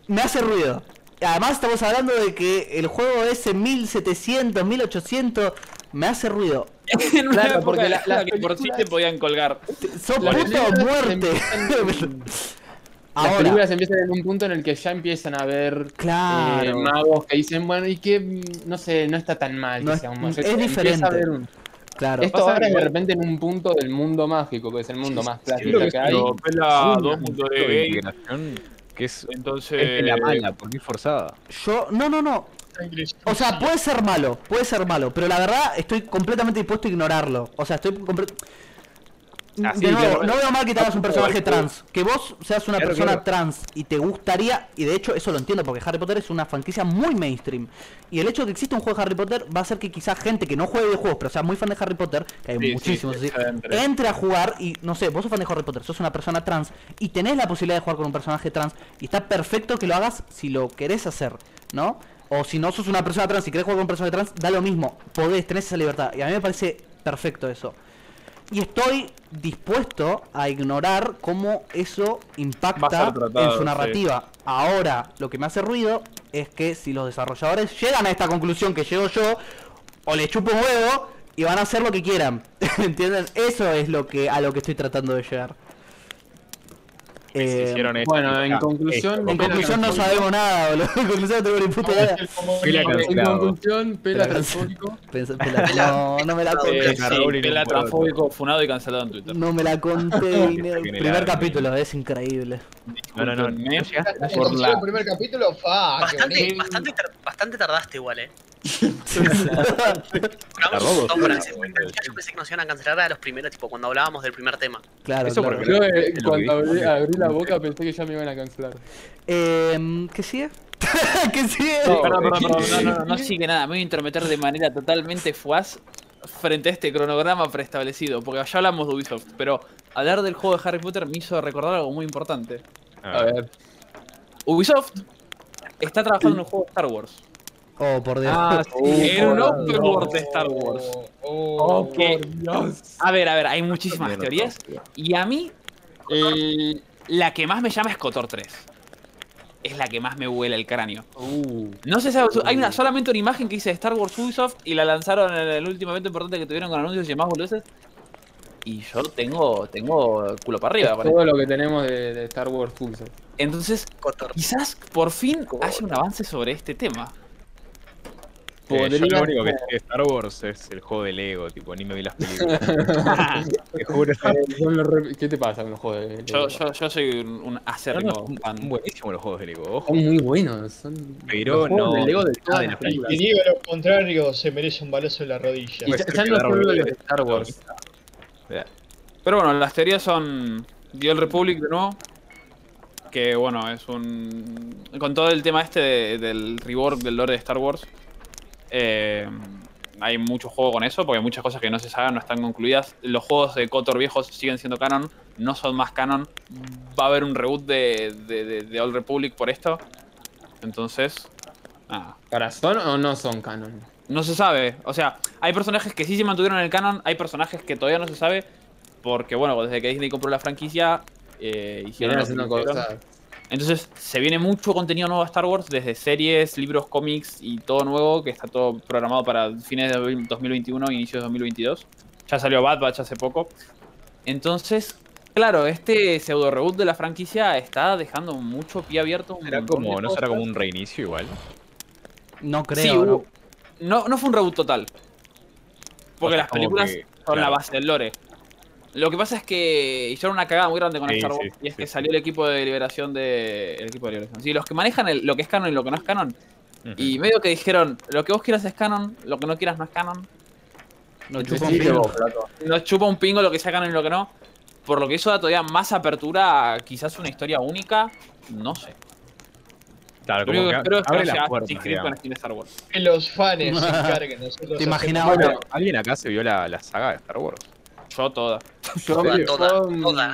me hace ruido. Además estamos hablando de que el juego es en 1700, 1800, me hace ruido. en una Claro, época porque la- la las que por sí películas- te podían colgar. Son Las puto películas muerte. empiezan- Las Ahora, películas empiezan en un punto en el que ya empiezan a ver Claro. eh, magos que dicen, bueno, y que, no sé, no está tan mal No que es- sea un mago. es a diferente. haber un- claro. Esto Pasa ahora que es de repente en un punto del mundo mágico, que es el mundo más clásico que que es hay. Pela una 2.de de gay. integración que es, Entonces. es la mala, porque es forzada. Yo, no, no, no. O sea, puede ser malo, puede ser malo, pero la verdad estoy completamente dispuesto a ignorarlo. O sea, estoy de nuevo, no veo mal que te hagas un personaje trans. Que vos seas una Claro, persona claro. trans y te gustaría, y de hecho eso lo entiendo porque Harry Potter es una franquicia muy mainstream. Y el hecho de que exista un juego de Harry Potter va a hacer que quizás gente que no juegue videojuegos, pero sea muy fan de Harry Potter, que hay Sí, muchísimos sí, así, entre. entre a jugar y no sé, vos sos fan de Harry Potter, sos una persona trans y tenés la posibilidad de jugar con un personaje trans y está perfecto que lo hagas si lo querés hacer, ¿no? O si no sos una persona trans y querés jugar con un personaje trans, da lo mismo, podés, tenés esa libertad y a mí me parece perfecto eso. Y estoy dispuesto a ignorar cómo eso impacta tratado, en su sí. narrativa. Ahora, lo que me hace ruido es que si los desarrolladores llegan a esta conclusión que llego yo, o le chupo un huevo y van a hacer lo que quieran. ¿Entienden? Eso es lo que a lo que estoy tratando de llegar. Eh, hicieron esto, bueno, en conclusión- esto, en conclusión no sabemos nada, boludo. En conclusión no tengo ni puta idea. Pela En conclusión, pela transfóbico. No, no me la Eh, conté. pela transfóbico, funado y cancelado en Twitter. No me la conté. Primer capítulo, es increíble. No, no, no. La- por la- el primer capítulo, fa, Bastante, bonito. bastante, tar- bastante tardaste igual, eh. Un montón Yo pensé que nos iban a cancelar a los primeros, tipo, cuando hablábamos del primer tema. Claro, Eso claro. porque- Yo eh, cuando abrí, abrí la boca pensé que ya me iban a cancelar. Eh, ¿Qué sigue? ¿Qué sigue? No, perdón, perdón, perdón, no, no, no, no sigue nada. Me voy a intrometer de manera totalmente fugaz frente a este cronograma preestablecido. Porque ya hablamos de Ubisoft, pero hablar del juego de Harry Potter me hizo recordar algo muy importante. A ver. Ubisoft está trabajando en un juego de Star Wars. Oh, por Dios. Ah, En un Oh, open world de Star Wars. Oh, ¿Qué? por Dios. A ver, a ver, hay muchísimas teorías. Y a mí, el- la que más me llama es Cotor 3. Es la que más me vuela el cráneo. Uh, No se sabe, hay una, solamente una imagen que dice Star Wars Ubisoft y la lanzaron en el último evento importante que tuvieron con anuncios y demás boludeces. Y yo tengo, tengo culo para arriba. es todo lo que tenemos de, de Star Wars Ubisoft. Entonces, Cotor. quizás por fin haya un avance sobre este tema. Eh, yo Podría lo único que sé de Star Wars es el juego de Lego, tipo, ni me vi las películas. Te juro. Eh, ¿Qué te pasa con los juegos de yo, yo, yo soy un, No, acérrimo no, son fan. buenísimos los juegos de Lego, ojo. Son muy buenos. Son Pero no- de Lego de todas las la películas. Y digo lo contrario, se merece un balazo en la rodilla. Y ya, que no solo los de Star Wars. Pero bueno, las teorías son The Old Republic de nuevo. Que bueno, es un. Con todo el tema este de- del rework del lore de Star Wars. Eh, hay mucho juego con eso, porque hay muchas cosas que no se saben, no están concluidas. Los juegos de Kotor viejos siguen siendo canon, no son más canon. Va a haber un reboot de, de, de- de Old Republic por esto. Entonces, nada. ¿Para son o no son canon? No se sabe. O sea, hay personajes que sí se mantuvieron en el canon, hay personajes que todavía no se sabe. Porque, bueno, desde que Disney compró la franquicia, eh, hicieron cosas. Entonces, se viene mucho contenido nuevo a Star Wars, desde series, libros, cómics y todo nuevo, que está todo programado para fines de 2021, inicios de 2022. Ya salió Bad Batch hace poco. Entonces, claro, este pseudo reboot de la franquicia está dejando mucho pie abierto. a un ¿Será montón de como, ¿No será como un reinicio igual? No creo, Sí, ¿no? no, no fue un reboot total. Porque O sea, las películas que- son la claro. base del lore. Lo que pasa es que hicieron una cagada muy grande con Sí, Star sí, Wars y es sí, que sí. salió el equipo de liberación de. El equipo de liberación. Sí, los que manejan el- lo que es canon y lo que no es canon. Y medio que dijeron, lo que vos quieras es canon, lo que no quieras no es canon. No, Entonces, chupa un flaco. Nos chupa un pingo lo que sea canon y lo que no. Por lo que eso da todavía más apertura a quizás una historia única. No sé. Claro, Lo único como que es que abre las sea puertas, Star Wars. Que los fans se encarguen. Nosotros Te imaginabas. Bueno, ¿alguien acá se vio la, la saga de Star Wars? Yo toda. Toda, toda, Son- toda.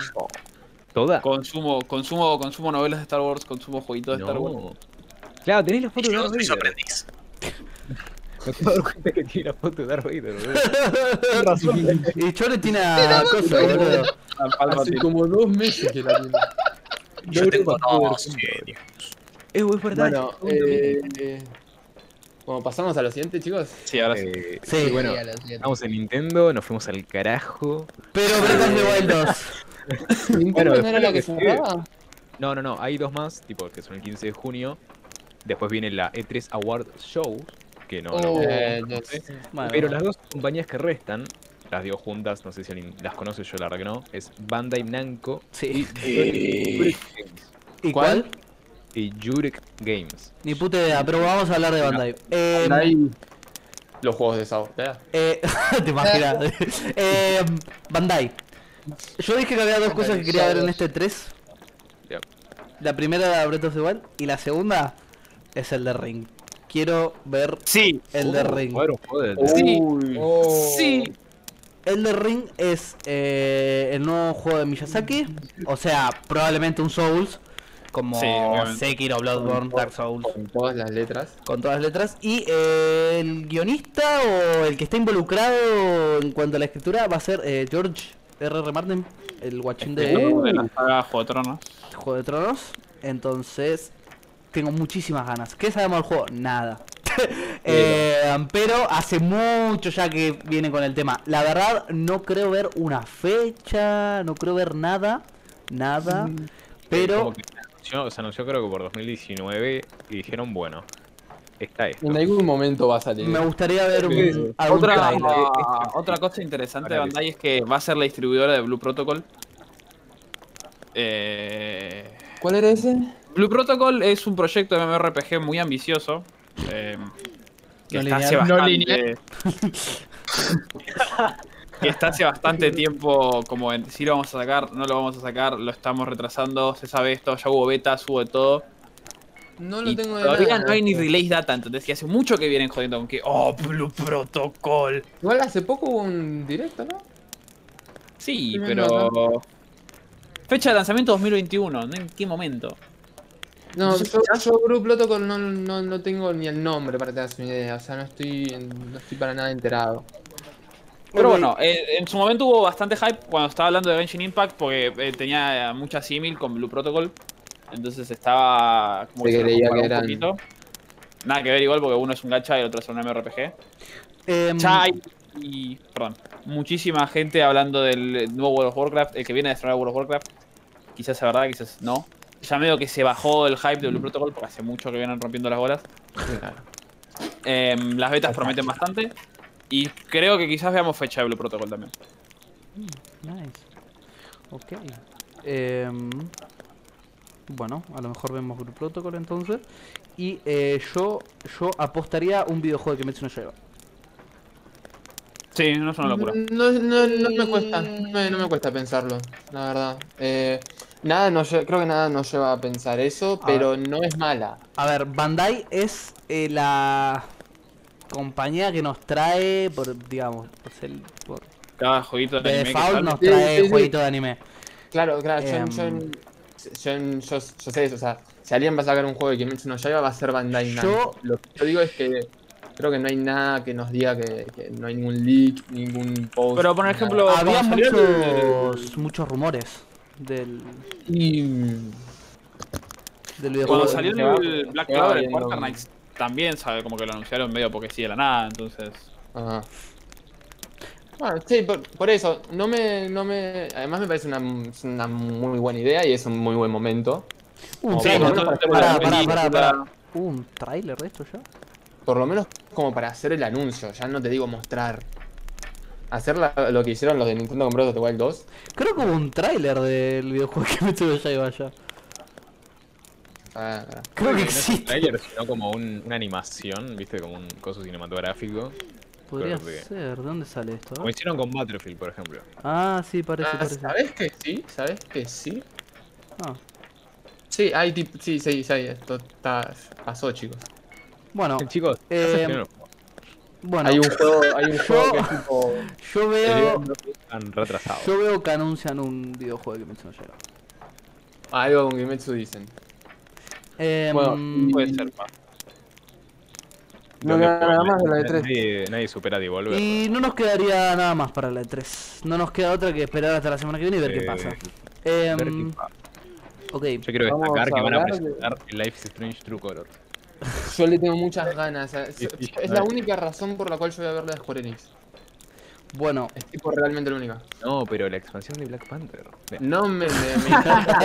¿Toda? Consumo, consumo, consumo novelas de Star Wars, consumo jueguitos de Star Wars. No. Claro, tenés la foto de Yo Darth Vader. aprendiz. Me puedo dar cuenta que tiene la foto de Darth Vader, boludo. Y Chore tiene a cosa, boludo. Hace como dos meses que la tiene. Yo tengo dos. Eh, güey, es verdad. Bueno, eh, eh, bueno, pasamos a lo siguiente, chicos. Sí, ahora sí. Eh, Sí. sí, bueno, estamos en Nintendo, nos fuimos al carajo. Pero Breath of the Wild 2. ¿Nintendo Bueno, no era la lo que grababa? No, no, no, hay dos más, tipo que son el 15 de junio. Después viene la E3 Award Show, que no, no- Oh. Eh, no. Bueno, Pero las dos compañías que restan, las dio juntas, no sé si alguien las conoce, yo la verdad que no, es Bandai Namco Sí. y. ¿Y ¿Cuál? Y Jurek Games. Ni puta idea, pero vamos a hablar de Bandai. Eh, Ahí los juegos de Sao. eh, te imaginas. eh, Bandai. Yo dije que había dos cosas que quería ver en este 3. Ya. La primera era Breath of the Wild y la segunda es el de Ring. Quiero ver Sí, el de Uh, Ring. de- Sí. Uy. Oh. sí. El de Ring es eh, el nuevo juego de Miyazaki. O sea, probablemente un Souls. Como Sí. Sekiro, Bloodborne, Dark Souls, Con todas las letras. con todas las letras. Y eh, el guionista o el que está involucrado en cuanto a la escritura va a ser eh, George R.R. Martin, el guachín de de la saga Juego de Tronos. Juego de Tronos. Entonces, tengo muchísimas ganas. ¿Qué sabemos del juego? Nada. Eh, pero hace mucho ya que viene con el tema. La verdad, no creo ver una fecha, no creo ver nada. Nada. Pero Como que se anunció, se anunció creo que por 2019 y dijeron, bueno, está esto. En algún momento va a salir. me gustaría ver un, algún Otra, trailer. otra cosa interesante de Bandai es que va a ser la distribuidora de Blue Protocol. Eh, ¿Cuál era ese? Blue Protocol es un proyecto de MMORPG muy ambicioso. eh, que, No está hace lineal. No que está hace bastante tiempo como en si lo vamos a sacar, no lo vamos a sacar, lo estamos retrasando, se sabe esto, ya hubo betas, hubo de todo. No lo Y tengo de todavía nada. no hay ni release data, entonces que hace mucho que vienen jodiendo con que, oh, Blue Protocol. Igual hace poco hubo un directo, ¿no? Sí, pero... Fecha de lanzamiento 2021, ¿no? ¿en qué momento? No, yo, Blue Protocol no, no, no tengo ni el nombre para que te hagas una idea. O sea, no estoy, no estoy para nada enterado. Pero bueno, eh, en su momento hubo bastante hype cuando estaba hablando de Genshin Impact porque eh, tenía mucha símil con Blue Protocol. Entonces estaba como Se se que un poquito. Nada que ver igual porque uno es un gacha y el otro es un MRPG. Em, Ya hay, y, perdón, muchísima gente hablando del nuevo World of Warcraft, el que viene a destronar World of Warcraft. Quizás sea verdad, quizás no. Ya medio que se bajó el hype de Blue Protocol porque hace mucho que vienen rompiendo las bolas. Em, las betas prometen bastante. Y creo que quizás veamos fecha de Blue Protocol también. Nice. Ok. Em, bueno, a lo mejor vemos Group Protocol entonces. Y eh, yo yo apostaría un videojuego de Kimetsu no Yaiba. Sí, no es una locura. No, no, no me cuesta, no, me- no me cuesta pensarlo, la verdad. Eh, nada nos lle- creo que nada nos lleva a pensar eso, A pero no es mala. A ver, Bandai es eh, la compañía que nos trae, por digamos, por ser, por, Cada jueguito de de anime default nos trae sí, sí. jueguitos de anime. Claro, claro, yo, Em. yo, yo, yo- yo sé eso, o sea, si alguien va a sacar un juego de Kimetsu no Yaiba va a ser Bandai Yo- Namco. Lo que yo digo es que creo que no hay nada que nos diga que, que no hay ningún leak, ningún post. Pero por nada. ejemplo, Había el- muchos muchos rumores del, Y... del videojuego. Cuando salió el Black Clover, el. Quarter Knights, también sabe como que lo anunciaron medio porque sí de la nada, entonces. Ajá. Bueno, sí, por, por eso, no me, no me. Además me parece una, una muy buena idea y es un muy buen momento. Un Sí, trailer. Pará, pará, pará. ¿Hubo un tráiler de esto ya? Por lo menos como para hacer el anuncio, ya no te digo mostrar. Hacer la- lo que hicieron los de Nintendo con Breath of the Wild 2. Creo que hubo un tráiler del videojuego que me tuve ya iba ya. Ah, ah. Creo que No existe. trailer, sino como un- una animación, viste, como un coso cinematográfico. Podría que- ser. ¿De dónde sale esto? Como hicieron con Battlefield, por ejemplo. Ah, sí, parece, Ah, parece. ¿Sabes que sí? ¿Sabes que sí? Ah, Sí, hay tipo. Sí, sí, sí, esto está, pasó, chicos. Bueno, Chicos, eh, hace primero. bueno, Hay un juego, hay un juego que es tipo. yo veo, han retrasado. yo veo que anuncian un videojuego que me no llega. Algo con Kimetsu dicen. Em, Bueno, Puede ser, pa. No queda nada más de la de 3. Nadie, nadie supera Devolver. y no nos quedaría nada más para la E3. No nos queda otra que esperar hasta la semana que viene y ver qué Eh, pasa. ver qué Em, pasa. Yo quiero destacar a que van a de- presentar el Life is Strange True Color. Yo le tengo muchas ganas. Es, sí, es a la única razón por la cual yo voy a ver la de Square Enix. bueno, Es tipo realmente la única. No, pero la expansión de Black Panther. No me, me, me importa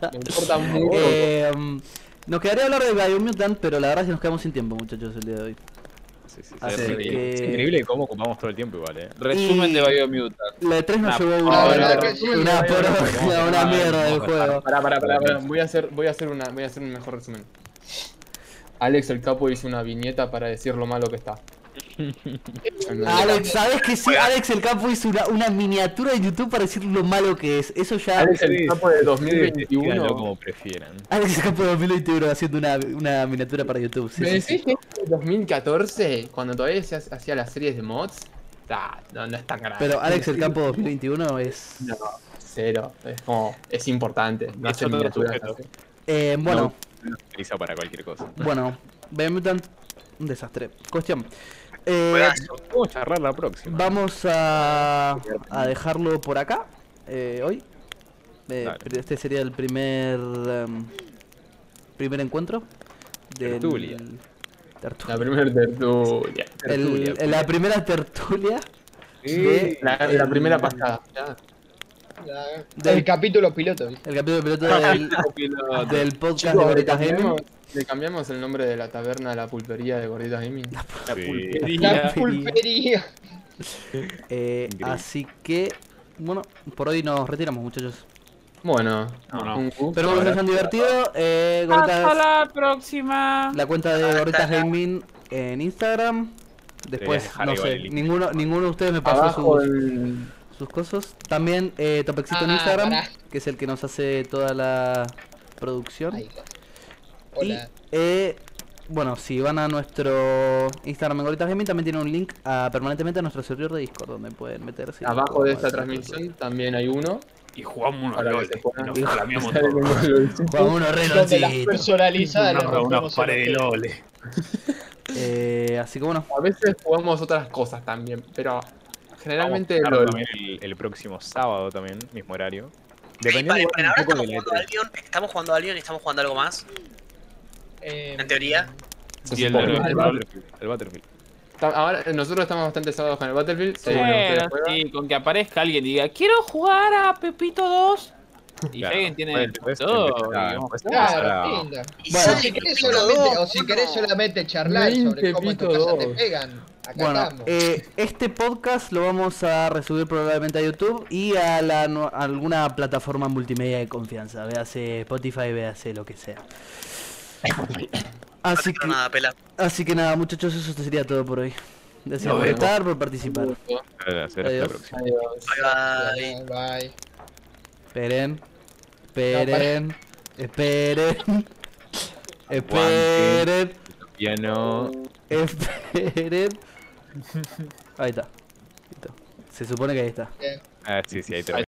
poco. Me importa muy poco. Nos quedaría hablar de Biomutant, pero la verdad es que nos quedamos sin tiempo, muchachos, el día de hoy. Sí, sí, sí. Así es, que- es increíble cómo ocupamos todo el tiempo igual, eh. Resumen Y- de Biomutant. La E3 nos Nah, llevó una, verdad una, una una mierda del juego. Pará, pará, pará, pará. Voy a hacer, voy a hacer una, voy a hacer un mejor resumen. Alex el capo hizo una viñeta para decir lo malo que está. Alex, ¿sabes que sí? Alex el Campo hizo una, una miniatura de YouTube para decir lo malo que es. Eso ya. Alex el Sí, capo de Díganlo 2021. como prefieran. Alex el Campo de 2021 haciendo una, una miniatura para YouTube. Sí, ¿Me sí, sí. decís que en 2014, cuando todavía se ha- hacía las series de mods? Ah, no, no es tan grave. Pero Alex el Campo 2021 es. No, cero. Es como, es importante. No otro miniaturas. Eh, bueno, No utiliza para cualquier cosa. bueno, un desastre. Cuestión. Eh. Vamos a charlar la próxima. vamos a, a dejarlo por acá eh, hoy. Eh, este sería el primer em, primer encuentro del Tertulia. tertulia. La primera tertulia. El- la primera tertulia Sí. de La, la el- primera pasada. Ya. La- Del- el capítulo piloto, el capítulo piloto del, del podcast de Gorditas Gaming. Le cambiamos el nombre de la taberna a la pulpería de Gorditas Gaming. Sí. La pulpería. Eh, Increíble. así que, bueno, por hoy nos retiramos, muchachos. Bueno, No, un gusto. Espero que se hayan divertido. Eh, Hasta la próxima. la cuenta de Gorditas Gaming en Instagram. Después, no sé, ninguno, ninguno de ustedes me pasó Abajo sus, el... sus cosas. También eh, Topexito en Ah, Instagram, que es el que nos hace toda la producción. Ahí, Y, eh, bueno, si van a nuestro Instagram en Gorditas Gaming, también tiene un link a, permanentemente a nuestro servidor de Discord, donde pueden meterse. Abajo de esta transmisión también hay uno. Y jugamos se puedan- Y nos flameamos todo. Juan uno re Donde las personalizadas rompemos pares de. Eh, así que bueno, A veces jugamos otras cosas también, pero generalmente Vamos a LOL. estar también el, el próximo sábado tamén, mismo horario. Dependiendo vale, un ahora poco estamos de la jugando a Albion, estamos jugando a Albion y estamos jugando algo más. Eh, En teoría. Y el el, el Battlefield, el Battlefield. Ta- Ahora nosotros estamos bastante sábados con el Battlefield. Bueno, sí, con que aparezca alguien y diga, quiero jugar a Pepito 2. Y Claro, alguien tiene puede- Pepito puede- 2, puede- digamos, puede- Claro. Y Bueno. O si querés solamente, 2, o si querés no. solamente charlar sobre cómo en tu casa te pegan, acá Bueno, estamos. eh, este podcast lo vamos a resubir probablemente a YouTube y a, la, a alguna plataforma multimedia de confianza. Véase Spotify, véase lo que sea. Así que, nada, pela. así que nada, muchachos, eso sería todo por hoy. Gracias por estar, por participar. Será hasta la Adiós. próxima. Adiós. Bye, bye. Bye. Esperen, esperen, esperen, esperen, Piano. esperen. Ahí está. Listo. Se supone que ahí está. Ah, sí, sí, ahí termina.